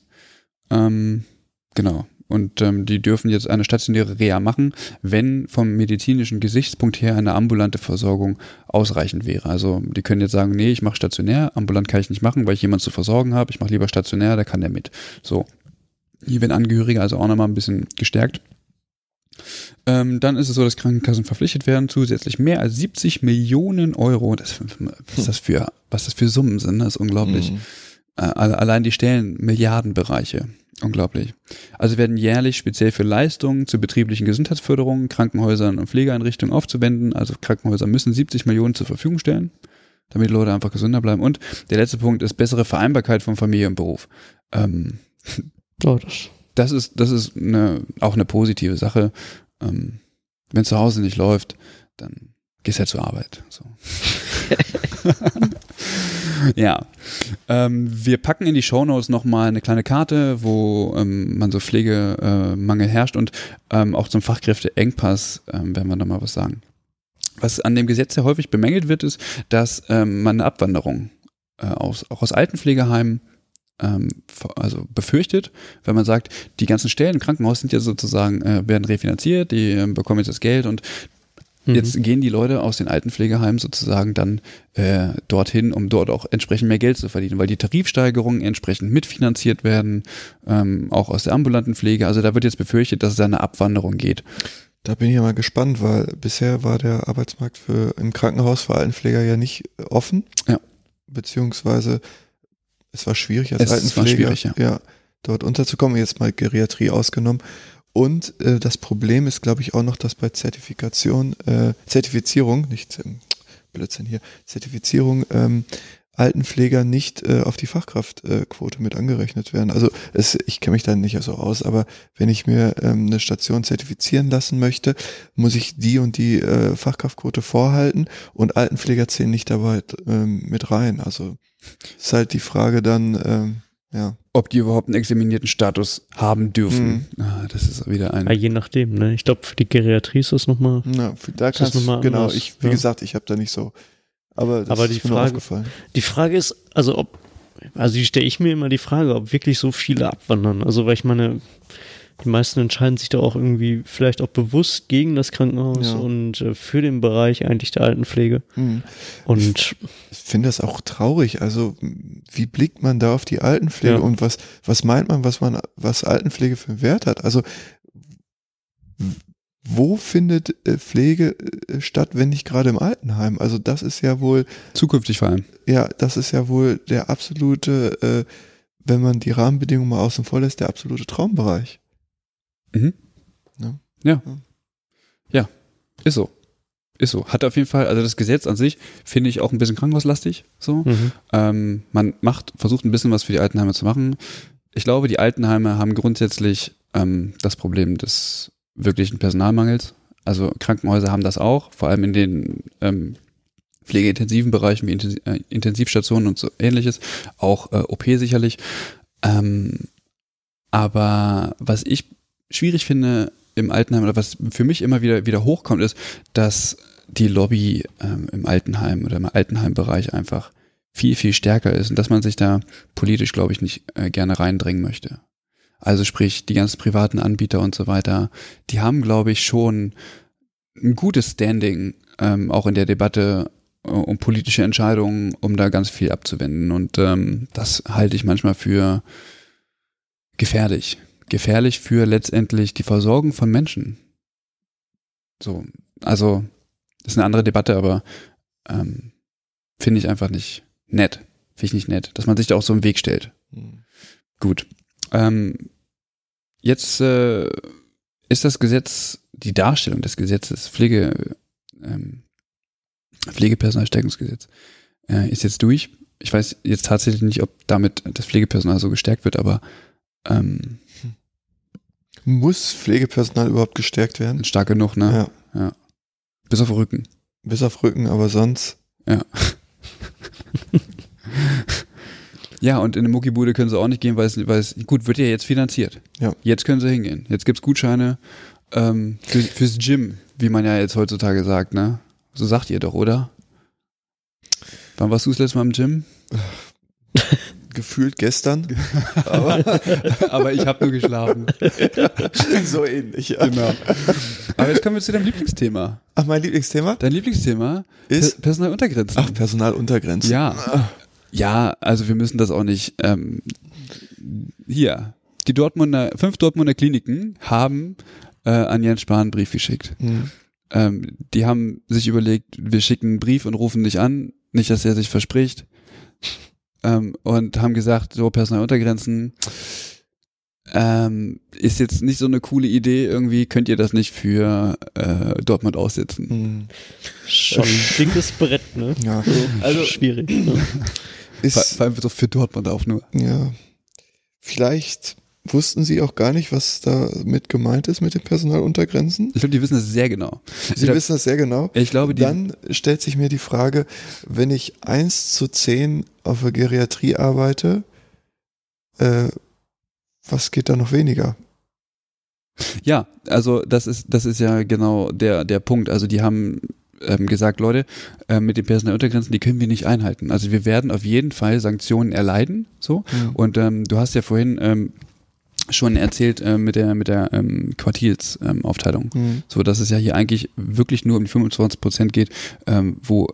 Genau. Und ähm, die dürfen jetzt eine stationäre Reha machen, wenn vom medizinischen Gesichtspunkt her eine ambulante Versorgung ausreichend wäre. Also die können jetzt sagen, nee, ich mache stationär, ambulant kann ich nicht machen, weil ich jemanden zu versorgen habe. Ich mache lieber stationär, da kann der mit. So. Hier werden Angehörige also auch nochmal ein bisschen gestärkt. Ähm, dann ist es so, dass Krankenkassen verpflichtet werden, zusätzlich mehr als 70 Millionen Euro. Das, was, das für, was das für Summen sind, das ist unglaublich. Mhm. Äh, allein die Stellen Milliardenbereiche. Unglaublich. Also werden jährlich speziell für Leistungen zur betrieblichen Gesundheitsförderung Krankenhäusern und Pflegeeinrichtungen aufzuwenden. Also Krankenhäuser müssen 70 Millionen zur Verfügung stellen, damit Leute einfach gesünder bleiben. Und der letzte Punkt ist bessere Vereinbarkeit von Familie und Beruf. Ähm, oh, das. das ist, das ist eine, auch eine positive Sache. Ähm, wenn zu Hause nicht läuft, dann gehst du halt zur Arbeit. So. ja. Ähm, wir packen in die Shownotes nochmal eine kleine Karte, wo ähm, man so Pflegemangel herrscht und ähm, auch zum Fachkräfteengpass ähm, werden wir da mal was sagen. Was an dem Gesetz sehr häufig bemängelt wird, ist, dass ähm, man eine Abwanderung äh, aus, auch aus Altenpflegeheimen ähm, also befürchtet, wenn man sagt, die ganzen Stellen im Krankenhaus sind ja sozusagen, äh, werden refinanziert, die bekommen jetzt das Geld und Mhm. Jetzt gehen die Leute aus den Altenpflegeheimen sozusagen dann äh, dorthin, um dort auch entsprechend mehr Geld zu verdienen, weil die Tarifsteigerungen entsprechend mitfinanziert werden, ähm, auch aus der ambulanten Pflege. Also da wird jetzt befürchtet, dass es da eine Abwanderung geht. Da bin ich ja mal gespannt, weil bisher war der Arbeitsmarkt für im Krankenhaus für Altenpfleger ja nicht offen. Ja. Beziehungsweise es war schwierig als es Altenpfleger war schwierig, ja. ja, dort unterzukommen, jetzt mal Geriatrie ausgenommen. Und äh, das Problem ist, glaube ich, auch noch, dass bei Zertifikation, äh, Zertifizierung, nicht ähm, Blödsinn hier, Zertifizierung, ähm, Altenpfleger nicht äh, auf die Fachkraftquote äh, mit angerechnet werden. Also es, ich kenne mich da nicht so aus, aber wenn ich mir ähm, eine Station zertifizieren lassen möchte, muss ich die und die äh, Fachkraftquote vorhalten und Altenpfleger zählen nicht dabei ähm, mit rein. Also ist halt die Frage dann, ähm, ja. Ob die überhaupt einen examinierten Status haben dürfen. Mhm. Ah, das ist wieder ein. Ja, je nachdem, ne? Ich glaube, für die Geriatrie ist das nochmal. Ja, da kannst du, genau, anders, ich, wie ja. gesagt, ich habe da nicht so. Aber das aber ist die mir Frage, aufgefallen. Die Frage ist, also ob, also die stelle ich mir immer die Frage, ob wirklich so viele abwandern. Also, weil ich meine, die meisten entscheiden sich da auch irgendwie vielleicht auch bewusst gegen das Krankenhaus ja. und äh, für den Bereich eigentlich der Altenpflege. Mhm. Und ich finde das auch traurig. Also wie blickt man da auf die Altenpflege ja. und was was meint man, was man was Altenpflege für einen Wert hat? Also wo findet äh, Pflege äh, statt, wenn nicht gerade im Altenheim? Also das ist ja wohl zukünftig vor allem. Ja, das ist ja wohl der absolute, äh, wenn man die Rahmenbedingungen mal außen vor lässt, der absolute Traumbereich. Mhm. Ja. ja. Ja. Ist so. Ist so. Hat auf jeden Fall, also das Gesetz an sich finde ich auch ein bisschen krankenhauslastig. So. Mhm. Ähm, man macht, versucht ein bisschen was für die Altenheime zu machen. Ich glaube, die Altenheime haben grundsätzlich ähm, das Problem des wirklichen Personalmangels. Also Krankenhäuser haben das auch, vor allem in den ähm, pflegeintensiven Bereichen wie Intensiv, äh, Intensivstationen und so ähnliches, auch äh, OP sicherlich. Ähm, aber was ich schwierig finde im Altenheim oder was für mich immer wieder, wieder hochkommt, ist, dass die Lobby ähm, im Altenheim oder im Altenheimbereich einfach viel, viel stärker ist und dass man sich da politisch, glaube ich, nicht äh, gerne reindrängen möchte. Also sprich, die ganzen privaten Anbieter und so weiter, die haben, glaube ich, schon ein gutes Standing, ähm, auch in der Debatte äh, um politische Entscheidungen, um da ganz viel abzuwenden. Und ähm, das halte ich manchmal für gefährlich gefährlich für letztendlich die Versorgung von Menschen. So, also ist eine andere Debatte, aber ähm, finde ich einfach nicht nett. Finde ich nicht nett, dass man sich da auch so im Weg stellt. Mhm. Gut. Ähm, jetzt äh, ist das Gesetz, die Darstellung des Gesetzes, Pflege, ähm, Pflegepersonalstärkungsgesetz, äh, ist jetzt durch. Ich weiß jetzt tatsächlich nicht, ob damit das Pflegepersonal so gestärkt wird, aber ähm, muss Pflegepersonal überhaupt gestärkt werden? Stark genug, ne? Ja. ja. Bis auf Rücken. Bis auf Rücken, aber sonst. Ja. ja, und in eine Muckibude können sie auch nicht gehen, weil es, weil es gut, wird ja jetzt finanziert. Ja. Jetzt können sie hingehen. Jetzt gibt's Gutscheine ähm, für, fürs Gym, wie man ja jetzt heutzutage sagt, ne? So sagt ihr doch, oder? Wann warst du das letzte Mal im Gym? gefühlt gestern. Aber, aber ich habe nur geschlafen. so ähnlich, ja. Genau. Aber jetzt kommen wir zu deinem Lieblingsthema. Ach, mein Lieblingsthema? Dein Lieblingsthema Ist? Per- Personaluntergrenzen. Ach, Personaluntergrenzen. Ja. Ja, also wir müssen das auch nicht. Ähm, hier, die Dortmunder, fünf Dortmunder Kliniken haben äh, an Jens Spahn einen Brief geschickt. Hm. Ähm, die haben sich überlegt, wir schicken einen Brief und rufen dich an, nicht, dass er sich verspricht. Ähm, und haben gesagt, so Personaluntergrenzen ähm, ist jetzt nicht so eine coole Idee, irgendwie könnt ihr das nicht für äh, Dortmund aussetzen. Hm. Schon ein dickes Brett, ne? Ja. Also schwierig. Ne? Vor, Ist, vor allem so für Dortmund auch nur. ja. Vielleicht wussten sie auch gar nicht, was damit gemeint ist mit den Personaluntergrenzen. Ich glaube, die wissen das sehr genau. Sie ich, wissen das sehr genau. ich glaube, Dann stellt sich mir die Frage, wenn ich 1 zu 10 auf der Geriatrie arbeite, äh, was geht da noch weniger? Ja, also das ist, das ist ja genau der, der Punkt. Also die haben ähm, gesagt, Leute, äh, mit den Personaluntergrenzen, die können wir nicht einhalten. Also wir werden auf jeden Fall Sanktionen erleiden. So. Mhm. Und ähm, du hast ja vorhin ähm, schon erzählt äh, mit der, mit der ähm, Quartiersaufteilung. Ähm, Aufteilung. Hm. so, dass es ja hier eigentlich wirklich nur um die 25 Prozent geht, ähm, wo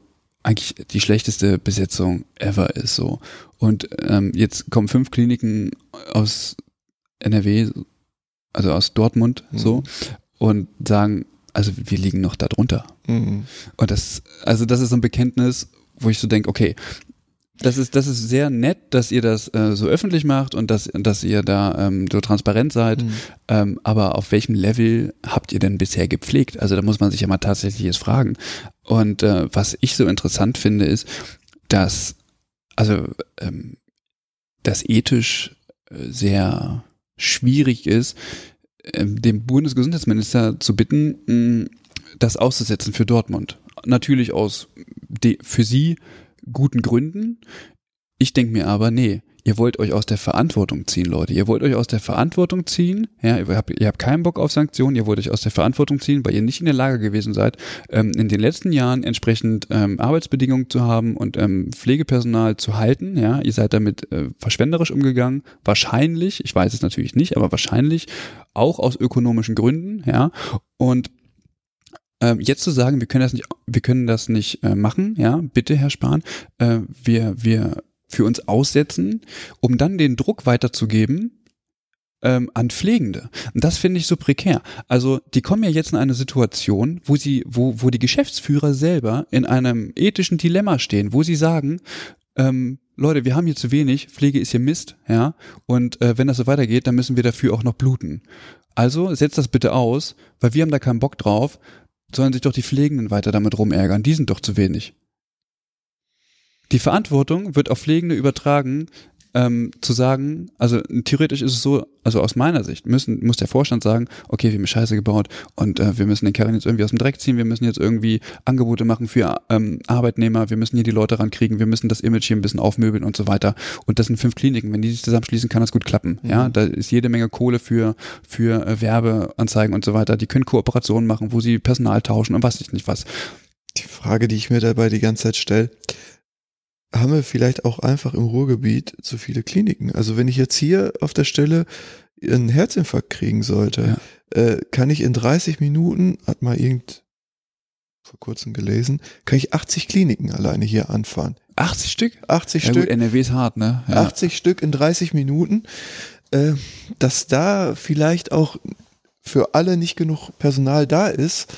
eigentlich die schlechteste Besetzung ever ist. So. Und ähm, jetzt kommen fünf Kliniken aus NRW, also aus Dortmund, Mhm. so, und sagen, also wir liegen noch da drunter. Mhm. Und das, also das ist so ein Bekenntnis, wo ich so denke, okay, das ist, das ist sehr nett, dass ihr das äh, so öffentlich macht und dass, dass ihr da ähm, so transparent seid. Mhm. Ähm, aber auf welchem Level habt ihr denn bisher gepflegt? Also da muss man sich ja mal tatsächlich jetzt fragen. Und äh, was ich so interessant finde, ist, dass, also, ähm, das ethisch äh, sehr schwierig ist, ähm, dem Bundesgesundheitsminister zu bitten, mh, das auszusetzen für Dortmund. Natürlich aus für sie guten Gründen. Ich denke mir aber, nee, ihr wollt euch aus der Verantwortung ziehen, Leute. Ihr wollt euch aus der Verantwortung ziehen. Ja, ihr habt, ihr habt keinen Bock auf Sanktionen. Ihr wollt euch aus der Verantwortung ziehen, weil ihr nicht in der Lage gewesen seid, ähm, in den letzten Jahren entsprechend ähm, Arbeitsbedingungen zu haben und ähm, Pflegepersonal zu halten. Ja, ihr seid damit äh, verschwenderisch umgegangen. Wahrscheinlich, ich weiß es natürlich nicht, aber wahrscheinlich auch aus ökonomischen Gründen. Ja, und ähm, jetzt zu sagen, wir können das nicht, wir können das nicht äh, machen, ja, bitte, Herr Spahn, äh, wir, wir für uns aussetzen, um dann den Druck weiterzugeben ähm, an Pflegende. Und das finde ich so prekär. Also die kommen ja jetzt in eine Situation, wo sie, wo, wo die Geschäftsführer selber in einem ethischen Dilemma stehen, wo sie sagen, ähm, Leute, wir haben hier zu wenig, Pflege ist hier Mist, ja, und äh, wenn das so weitergeht, dann müssen wir dafür auch noch bluten. Also setzt das bitte aus, weil wir haben da keinen Bock drauf, sollen sich doch die Pflegenden weiter damit rumärgern, die sind doch zu wenig. Die Verantwortung wird auf Pflegende übertragen, ähm, zu sagen, also theoretisch ist es so, also aus meiner Sicht müssen, muss der Vorstand sagen, okay, wir haben Scheiße gebaut und äh, wir müssen den Kerl jetzt irgendwie aus dem Dreck ziehen, wir müssen jetzt irgendwie Angebote machen für ähm, Arbeitnehmer, wir müssen hier die Leute rankriegen, wir müssen das Image hier ein bisschen aufmöbeln und so weiter. Und das sind fünf Kliniken, wenn die sich zusammenschließen, kann das gut klappen. Ja, da ist jede Menge Kohle für, für äh, Werbeanzeigen und so weiter. Die können Kooperationen machen, wo sie Personal tauschen und was ich nicht was. Die Frage, die ich mir dabei die ganze Zeit stelle, haben wir vielleicht auch einfach im Ruhrgebiet zu viele Kliniken? Also wenn ich jetzt hier auf der Stelle einen Herzinfarkt kriegen sollte, äh, kann ich in 30 Minuten, hat mal irgend vor kurzem gelesen, kann ich 80 Kliniken alleine hier anfahren. 80 Stück? 80 Ja, Stück, gut, NRW ist hart, ne? Ja. 80 Stück in 30 Minuten, äh, dass da vielleicht auch für alle nicht genug Personal da ist.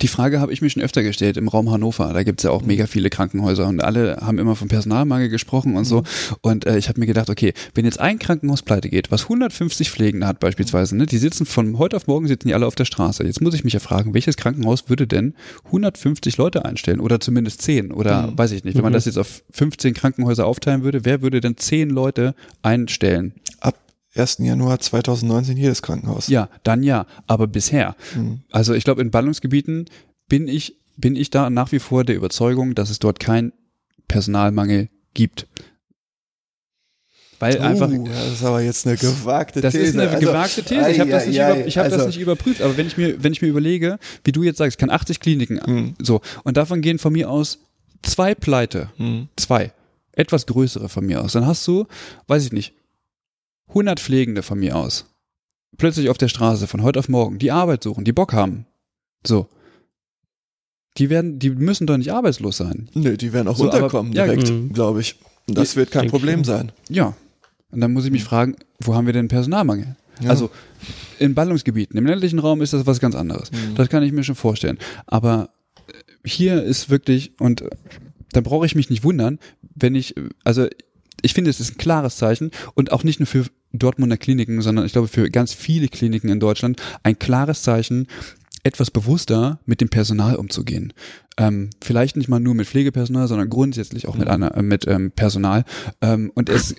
Die Frage habe ich mir schon öfter gestellt im Raum Hannover. Da gibt's ja auch mega viele Krankenhäuser und alle haben immer vom Personalmangel gesprochen und so. Und äh, ich habe mir gedacht, okay, wenn jetzt ein Krankenhaus pleite geht, was 150 Pflegende hat beispielsweise, ne, die sitzen von heute auf morgen sitzen die alle auf der Straße. Jetzt muss ich mich ja fragen, welches Krankenhaus würde denn 150 Leute einstellen oder zumindest 10 oder weiß ich nicht. Wenn man das jetzt auf 15 Krankenhäuser aufteilen würde, wer würde denn 10 Leute einstellen? Ab 1. Januar 2019 jedes Krankenhaus. Ja, dann ja, aber bisher. Mhm. Also ich glaube, in Ballungsgebieten bin ich, bin ich da nach wie vor der Überzeugung, dass es dort keinen Personalmangel gibt. Weil einfach. Uh, das ist aber jetzt eine gewagte Das These. ist eine Also, gewagte These. Ich habe das, nicht, ei, über, ich hab also, das nicht überprüft. Aber wenn ich mir, wenn ich mir überlege, wie du jetzt sagst, ich kann 80 Kliniken, Hm. so, und davon gehen von mir aus zwei pleite. Hm. Zwei. etwas größere von mir aus, dann hast du, weiß ich nicht, 100 Pflegende von mir aus, plötzlich auf der Straße von heute auf morgen, die Arbeit suchen, die Bock haben. So. Die werden, die müssen doch nicht arbeitslos sein. Nö, die werden auch So, aber- runterkommen ja, direkt, mhm. glaube ich. Das wird kein Problem ich. sein. Ja. Und dann muss ich mich fragen, wo haben wir denn Personalmangel? Ja. Also in Ballungsgebieten, im ländlichen Raum ist das was ganz anderes. Das kann ich mir schon vorstellen. Aber äh, hier ist wirklich, und äh, da brauche ich mich nicht wundern, wenn ich, äh, also ich finde, es ist ein klares Zeichen und auch nicht nur für Dortmunder Kliniken, sondern ich glaube für ganz viele Kliniken in Deutschland ein klares Zeichen, etwas bewusster mit dem Personal umzugehen. Ähm, vielleicht nicht mal nur mit Pflegepersonal, sondern grundsätzlich auch mit, einer, äh, mit ähm, Personal. Ähm, und es,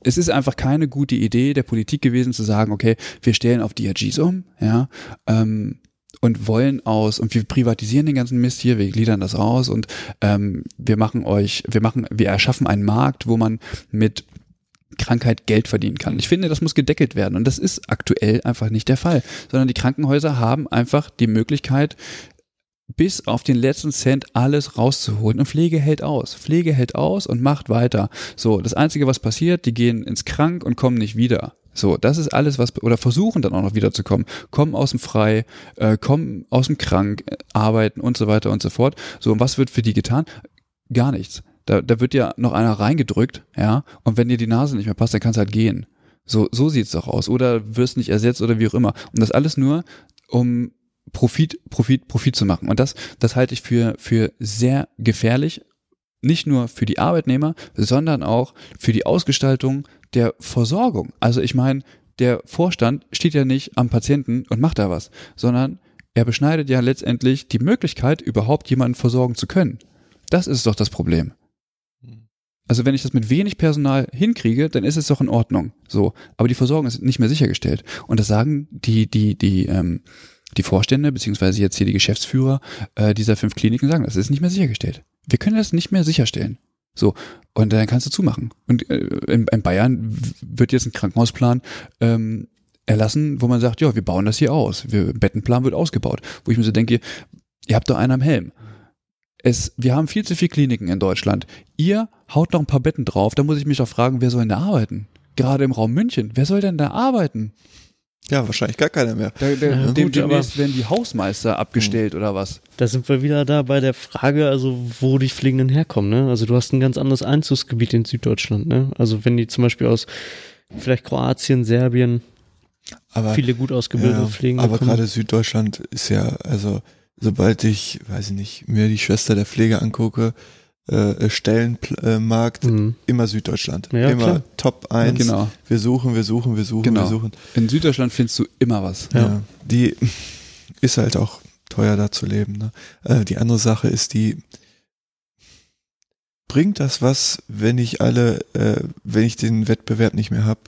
es ist einfach keine gute Idee der Politik gewesen zu sagen, okay, wir stellen auf DRGs um, ja, ähm, und wollen aus und wir privatisieren den ganzen Mist hier, wir gliedern das aus und ähm, wir machen euch, wir machen, wir erschaffen einen Markt, wo man mit Krankheit Geld verdienen kann. Ich finde, das muss gedeckelt werden und das ist aktuell einfach nicht der Fall, sondern die Krankenhäuser haben einfach die Möglichkeit, bis auf den letzten Cent alles rauszuholen und Pflege hält aus. Pflege hält aus und macht weiter. So, das Einzige, was passiert, die gehen ins Krank und kommen nicht wieder. So, das ist alles, was, oder versuchen dann auch noch wiederzukommen. Kommen aus dem Frei, äh, kommen aus dem Krank, äh, arbeiten und so weiter und so fort. So, und was wird für die getan? Gar nichts. Da, da wird ja noch einer reingedrückt, ja, und wenn dir die Nase nicht mehr passt, dann kannst du halt gehen. So, so sieht's doch aus. Oder wirst nicht ersetzt oder wie auch immer. Und das alles nur, um Profit, Profit, Profit zu machen. Und das, das halte ich für, für sehr gefährlich. Nicht nur für die Arbeitnehmer, sondern auch für die Ausgestaltung der Versorgung. Also ich meine, der Vorstand steht ja nicht am Patienten und macht da was, sondern er beschneidet ja letztendlich die Möglichkeit, überhaupt jemanden versorgen zu können. Das ist doch das Problem. Also wenn ich das mit wenig Personal hinkriege, dann ist es doch in Ordnung. So, aber die Versorgung ist nicht mehr sichergestellt. Und das sagen die die die ähm, die Vorstände beziehungsweise jetzt hier die Geschäftsführer äh, dieser fünf Kliniken sagen, das ist nicht mehr sichergestellt. Wir können das nicht mehr sicherstellen. So und dann kannst du zumachen. Und äh, in, in Bayern wird jetzt ein Krankenhausplan ähm, erlassen, wo man sagt, ja, wir bauen das hier aus. Wir, Bettenplan wird ausgebaut. Wo ich mir so denke, ihr habt doch einen am Helm. Es, wir haben viel zu viele Kliniken in Deutschland. Ihr haut noch ein paar Betten drauf, da muss ich mich doch fragen, wer soll denn da arbeiten? Gerade im Raum München, wer soll denn da arbeiten? Ja, wahrscheinlich gar keiner mehr. Da, da, Ja, dem, gut, demnächst werden die Hausmeister abgestellt oder was? Da sind wir wieder da bei der Frage, also wo die Pflegenden herkommen. Ne? Also du hast ein ganz anderes Einzugsgebiet in Süddeutschland. Ne? Also wenn die zum Beispiel aus vielleicht Kroatien, Serbien, Aber, viele gut ausgebildete ja, Pflegende aber kommen. gerade Süddeutschland ist ja, also sobald ich, weiß ich nicht, mir die Schwester der Pflege angucke, äh, Stellenmarkt, Mhm. immer Süddeutschland. Ja, immer klar. Top 1. Genau. Wir suchen, wir suchen, wir suchen, Genau. wir suchen. In Süddeutschland findest du immer was. Ja. Ja. Die ist halt auch teuer da zu leben. Ne? Äh, die andere Sache ist die, bringt das was, wenn ich alle, äh, wenn ich den Wettbewerb nicht mehr habe?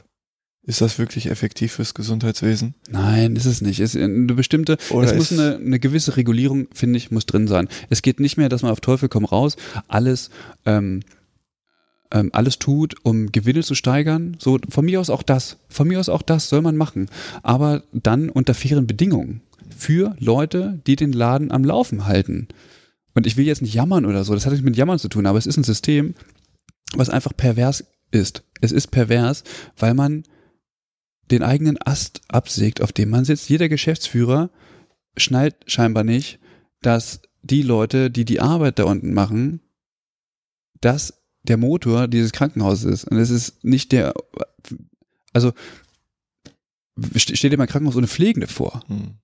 Ist das wirklich effektiv fürs Gesundheitswesen? Nein, ist es nicht. Es ist eine bestimmte, Oder es muss eine, eine gewisse Regulierung, finde ich, muss drin sein. Es geht nicht mehr, dass man auf Teufel komm raus alles, ähm, ähm, alles tut, um Gewinne zu steigern. So, von mir aus auch das. Von mir aus auch das soll man machen. Aber dann unter fairen Bedingungen. Für Leute, die den Laden am Laufen halten. Und ich will jetzt nicht jammern oder so, das hat nichts mit Jammern zu tun, aber es ist ein System, was einfach pervers ist. Es ist pervers, weil man den eigenen Ast absägt, auf dem man sitzt. Jeder Geschäftsführer schnallt scheinbar nicht, dass die Leute, die die Arbeit da unten machen, dass der Motor dieses Krankenhauses ist. Und es ist nicht der, also st- stell dir mal ein Krankenhaus ohne Pflegende vor. Hm.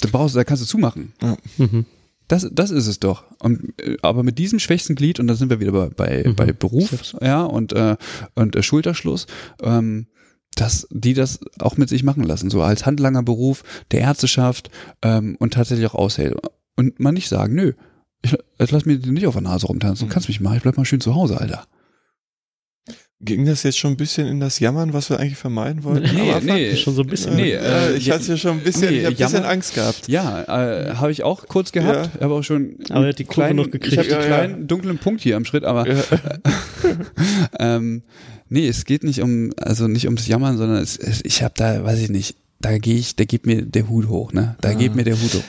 Da brauchst du, da kannst du zumachen. Mhm. Das, das ist es doch. Und, äh, aber mit diesem schwächsten Glied, und da sind wir wieder bei, bei, Mhm. bei Beruf, ja, und, äh, und äh, Schulterschluss, ähm, dass die das auch mit sich machen lassen, so als handlanger Beruf der Ärzteschaft ähm, und tatsächlich auch aushält. Und man nicht sagen, nö, ich, ich lass mir nicht auf der Nase rumtanzen, du Mhm. kannst mich mal, ich bleib mal schön zu Hause, Alter. Ging das jetzt schon ein bisschen in das Jammern, was wir eigentlich vermeiden wollten? Nee, nee. Schon so ein bisschen. Nee, äh, äh, ich hatte ja schon ein bisschen, nee, ich ein bisschen Angst gehabt. Ja, äh, habe ich auch kurz gehabt, Ja. aber auch schon Aber er hat die Kurve kleinen, noch gekriegt. Ich habe Ja, einen ja. kleinen dunklen Punkt hier am Schritt, aber Ja. ähm, nee, es geht nicht um, also nicht ums Jammern, sondern es, es, ich habe da, weiß ich nicht, da gehe ich, da geht mir der Hut hoch, ne? Da Ah. geht mir der Hut hoch.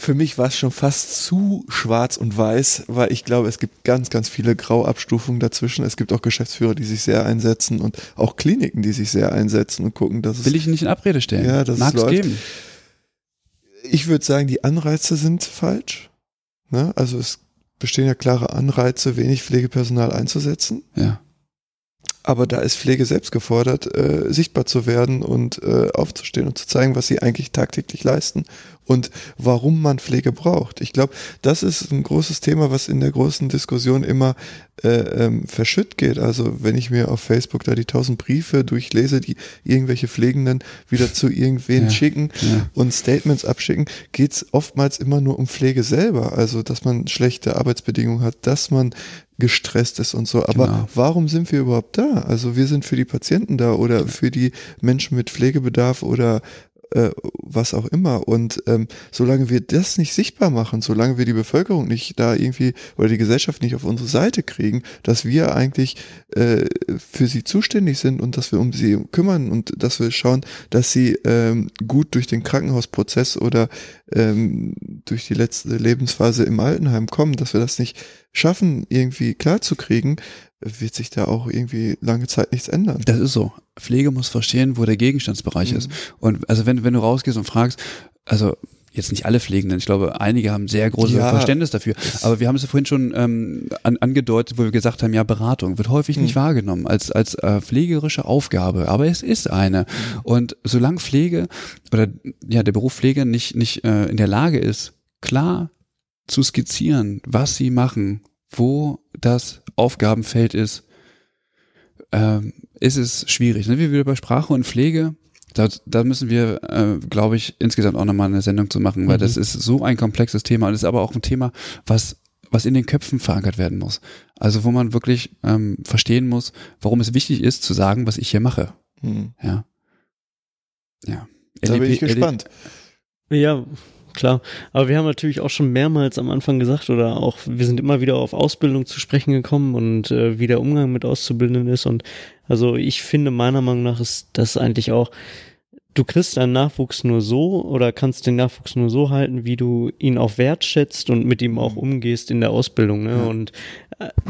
Für mich war es schon fast zu schwarz und weiß, weil ich glaube, es gibt ganz, ganz viele Grauabstufungen dazwischen. Es gibt auch Geschäftsführer, die sich sehr einsetzen und auch Kliniken, die sich sehr einsetzen und gucken, dass es. Will ich nicht in Abrede stellen. Ja, das Mag's läuft. geben. Ich würde sagen, die Anreize sind falsch. Ne? Also es bestehen ja klare Anreize, wenig Pflegepersonal einzusetzen. Ja. Aber da ist Pflege selbst gefordert, äh, sichtbar zu werden und äh, aufzustehen und zu zeigen, was sie eigentlich tagtäglich leisten und warum man Pflege braucht. Ich glaube, das ist ein großes Thema, was in der großen Diskussion immer äh, ähm, verschütt geht. Also wenn ich mir auf Facebook da die tausend Briefe durchlese, die irgendwelche Pflegenden wieder zu irgendwen Ja, schicken ja. und Statements abschicken, geht's oftmals immer nur um Pflege selber. Also dass man schlechte Arbeitsbedingungen hat, dass man gestresst ist und so. Aber Genau. warum sind wir überhaupt da? Also wir sind für die Patienten da oder für die Menschen mit Pflegebedarf oder äh, was auch immer. Und ähm, solange wir das nicht sichtbar machen, solange wir die Bevölkerung nicht da irgendwie oder die Gesellschaft nicht auf unsere Seite kriegen, dass wir eigentlich äh, für sie zuständig sind und dass wir um sie kümmern und dass wir schauen, dass sie ähm, gut durch den Krankenhausprozess oder ähm, durch die letzte Lebensphase im Altenheim kommen, dass wir das nicht schaffen, irgendwie klarzukriegen, wird sich da auch irgendwie lange Zeit nichts ändern. Das ist so. Pflege muss verstehen, wo der Gegenstandsbereich Mhm. ist. Und also wenn, wenn du rausgehst und fragst, also jetzt nicht alle Pflegenden, ich glaube, einige haben sehr großes Ja. Verständnis dafür. Aber wir haben es ja vorhin schon ähm, an, angedeutet, wo wir gesagt haben, ja, Beratung wird häufig nicht Mhm. wahrgenommen als, als äh, pflegerische Aufgabe, aber es ist eine. Und solange Pflege oder ja, der Beruf Pflege nicht, nicht äh, in der Lage ist, klar zu skizzieren, was sie machen, wo das Aufgabenfeld ist, ähm, ist es schwierig. Sind wir wieder bei Sprache und Pflege? Da, da müssen wir, äh, glaube ich, insgesamt auch nochmal eine Sendung zu machen, weil Mhm. das ist so ein komplexes Thema und ist aber auch ein Thema, was, was in den Köpfen verankert werden muss. Also wo man wirklich ähm, verstehen muss, warum es wichtig ist, zu sagen, was ich hier mache. Hm. Ja. Ja. Da bin LDP ich gespannt. Ja, klar. Aber wir haben natürlich auch schon mehrmals am Anfang gesagt oder auch, wir sind immer wieder auf Ausbildung zu sprechen gekommen und äh, wie der Umgang mit Auszubildenden ist. Und also ich finde, meiner Meinung nach ist das eigentlich auch, du kriegst deinen Nachwuchs nur so oder kannst den Nachwuchs nur so halten, wie du ihn auch wertschätzt und mit ihm auch umgehst in der Ausbildung. Ne? Ja. Und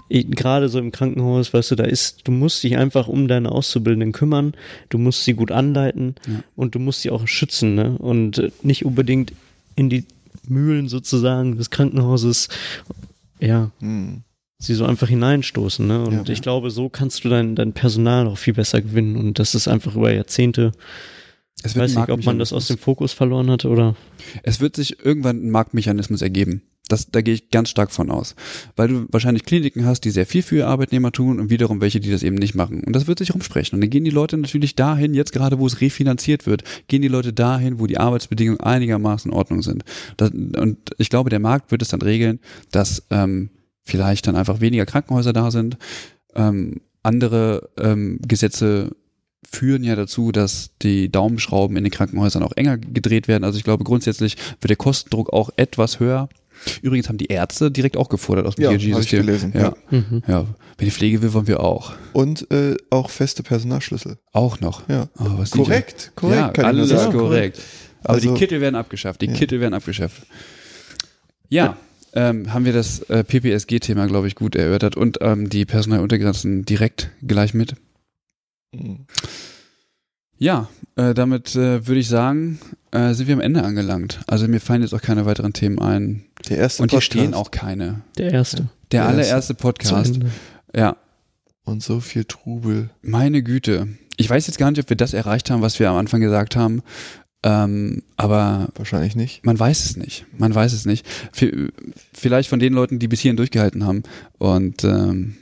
äh, gerade so im Krankenhaus, weißt du, da ist, du musst dich einfach um deine Auszubildenden kümmern, du musst sie gut anleiten Ja. und du musst sie auch schützen, ne? Und äh, nicht unbedingt in die Mühlen sozusagen des Krankenhauses, ja, Hm. sie so einfach hineinstoßen, ne? Und Ja. ich glaube, so kannst du dein, dein Personal auch viel besser gewinnen und das ist einfach über Jahrzehnte. Es Ich wird weiß nicht, ob man das aus dem. Fokus verloren hat oder. Es wird sich irgendwann ein Marktmechanismus ergeben. Das, da gehe ich ganz stark von aus. Weil du wahrscheinlich Kliniken hast, die sehr viel für Arbeitnehmer tun und wiederum welche, die das eben nicht machen. Und das wird sich rumsprechen. Und dann gehen die Leute natürlich dahin, jetzt gerade wo es refinanziert wird, gehen die Leute dahin, wo die Arbeitsbedingungen einigermaßen in Ordnung sind. Das, und ich glaube, der Markt wird es dann regeln, dass ähm, vielleicht dann einfach weniger Krankenhäuser da sind. Ähm, andere ähm, Gesetze führen ja dazu, dass die Daumenschrauben in den Krankenhäusern auch enger gedreht werden. Also ich glaube, grundsätzlich wird der Kostendruck auch etwas höher. Übrigens haben die Ärzte direkt auch gefordert aus dem Ja, DRG-System. gelesen, Ja, Mhm. ja. Wenn die Pflege will, wollen wir auch. Und äh, auch feste Personalschlüssel. Auch noch. Ja. Oh, Korrekt, korrekt, ja, kann alles sagen. korrekt. Aber Also- die Kittel werden abgeschafft. Die Ja. Kittel werden abgeschafft. Ja, ähm, haben wir das äh, PPSG-Thema, glaube ich, gut erörtert und ähm, die Personaluntergrenzen direkt gleich mit. Hm. Ja, äh, damit äh, würde ich sagen, äh, sind wir am Ende angelangt. Also mir fallen jetzt auch keine weiteren Themen ein. Der erste Und hier Podcast. stehen auch keine. Der erste. Der Der allererste Podcast. Ja, Und so viel Trubel. meine Güte. Ich weiß jetzt gar nicht, ob wir das erreicht haben, was wir am Anfang gesagt haben. Ähm, aber Wahrscheinlich nicht. man weiß es nicht. Man weiß es nicht. V- Vielleicht von den Leuten, die bis hierhin durchgehalten haben. Und ähm,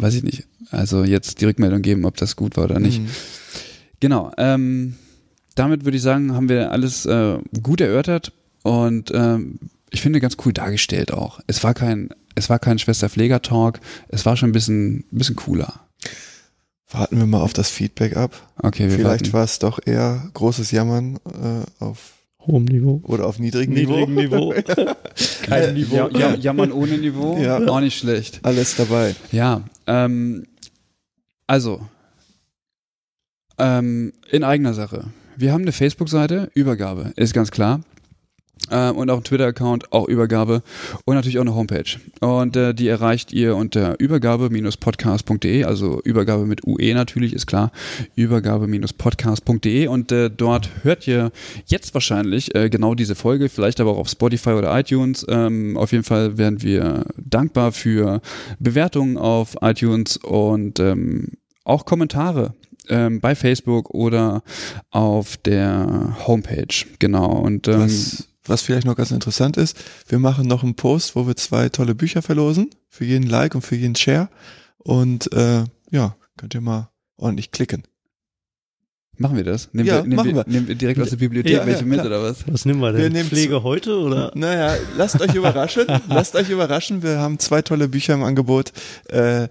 weiß ich nicht. Also jetzt die Rückmeldung geben, ob das gut war oder nicht. Hm. Genau. Ähm, damit würde ich sagen, haben wir alles äh, gut erörtert und ähm, ich finde ganz cool dargestellt auch. Es war kein, es war kein Schwester-Pfleger-Talk. Es war schon ein bisschen, ein bisschen cooler. Warten wir mal auf das Feedback ab. Okay, wir Vielleicht war es doch eher großes Jammern äh, auf Hohem Niveau. oder auf niedrigem Niveau. Niveau. Kein Niveau. Ja, ja, jammern ohne Niveau, Ja. auch nicht schlecht. Alles dabei. Ja, ähm, also, ähm, in eigener Sache. Wir haben eine Facebook-Seite, Übergabe, ist ganz klar. Ähm, und auch ein Twitter-Account, auch Übergabe und natürlich auch eine Homepage. Und äh, die erreicht ihr unter übergabe-podcast.de, also Übergabe mit UE natürlich, ist klar, übergabe-podcast.de und äh, dort hört ihr jetzt wahrscheinlich äh, genau diese Folge, vielleicht aber auch auf Spotify oder iTunes. Ähm, auf jeden Fall wären wir dankbar für Bewertungen auf iTunes und ähm, auch Kommentare ähm, bei Facebook oder auf der Homepage. Genau. Und ähm, Was, was vielleicht noch ganz interessant ist, wir machen noch einen Post, wo wir zwei tolle Bücher verlosen, für jeden Like und für jeden Share. Und äh, ja, könnt ihr mal ordentlich klicken. machen wir das? Nehmen, Ja, wir, nehmen, machen wir, wir. nehmen wir direkt aus der Bibliothek Ja, welche ja, mit oder was? Was nehmen wir denn? Wir nehmen Pflege heute oder? Naja, lasst euch überraschen. lasst euch überraschen. Wir haben zwei tolle Bücher im Angebot, äh,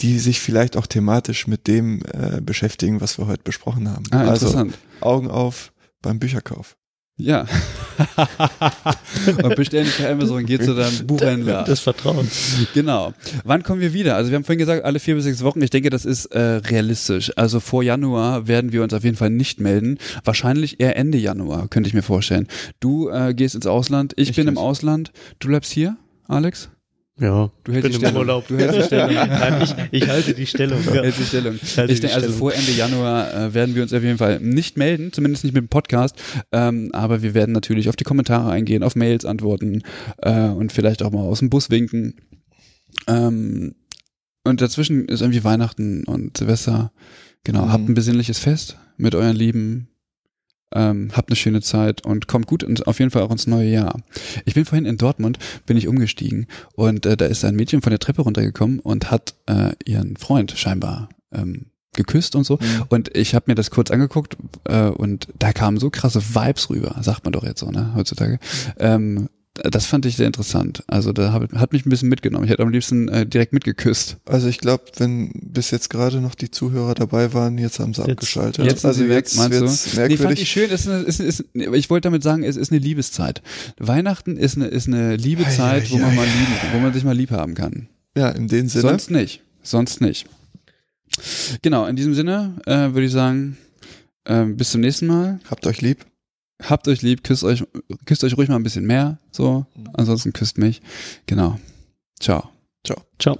die sich vielleicht auch thematisch mit dem äh, beschäftigen, was wir heute besprochen haben. Ah, also interessant. Augen auf beim Bücherkauf. Ja. und bestell nicht bei Amazon, geh zu deinem Buchhändler. Das Vertrauen. Genau. Wann kommen wir wieder? Also wir haben vorhin gesagt, alle vier bis sechs Wochen. Ich denke, das ist äh, realistisch. Also vor Januar werden wir uns auf jeden Fall nicht melden. Wahrscheinlich eher Ende Januar, könnte ich mir vorstellen. Du äh, gehst ins Ausland, ich bin Richtig. im Ausland. Du bleibst hier, Alex? Ja, Du hältst bin die im Stellung. Urlaub. Du hältst die Stellung. Nein, ich, ich halte die Stellung. Ja. Hält die Stellung. halte Ich die denke, also Stellung. vor Ende Januar äh, werden wir uns auf jeden Fall nicht melden, zumindest nicht mit dem Podcast. Ähm, aber wir werden natürlich auf die Kommentare eingehen, auf Mails antworten äh, und vielleicht auch mal aus dem Bus winken. Ähm, und dazwischen ist irgendwie Weihnachten und Silvester. Genau, Mhm. habt ein besinnliches Fest mit euren Lieben. Ähm, habt eine schöne Zeit und kommt gut ins, auf jeden Fall auch ins neue Jahr. Ich bin vorhin in Dortmund, bin ich umgestiegen und äh, da ist ein Mädchen von der Treppe runtergekommen und hat äh, ihren Freund scheinbar ähm, geküsst und so. Mhm. Und ich habe mir das kurz angeguckt äh, und da kamen so krasse Vibes rüber, sagt man doch jetzt so, ne, heutzutage. Ähm, das fand ich sehr interessant. Also da hab, hat mich ein bisschen mitgenommen. Ich hätte am liebsten äh, direkt mitgeküsst. Also ich glaube, wenn bis jetzt gerade noch die Zuhörer dabei waren, jetzt haben sie Jetzt- abgeschaltet. jetzt also sie weg, jetzt meinst du? wird's Nee, fand ich merkwürdig. schön. Ist eine, ist, ist, ich wollte damit sagen, es ist eine Liebeszeit. Weihnachten ist eine, ist eine Liebezeit, Ei, ei, wo man mal lieben, wo man sich mal lieb haben kann. ja, in dem Sinne. Sonst nicht. Sonst nicht. Genau, in diesem Sinne äh, würde ich sagen, äh, bis zum nächsten Mal. habt euch lieb. Habt euch lieb, küsst euch, küsst euch ruhig mal ein bisschen mehr. So. Ansonsten küsst mich. Genau. Ciao. Ciao.